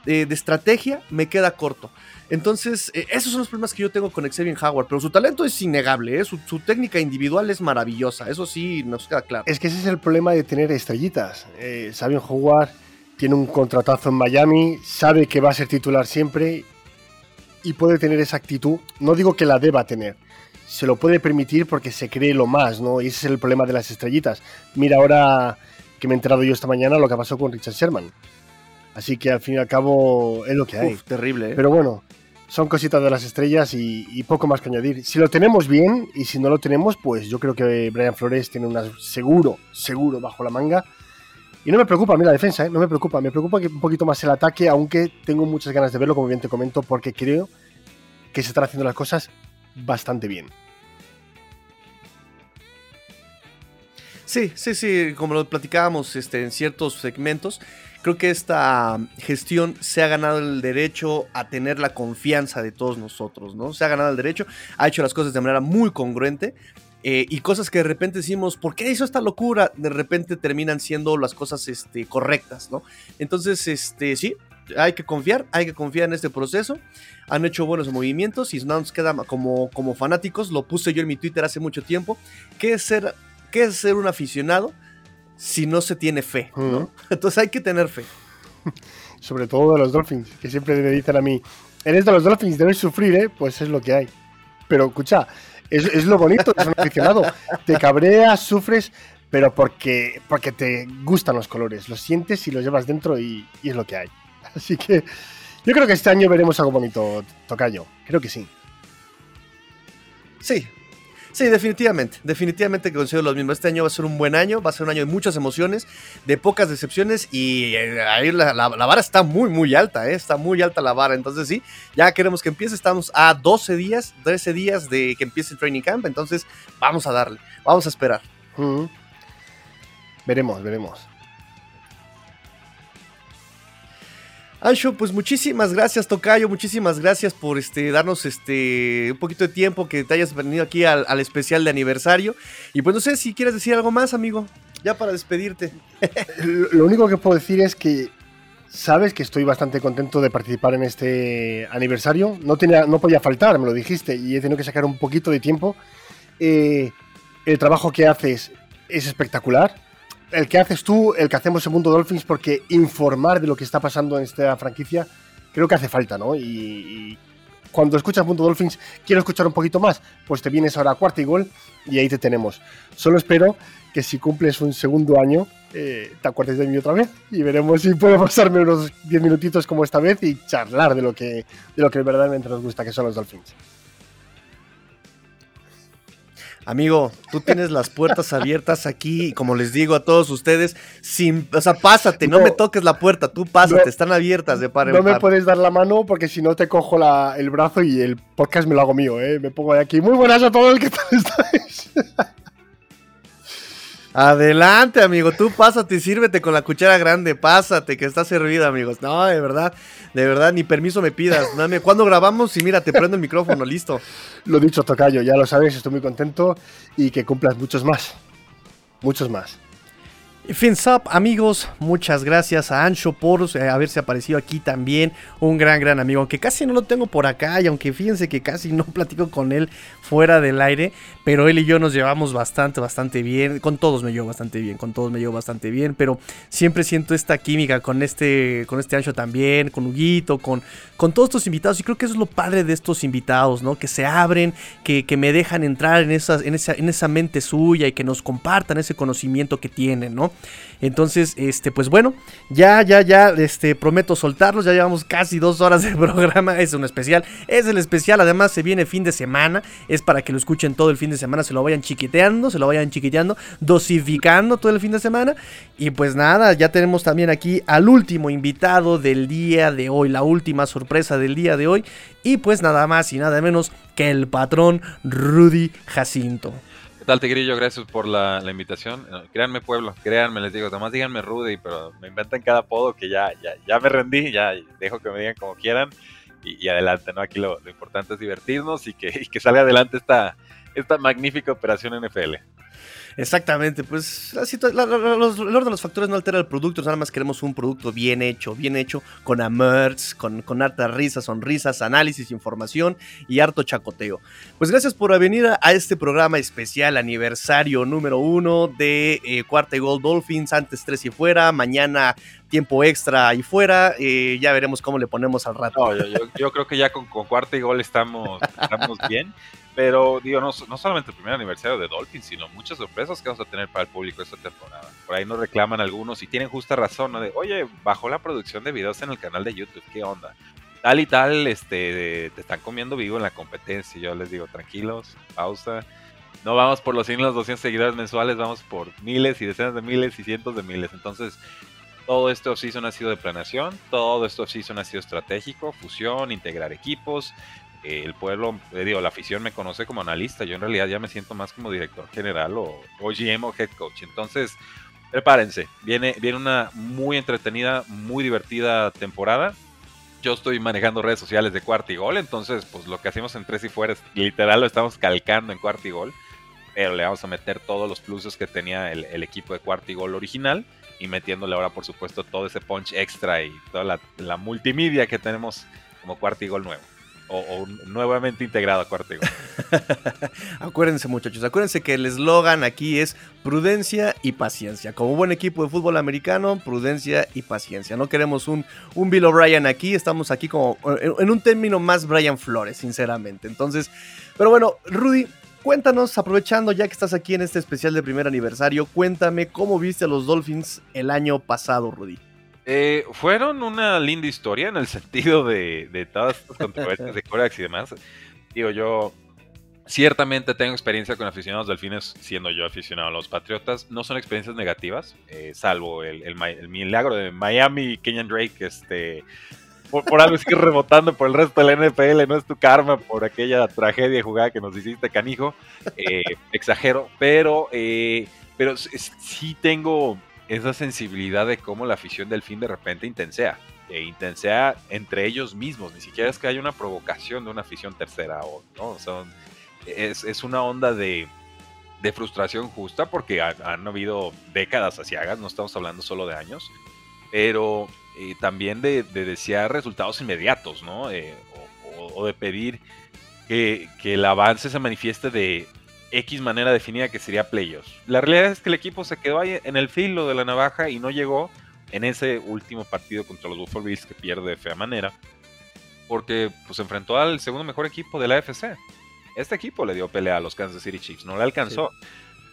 eh, de estrategia me queda corto. Entonces, eh, esos son los problemas que yo tengo con Xavier Howard, pero su talento es innegable, ¿eh? su, su técnica individual es maravillosa, eso sí nos queda claro. Es que ese es el problema de tener estrellitas. Eh, Saben jugar, tiene un contratazo en Miami, sabe que va a ser titular siempre y puede tener esa actitud. No digo que la deba tener, se lo puede permitir porque se cree lo más, ¿no? Y ese es el problema de las estrellitas. Mira ahora que me he enterado yo esta mañana lo que pasó con Richard Sherman. Así que al fin y al cabo es lo que hay. Uf, terrible, ¿eh? Pero bueno, son cositas de las estrellas y, poco más que añadir. Si lo tenemos bien y si no lo tenemos, pues yo creo que Brian Flores tiene una seguro, seguro bajo la manga. Y no me preocupa a mí la defensa, ¿eh? no me preocupa. Me preocupa que un poquito más el ataque, aunque tengo muchas ganas de verlo, como bien te comento, porque creo que se están haciendo las cosas bastante bien. Sí, sí, sí, como lo platicábamos este, en ciertos segmentos, creo que esta gestión se ha ganado el derecho a tener la confianza de todos nosotros, ¿no? Se ha ganado el derecho, ha hecho las cosas de manera muy congruente eh, y cosas que de repente decimos, ¿por qué hizo esta locura? De repente terminan siendo las cosas este, correctas, ¿no? Entonces, este, sí, hay que confiar, hay que confiar en este proceso. Han hecho buenos movimientos y no nos queda como, como fanáticos, lo puse yo en mi Twitter hace mucho tiempo, que ser ¿qué es ser un aficionado si no se tiene fe? ¿no? Entonces hay que tener fe. Sobre todo de los Dolphins, que siempre me dicen a mí, eres de los Dolphins, debes sufrir, ¿eh? Pues es lo que hay. Pero escucha, es, es lo bonito de ser un aficionado. Te cabreas, sufres, pero porque, porque te gustan los colores. Los sientes y los llevas dentro y, y es lo que hay. Así que yo creo que este año veremos algo bonito, Tocayo. Creo que sí. Sí. Sí, definitivamente, definitivamente considero lo mismo. Este año va a ser un buen año, va a ser un año de muchas emociones, de pocas decepciones y eh, ahí la, la- vara está muy, muy alta, ¿eh? está muy alta la vara. Entonces sí, ya queremos que empiece, estamos a 12 días, 13 días de que empiece el training camp, entonces vamos a darle, vamos a esperar. Veremos, veremos. Ancho, pues muchísimas gracias, Tocayo, muchísimas gracias por este, darnos este, un poquito de tiempo que te hayas venido aquí al, al especial de aniversario. Y pues no sé si quieres decir algo más, amigo, ya para despedirte. Lo único que puedo decir es que sabes que estoy bastante contento de participar en este aniversario. No, tenía, no podía faltar, me lo dijiste, y he tenido que sacar un poquito de tiempo. Eh, el trabajo que haces es espectacular. El que haces tú, el que hacemos en Mundo Dolphins, porque informar de lo que está pasando en esta franquicia creo que hace falta, ¿no? Y, cuando escuchas Mundo Dolphins, quiero escuchar un poquito más, pues te vienes ahora a cuarta y gol y ahí te tenemos. Solo espero que si cumples un segundo año, eh, te acuerdes de mí otra vez y veremos si puedo pasarme unos 10 minutitos como esta vez y charlar de lo que, de lo que verdaderamente nos gusta, que son los Dolphins. Amigo, tú tienes las puertas abiertas aquí, y como les digo a todos ustedes, sin, o sea, pásate, no, No. me toques la puerta, tú pásate, No. están abiertas de par en No me puedes dar la mano porque si no te cojo la- el brazo y el podcast me lo hago mío, ¿eh? Me pongo de aquí. Muy buenas a todos, ¿qué tal estáis? Adelante, amigo, tú pásate y sírvete con la cuchara grande, pásate, que está servida, amigos. No, de verdad, de verdad, ni permiso me pidas. Dame, ¿Cuándo grabamos? Y mira, te prendo el micrófono, listo. Lo dicho, Tocayo, ya lo sabes, estoy muy contento y que cumplas muchos más. Muchos más. Fins up, amigos, muchas gracias a Ancho por eh, haberse aparecido aquí también. Un gran, gran amigo, aunque casi no lo tengo por acá y aunque fíjense que casi no platico con él fuera del aire, pero él y yo nos llevamos bastante, bastante bien. Con todos me llevo bastante bien, con todos me llevo bastante bien, pero siempre siento esta química con este, con este Ancho también, con Huguito, con, con todos estos invitados. Y creo que eso es lo padre de estos invitados, ¿no? Que se abren, que, que me dejan entrar en, esas, en, esa, en esa mente suya y que nos compartan ese conocimiento que tienen, ¿no? Entonces, este, pues bueno, ya, ya, ya, este, prometo soltarlos. Ya llevamos casi dos horas de programa. Es un especial. Es el especial. Además, se viene fin de semana. Es para que lo escuchen todo el fin de semana. Se lo vayan chiquiteando, se lo vayan chiquiteando, dosificando todo el fin de semana. Y pues nada, ya tenemos también aquí al último invitado del día de hoy. La última sorpresa del día de hoy. Y pues nada más y nada menos que el patrón Rudy Jacinto. ¿Qué tal, Tigrillo? Gracias por la, la invitación. Eh, Créanme, pueblo, créanme, les digo, nomás díganme Rudy, pero me inventan cada apodo que ya, ya, ya me rendí, ya dejo que me digan como quieran y, y adelante, ¿no? Aquí lo, lo importante es divertirnos y que, y que salga adelante esta, esta magnífica operación NFL. Exactamente, pues la la- los- el orden de los factores no altera el producto, nada más queremos un producto bien hecho, bien hecho, con amerts, con, con hartas risas, sonrisas, análisis, información y harto chacoteo. Pues gracias por venir a, este programa especial, aniversario número uno de eh, Cuarta y Gol Dolphins, antes tres y fuera, mañana tiempo extra y fuera, eh, ya veremos cómo le ponemos al rato. No, yo, yo- yo creo que ya con, con cuarta y gol estamos, estamos bien. Pero digo, no, no solamente el primer aniversario de Dolphins, sino muchas sorpresas que vamos a tener para el público esta temporada. Por ahí nos reclaman algunos y tienen justa razón, ¿no? De, oye, bajó la producción de videos en el canal de YouTube, ¿qué onda? Tal y tal, este, te están comiendo vivo en la competencia. Yo les digo, tranquilos, pausa. No vamos por los 100 y los 200 seguidores mensuales, vamos por miles y decenas de miles y cientos de miles. Entonces, todo este offseason ha sido de planeación, todo este offseason ha sido estratégico, fusión, integrar equipos. Eh, el pueblo, eh, digo, la afición me conoce como analista, yo en realidad ya me siento más como director general o, GM o head coach. Entonces, prepárense, viene, viene una muy entretenida, muy divertida temporada. Yo estoy manejando redes sociales de cuarta y gol, entonces, pues lo que hacemos en tres y fuera, literal lo estamos calcando en cuarta y gol, pero le vamos a meter todos los pluses que tenía el, equipo de cuarta y gol original y metiéndole ahora, por supuesto, todo ese punch extra y toda la, multimedia que tenemos como cuarta y gol nuevo. O, nuevamente integrado a cuarta y gol. acuérdense muchachos, acuérdense que el eslogan aquí es prudencia y paciencia. Como buen equipo de fútbol americano, prudencia y paciencia. No queremos un, un Bill O'Brien aquí, estamos aquí como en un término más Brian Flores, sinceramente. Entonces, pero bueno, Rudy, cuéntanos, aprovechando ya que estás aquí en este especial de primer aniversario, cuéntame cómo viste a los Dolphins el año pasado, Rudy. Eh, fueron una linda historia en el sentido de, todas estas controversias de corebacks y demás. Digo, yo Ciertamente tengo experiencia con aficionados delfines, siendo yo aficionado a los Patriotas. No son experiencias negativas, eh, salvo el, milagro de Miami, Kenyan Drake, este, por, por, algo sigue rebotando por el resto de la NFL, no es tu karma por aquella tragedia jugada que nos hiciste, canijo. Eh, exagero, pero, eh, pero sí tengo esa sensibilidad de cómo la afición del fin de repente intensea. E intensea entre ellos mismos, ni siquiera es que haya una provocación de una afición tercera o no, son es, una onda de, frustración justa porque han, habido décadas asiagas, no estamos hablando solo de años, pero eh, también de, desear resultados inmediatos, ¿no? Eh, o, de pedir que, el avance se manifieste de X manera definida que sería playoffs. La realidad es que el equipo se quedó ahí en el filo de la navaja y no llegó en ese último partido contra los Buffalo Bills que pierde de fea manera porque pues enfrentó al segundo mejor equipo de la AFC este equipo le dio pelea a los Kansas City Chiefs, no le alcanzó,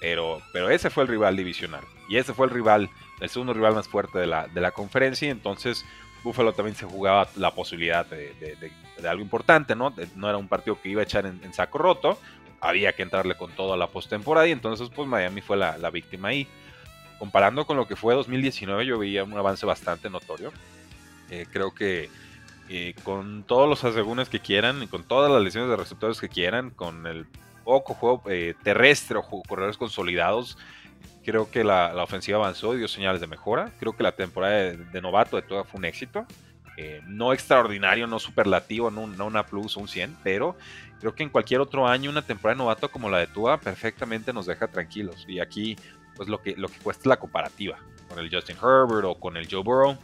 pero, pero ese fue el rival divisional y ese fue el rival, el segundo rival más fuerte de la, de la conferencia y entonces Buffalo también se jugaba la posibilidad de, algo importante, ¿no? no era un partido que iba a echar en, saco roto, había que entrarle con todo a la postemporada y entonces pues Miami fue la, la víctima ahí. Comparando con lo que fue 2019 yo veía un avance bastante notorio. Eh, creo que eh, con todos los asegúnes que quieran, con todas las lesiones de receptores que quieran, con el poco juego eh, terrestre o corredores consolidados, creo que la, ofensiva avanzó y dio señales de mejora. Creo que la temporada de, novato de toda fue un éxito. Eh, no extraordinario, no superlativo, no, una plus un 100, pero creo que en cualquier otro año una temporada de novato como la de Tua perfectamente nos deja tranquilos. Y aquí, pues lo que, lo que cuesta es la comparativa con el Justin Herbert o con el Joe Burrow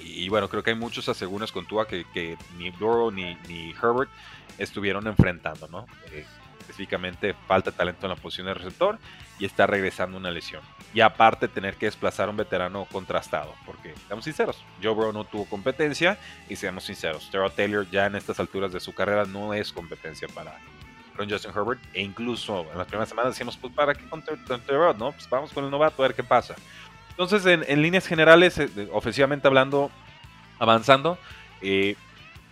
y bueno, creo que hay muchos asegúnes con Tua que, ni Burrow ni, ni, Herbert estuvieron enfrentando, ¿no? Eh, específicamente falta talento en la posición de receptor y está regresando una lesión. Y aparte tener que desplazar a un veterano contrastado, porque seamos sinceros, Joe Burrow no tuvo competencia y seamos sinceros, Terrell Taylor ya en estas alturas de su carrera no es competencia para, Justin Herbert e incluso en las primeras semanas decíamos, pues para qué con Terrell, ¿no? Pues vamos con el novato a ver qué pasa. Entonces, en, líneas generales, eh, ofensivamente hablando, avanzando, eh,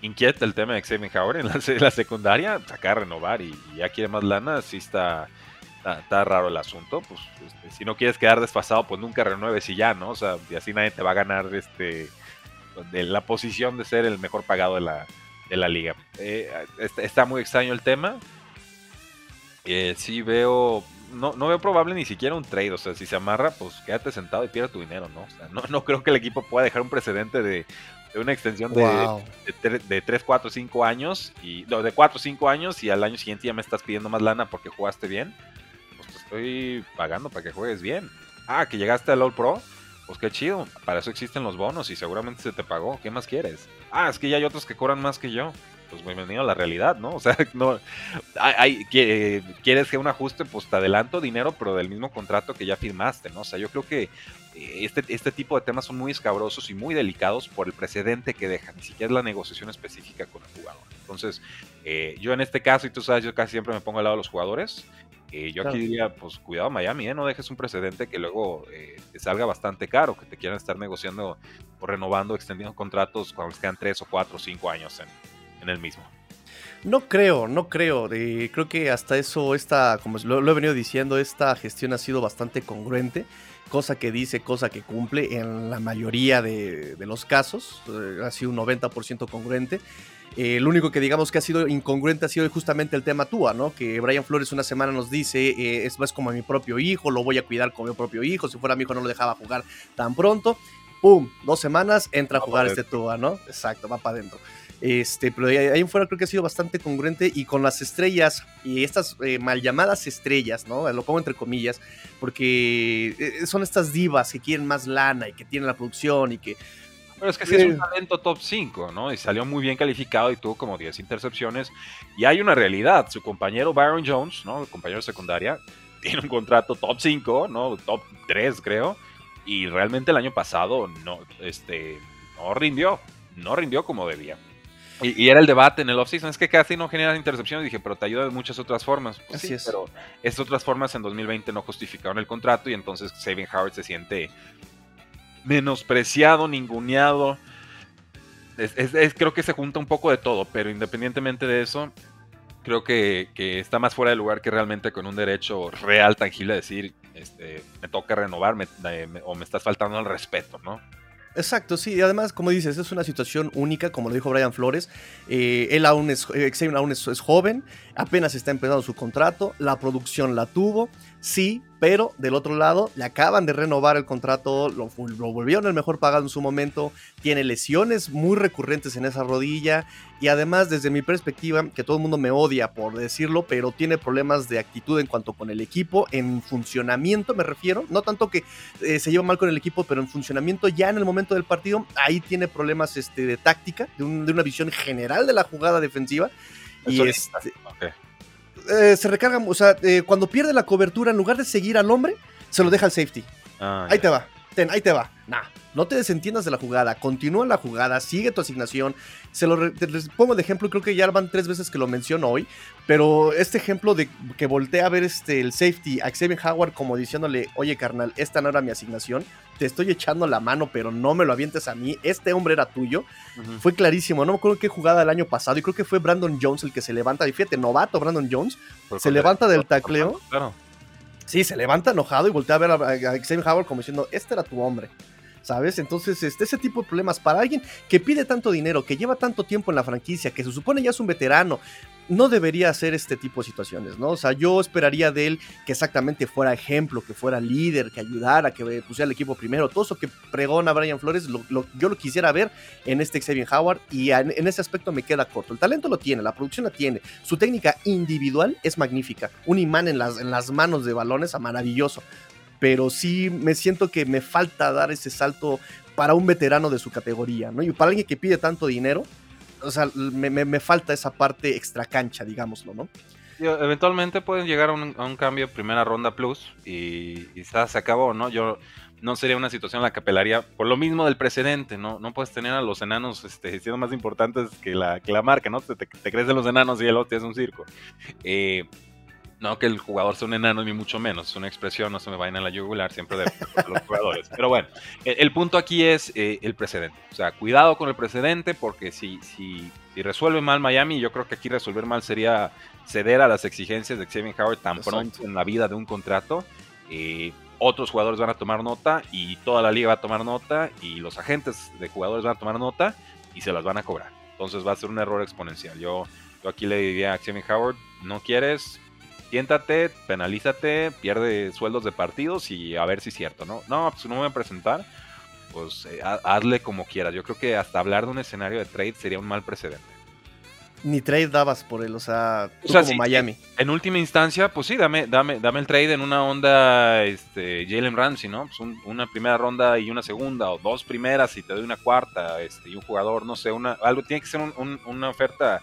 inquieta el tema de Xavier Howard en la, secundaria, sacar, renovar y, ya quiere más lana, sí está, está, raro el asunto. Pues este, si no quieres quedar desfasado, pues nunca renueves y ya, ¿no? O sea, y así nadie te va a ganar este de la posición de ser el mejor pagado de la, de la liga. Eh, está, muy extraño el tema. sí veo no, no veo probable ni siquiera un trade. O sea, si se amarra, pues quédate sentado y pierde tu dinero, ¿no? O sea, no, no creo que el equipo pueda dejar un precedente de, una extensión de, de, 3, 4, 5 años. Y, no, de 4, 5 años y al año siguiente ya me estás pidiendo más lana porque jugaste bien. Estoy pagando para que juegues bien. Ah, que llegaste al All Pro. Pues qué chido. Para eso existen los bonos y seguramente se te pagó. ¿Qué más quieres? Ah, es que ya hay otros que cobran más que yo pues bienvenido a la realidad, ¿no? O sea, no hay, quieres que un ajuste, pues te adelanto dinero, pero del mismo contrato que ya firmaste, ¿no? O sea, yo creo que eh, este, este tipo de temas son muy escabrosos y muy delicados por el precedente que dejan, ni siquiera es la negociación específica con el jugador. Entonces, eh, yo en este caso, y tú sabes, yo casi siempre me pongo al lado de los jugadores. Eh, yo aquí diría, pues cuidado Miami, no dejes un precedente que luego te salga bastante caro, que te quieran estar negociando o renovando, extendiendo contratos cuando les quedan 3 o 4 o 5 años en, en el mismo. No creo, no creo. creo que hasta eso, esta, como lo, he venido diciendo, esta gestión ha sido bastante congruente. Cosa que dice, cosa que cumple en la mayoría de, los casos. Eh, ha sido un 90% congruente. Eh, lo único que digamos que ha sido incongruente ha sido justamente el tema Tua, ¿no? Que Brian Flores una semana nos dice, eh, es más como mi propio hijo, lo voy a cuidar como mi propio hijo, si fuera mi hijo no lo dejaba jugar tan pronto. ¡Pum! Dos semanas entra a jugar este Tua, ¿no? Exacto, va para adentro. Este, pero ahí en fuera creo que ha sido bastante congruente y con las estrellas y estas eh, mal llamadas estrellas, ¿no? Lo pongo entre comillas, porque eh, son estas divas que quieren más lana y que tienen la producción y que... Pero es que sí es un talento top 5, ¿no? Y salió muy bien calificado y tuvo como 10 intercepciones. Y hay una realidad, su compañero Byron Jones, ¿no? El compañero de secundaria, tiene un contrato top 5, ¿no? Top 3 creo. Y realmente el año pasado no, este, no rindió, no rindió como debía. Y, era el debate en el offseason, es que casi no genera intercepciones, dije, pero te ayuda de muchas otras formas. Pues Así es. Pero esas otras formas en 2020 no justificaron el contrato y entonces Saving Howard se siente menospreciado, ninguneado. Es, creo que se junta un poco de todo, pero independientemente de eso, creo que, que está más fuera de lugar que realmente con un derecho real, tangible, decir, este, me toca renovar me- me- o me estás faltando al respeto, ¿no? Exacto, sí, y además, como dices, es una situación única, como lo dijo Brian Flores. eh, él aún es, eh, Xavier aún es, es joven, apenas está empezando su contrato, la producción la tuvo, sí, pero del otro lado le acaban de renovar el contrato, lo, lo volvieron el mejor pagado en su momento, tiene lesiones muy recurrentes en esa rodilla y además, desde mi perspectiva, que todo el mundo me odia por decirlo, pero tiene problemas de actitud en cuanto con el equipo, en funcionamiento me refiero, no tanto que eh, se lleva mal con el equipo, pero en funcionamiento ya en el momento del partido, ahí tiene problemas este, de táctica, de, un- de una visión general de la jugada defensiva. Y este, Ok. Eh, se recarga, o sea, eh, cuando pierde la cobertura, en lugar de seguir al hombre, se lo deja al safety. Ah, Ahí te va, ten, ahí te va. Nah, no te desentiendas de la jugada, continúa la jugada, sigue tu asignación. Se lo te- les pongo de ejemplo, creo que ya van tres veces que lo menciono hoy, pero este ejemplo de que voltea a ver este, el safety a Xavier Howard como diciéndole, oye carnal, esta no era mi asignación, te estoy echando la mano, pero no me lo avientes a mí, este hombre era tuyo. Fue clarísimo, no me acuerdo qué jugada el año pasado, y creo que fue Brandon Jones el que se levanta, y fíjate, novato Brandon Jones, se levanta del tacleo. Claro. Sí, se levanta enojado y voltea a ver a, a Xavier Howard como diciendo, este era tu hombre. ¿Sabes? Entonces, este, ese tipo de problemas para alguien que pide tanto dinero, que lleva tanto tiempo en la franquicia, que se supone ya es un veterano, no debería hacer este tipo de situaciones, ¿no? O sea, yo esperaría de él que exactamente fuera ejemplo, que fuera líder, que ayudara, que eh, pusiera el equipo primero. Todo eso que pregona Brian Flores, lo- lo- yo lo quisiera ver en este Xavier Howard y en, en ese aspecto me queda corto. El talento lo tiene, la producción la tiene, su técnica individual es magnífica. Un imán en las, en las manos de balones, a maravilloso. Pero sí me siento que me falta dar ese salto para un veterano de su categoría, ¿no? Y para alguien que pide tanto dinero, o sea, me, me- me falta esa parte extra cancha, digámoslo, ¿no? Eventualmente pueden llegar a un, a un cambio primera ronda plus y quizás se acabó, ¿no? Yo no sería una situación en la que apelaría por lo mismo del precedente, ¿no? No puedes tener a los enanos este, siendo más importantes que la, que la marca, ¿no? Te, te, te de los enanos y el otro es un circo. Eh, no que el jugador sea un enano ni mucho menos, es una expresión, no se me vayan a la yugular siempre de los jugadores. Pero bueno, el, el punto aquí es eh, el precedente. O sea, cuidado con el precedente porque si, si, si resuelve mal Miami, yo creo que aquí resolver mal sería ceder a las exigencias de Xavier Howard tan Exacto. pronto en la vida de un contrato. Eh, otros jugadores van a tomar nota y toda la liga va a tomar nota y los agentes de jugadores van a tomar nota y se las van a cobrar. Entonces va a ser un error exponencial. Yo, yo aquí le diría a Xavier Howard, no quieres, siéntate, penalízate, pierde sueldos de partidos y a ver si es cierto, ¿no? No, pues no me voy a presentar, pues eh, ha- hazle como quieras. Yo creo que hasta hablar de un escenario de trade sería un mal precedente. Ni trade dabas por él, o sea, tú O sea, como sí, Miami. En última instancia, pues sí, dame, dame, dame el trade en una onda este, Jalen Ramsey, ¿no? Pues un- una primera ronda y una segunda, o dos primeras y te doy una cuarta, este, y un jugador, no sé, una, algo tiene que ser un- un- una oferta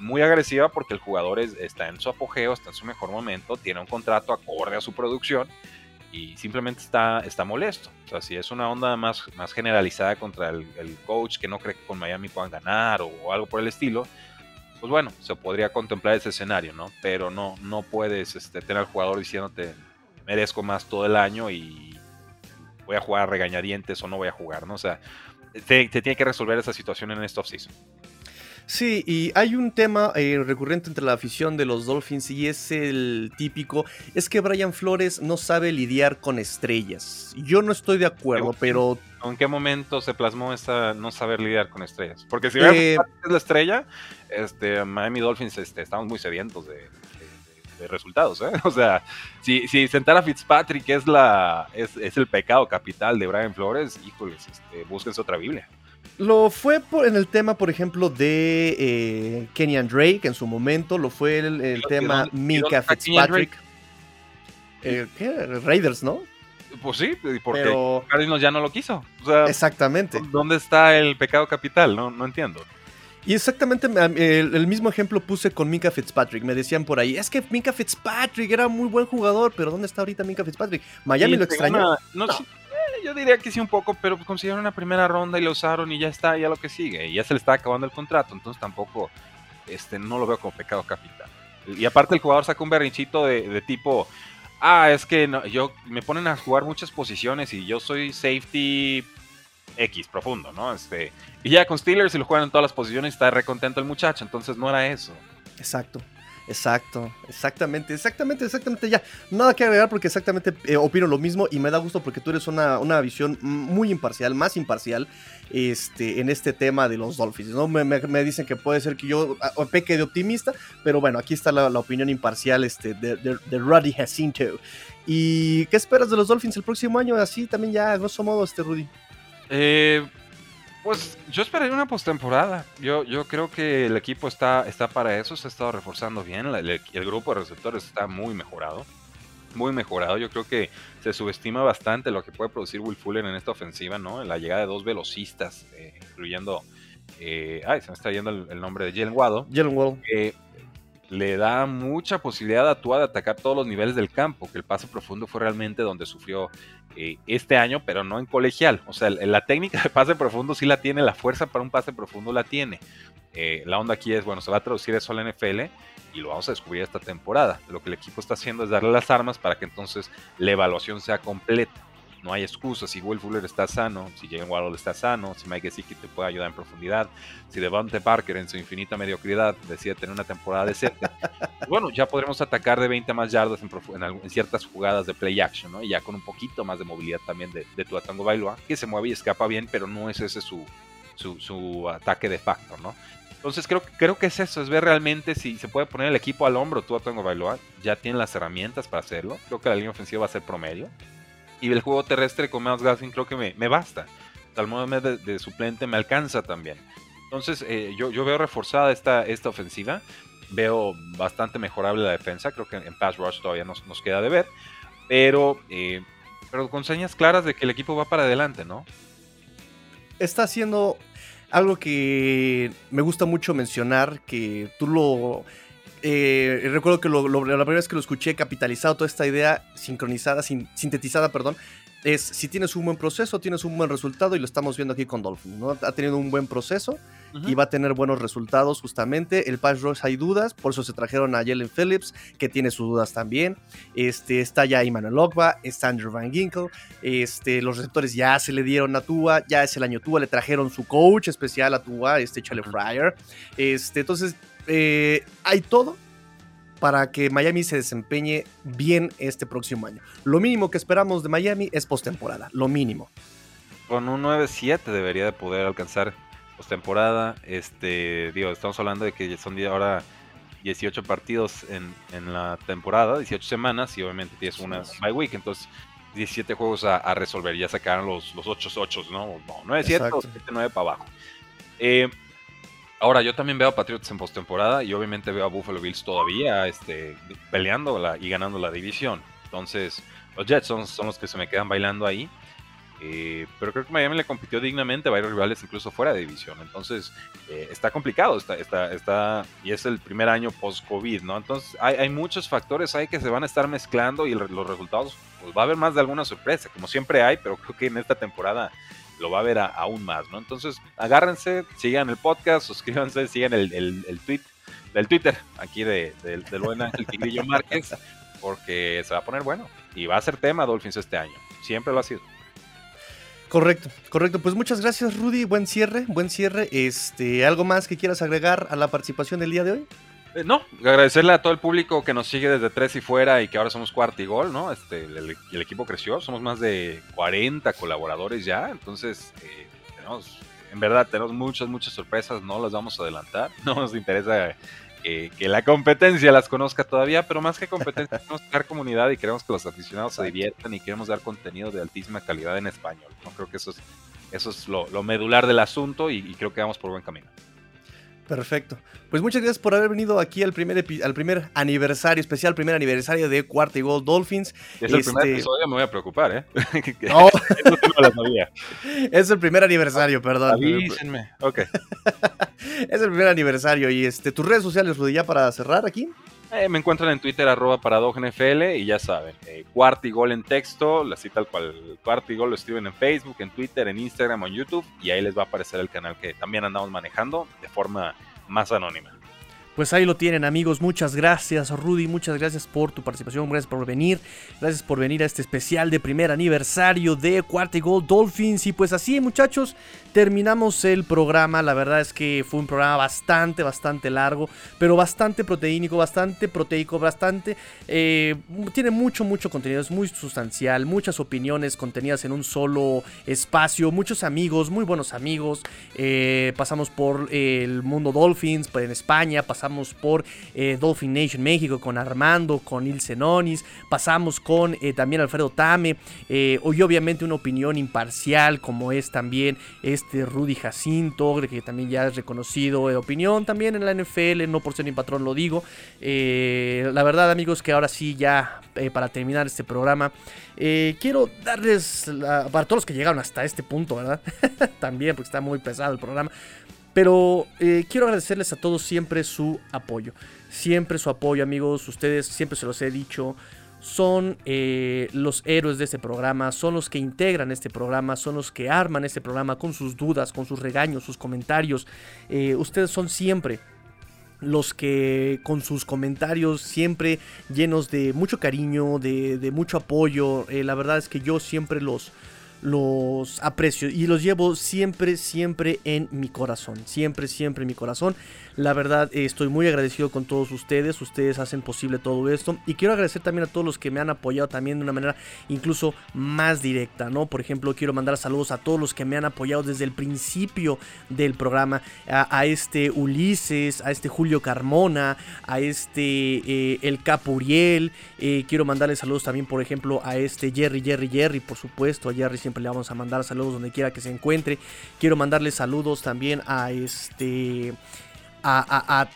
muy agresiva porque el jugador es- está en su apogeo, está en su mejor momento, tiene un contrato acorde a su producción y simplemente está, está molesto. O sea, si es una onda más, más generalizada contra el, coach que no cree que con Miami puedan ganar o, algo por el estilo, pues bueno, se podría contemplar ese escenario, ¿no? Pero no, no puedes este, tener al jugador diciéndote merezco más todo el año y voy a jugar a regañadientes o no voy a jugar, ¿no? O sea, te tiene que resolver esa situación en esta offseason. Sí, y hay un tema eh, recurrente entre la afición de los Dolphins y es el típico, es que Brian Flores no sabe lidiar con estrellas. Yo no estoy de acuerdo, pero ¿En qué momento se plasmó esta no saber lidiar con estrellas? Porque si Eh, es la estrella, este, Miami Dolphins este, estamos muy sedientos de, de- de- de resultados, ¿eh? O sea, si, si sentar a Fitzpatrick es, la, es, es el pecado capital de Brian Flores, híjoles, este, búsquense otra Biblia. Lo fue por, en el tema, por ejemplo, de eh, Kenyan Drake en su momento, lo fue el, el ¿Y tema dónde- Mika Fitzpatrick. Eh, ¿qué? Raiders, ¿no? Pues sí, porque Pero Cardinals ya no lo quiso. O sea, exactamente. ¿dónde está el pecado capital? No, no entiendo. Y exactamente me- el, el mismo ejemplo puse con Minka Fitzpatrick. Me decían por ahí, es que Minka Fitzpatrick era muy buen jugador, pero ¿dónde está ahorita Minka Fitzpatrick? Miami Y lo extrañó. no, yo diría que sí un poco, pero consiguieron una primera ronda y lo usaron y ya está, ya lo que sigue. Y ya se le está acabando el contrato, entonces tampoco este, no lo veo como pecado capital. Y aparte el jugador saca un berrinchito de, tipo, ah, es que yo me ponen a jugar muchas posiciones y yo soy safety X, profundo, ¿no? Este, y ya con Steelers y lo juegan en todas las posiciones está recontento el muchacho, entonces no era eso. Exacto. Exacto, exactamente, exactamente, exactamente. Ya, nada que agregar porque exactamente eh, opino lo mismo y me da gusto porque tú eres una, una visión muy imparcial, más imparcial este, en este tema de los Dolphins. ¿no? Me, dicen que puede ser que yo peque de optimista, pero bueno, aquí está la, la opinión imparcial este, de, de, Rudy Jacinto. ¿Y qué esperas de los Dolphins el próximo año? Así también ya, grosso modo, este Rudy. Eh, pues yo esperaría una postemporada. Yo, yo creo que el equipo está, está para eso, se ha estado reforzando bien. el, el grupo de receptores está muy mejorado. Muy mejorado. Yo creo que se subestima bastante lo que puede producir Will Fuller en esta ofensiva, ¿no? La llegada de dos velocistas, eh, incluyendo. eh, ay, se me está yendo el, el nombre de Jalen Waddle. Jalen Wall. que le da mucha posibilidad a Tua de atacar todos los niveles del campo, que el pase profundo fue realmente donde sufrió eh, este año, pero no en colegial. O sea, la técnica de pase profundo sí la tiene, la fuerza para un pase profundo la tiene. Eh, la onda aquí es, bueno, se va a traducir eso a la NFL y lo vamos a descubrir esta temporada. Lo que el equipo está haciendo es darle las armas para que entonces la evaluación sea completa. No hay excusas, si Will Fuller está sano, si Jalen Waddle está sano, si Mike Gesicki te puede ayudar en profundidad, si Devonte Parker en su infinita mediocridad decide tener una temporada decente, bueno, ya podremos atacar de 20 más yardas en, en ciertas jugadas de play action, ¿no? Y ya con un poquito más de movilidad también de, de Tua Tango Bailoa, que se mueve y escapa bien, pero no es ese su, su, su ataque de facto, ¿no? Entonces creo, que- creo que es eso, es ver realmente si se puede poner el equipo al hombro Tua Tango Bailoa, ya tiene las herramientas para hacerlo, creo que la línea ofensiva va a ser promedio, y el juego terrestre con Miles Gaskin creo que me, me basta. Tal modo de, de suplente me alcanza también. Entonces, eh, yo, yo veo reforzada esta, esta ofensiva. Veo bastante mejorable la defensa. Creo que en pass rush todavía nos, nos queda de ver. Pero, eh, pero con señas claras de que el equipo va para adelante, ¿no? está haciendo algo que me gusta mucho mencionar, que tú lo... eh, recuerdo que lo- lo- la primera vez que lo escuché capitalizado, toda esta idea sincronizada, sin- sintetizada, perdón, es si tienes un buen proceso, tienes un buen resultado y lo estamos viendo aquí con Dolphins, ¿no? Ha tenido un buen proceso y va a tener buenos resultados justamente. El pass rush hay dudas, por eso se trajeron a Jalen Phillips, que tiene sus dudas también. Este, está ya Emmanuel Ogba, está Andrew Van Ginkle, este, los receptores ya se le dieron a Tua, ya es el año Tua, le trajeron su coach especial a Tua, este Chale Fryer. Este, entonces, eh, hay todo para que Miami se desempeñe bien este próximo año. Lo mínimo que esperamos de Miami es postemporada, lo mínimo. Con un 9-7 debería de poder alcanzar postemporada. Este, digo, estamos hablando de que son ahora 18 partidos en, en la temporada, 18 semanas, y obviamente tienes una bye week, entonces 17 juegos a, a resolver. Ya sacaron los, los 8-8, ¿no? No, 9-7 o Exacto. 7-9 para abajo. Eh, ahora, yo también veo a Patriots en postemporada y obviamente veo a Buffalo Bills todavía este, peleando la- y ganando la división. Entonces, los Jets son, los que se me quedan bailando ahí. Eh, pero creo que Miami le compitió dignamente a varios rivales incluso fuera de división. Entonces eh, está complicado, está, está, y es el primer año post-COVID, ¿no? Entonces hay, muchos factores ahí que se van a estar mezclando y los resultados, pues va a haber más de alguna sorpresa, como siempre hay, pero creo que en esta temporada lo va a haber a- aún más, ¿no? Entonces agárrense, sigan el podcast, suscríbanse, sigan el, el, el tweet del Twitter aquí de, del- del buen Ángel Tigrillo Márquez, porque se va a poner bueno y va a ser tema Dolphins este año, siempre lo ha sido. Correcto, correcto. Pues muchas gracias, Rudy. Buen cierre, buen cierre. Este, ¿algo más que quieras agregar a la participación del día de hoy? Eh, no, agradecerle a todo el público que nos sigue desde tres y fuera y que ahora somos cuarto y gol, ¿no? Este, el, el equipo creció, somos más de 40 colaboradores ya, entonces eh, tenemos, en verdad, tenemos muchas, muchas sorpresas, no las vamos a adelantar, no nos interesa eh, que la competencia las conozca todavía, pero más que competencia, queremos crear comunidad y queremos que los aficionados se diviertan y queremos dar contenido de altísima calidad en español, ¿no? Creo que eso es, eso es lo, lo medular del asunto y, y creo que vamos por buen camino. Perfecto. Pues muchas gracias por haber venido aquí al primer, al primer aniversario, especial primer aniversario de Cuarta y Gol Dolphins. Es el primer Este- episodio, me voy a preocupar, ¿eh? No, Eso sí no lo sabía. es el primer aniversario, perdón. Avísenme. Ok. Es el primer aniversario. Y este, tus redes sociales, Rudy, ya para cerrar aquí. Eh, me encuentran en Twitter, arroba paradogenfl, y ya saben, eh, cuarto y gol en texto, así tal cual, cuarto y gol lo escriben en Facebook, en Twitter, en Instagram en YouTube, y ahí les va a aparecer el canal que también andamos manejando de forma más anónima. Pues ahí lo tienen amigos, muchas gracias Rudy, muchas gracias por tu participación, gracias por venir, gracias por venir a este especial de primer aniversario de Cuarta Gold Dolphins. Y pues así muchachos, terminamos el programa, la verdad es que fue un programa bastante, bastante largo, pero bastante proteínico, bastante proteico, bastante, eh, tiene mucho, mucho contenido, es muy sustancial, muchas opiniones contenidas en un solo espacio, muchos amigos, muy buenos amigos, eh, pasamos por el mundo Dolphins, en España, pasamos por eh, Dolphin Nation México con Armando, con Il Zenonis, pasamos con eh, también Alfredo Tame, eh, y obviamente una opinión imparcial como es también este Rudy Jacinto, que también ya es reconocido de opinión también en la NFL, no por ser mi patrón lo digo. la verdad amigos que ahora sí ya para terminar este programa, quiero darles, para todos los que llegaron hasta este punto, ¿verdad? también porque está muy pesado el programa. Pero eh, quiero agradecerles a todos siempre su apoyo. Siempre su apoyo, amigos. Ustedes siempre se los he dicho. Son eh, los héroes de este programa, son los que integran este programa, son los que arman este programa con sus dudas, con sus regaños, sus comentarios. Eh, ustedes son siempre los que con sus comentarios siempre llenos de mucho cariño, de, de mucho apoyo. la verdad es que yo siempre los, los aprecio y los llevo siempre, siempre en mi corazón. Siempre, siempre en mi corazón. La verdad, eh, estoy muy agradecido con todos ustedes. Ustedes hacen posible todo esto. Y quiero agradecer también a todos los que me han apoyado también de una manera incluso más directa, ¿no? Por ejemplo, quiero mandar saludos a todos los que me han apoyado desde el principio del programa. A, este Ulises, a este Julio Carmona, a este eh, El Capuriel. Eh, quiero mandarle saludos también, por ejemplo, a este Jerry, Jerry, Jerry, por supuesto. A Jerry siempre le vamos a mandar saludos donde quiera que se encuentre. Quiero mandarle saludos también a este a,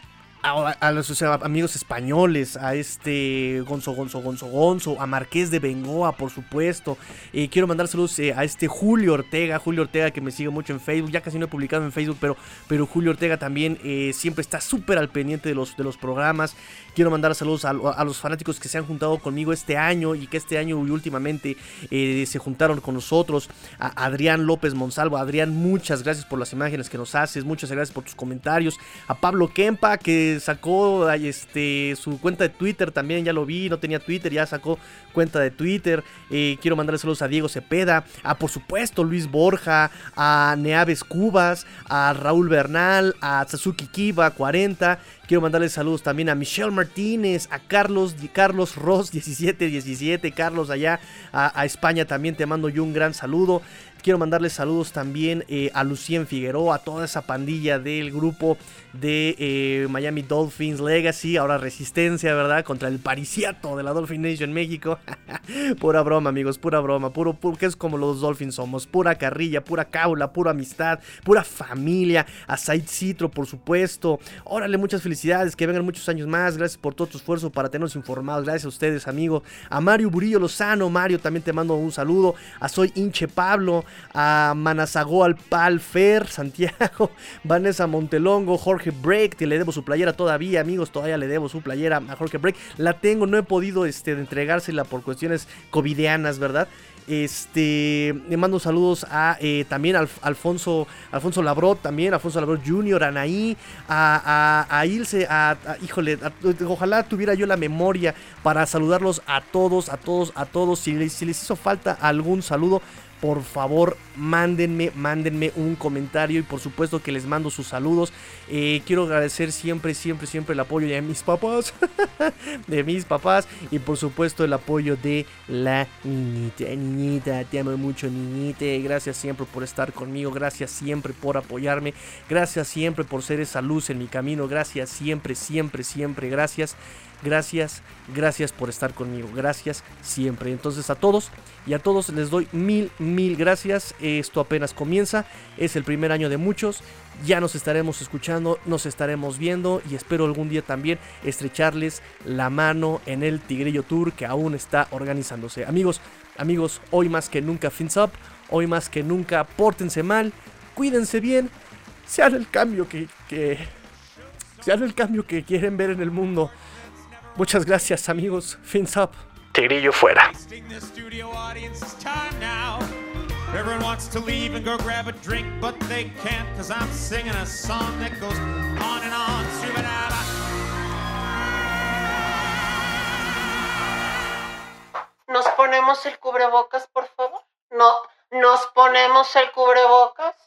los amigos españoles, a este Gonzo, Gonzo, Gonzo, Gonzo, a Marqués de Bengoa, por supuesto. Eh, quiero mandar saludos eh, a este Julio Ortega, Julio Ortega que me sigue mucho en Facebook, ya casi no he publicado en Facebook, pero, pero Julio Ortega también eh, siempre está súper al pendiente de los, de los programas. Quiero mandar saludos a, los fanáticos que se han juntado conmigo este año y que este año y últimamente se juntaron con nosotros. A Adrián López Monsalvo, Adrián, muchas gracias por las imágenes que nos haces, muchas gracias por tus comentarios. A Pablo Kempa que sacó este, su cuenta de Twitter también, ya lo vi, no tenía Twitter, ya sacó cuenta de Twitter. Eh, quiero mandarle saludos a Diego Cepeda, a por supuesto Luis Borja, a Neaves Cubas, a Raúl Bernal, a Sasuki Kiba 40. Quiero mandarle saludos también a Michelle Martínez, a Carlos, Carlos Ross 1717, Carlos allá a, a España también te mando yo un gran saludo. Quiero mandarles saludos también eh, a Lucien Figueroa, a toda esa pandilla del grupo de eh, Miami Dolphins Legacy, ahora Resistencia, ¿verdad? Contra el pariciato de la Dolphin Nation México. pura broma, amigos, pura broma, puro, puro, que es como los Dolphins somos, pura carrilla, pura caula, pura amistad, pura familia, a Said Citro, por supuesto. Órale, muchas felicidades, que vengan muchos años más, gracias por todo tu esfuerzo para tenernos informados, gracias a ustedes, amigo. A Mario Burillo Lozano, Mario, también te mando un saludo. A Soy Inche Pablo, a Manazagó Palfer, Santiago, Vanessa Montelongo, Jorge Break, que le debo su playera todavía, amigos, todavía le debo su playera a Jorge Break. La tengo, no he podido este, entregársela por cuestiones covidianas, ¿verdad? Este, le mando saludos a eh, también a Alfonso, Alfonso Labrot, también, Alfonso Labrot Jr., Anaí, a Ilse, a, híjole, ojalá tuviera yo la memoria para saludarlos a todos, a todos, a todos. Si les, si les hizo falta algún saludo, por favor mándenme, mándenme un comentario y por supuesto que les mando sus saludos. Eh, quiero agradecer siempre, siempre, siempre el apoyo de mis papás, de mis papás y por supuesto el apoyo de la niñita. Niñita, te amo mucho niñita, gracias siempre por estar conmigo, gracias siempre por apoyarme, gracias siempre por ser esa luz en mi camino, gracias siempre, siempre, siempre, gracias. Gracias, gracias por estar conmigo, gracias siempre. Entonces a todos y a todos les doy mil, mil gracias. Esto apenas comienza, es el primer año de muchos. Ya nos estaremos escuchando, nos estaremos viendo y espero algún día también estrecharles la mano en el Tigrillo Tour que aún está organizándose. Amigos, amigos, hoy más que nunca fins up, hoy más que nunca pórtense mal, cuídense bien, sean el cambio que, que sean el cambio que quieren ver en el mundo. Muchas gracias amigos, fins up. Tigrillo fuera. ¿Nos ponemos el cubrebocas, por favor? No, ¿nos ponemos el cubrebocas?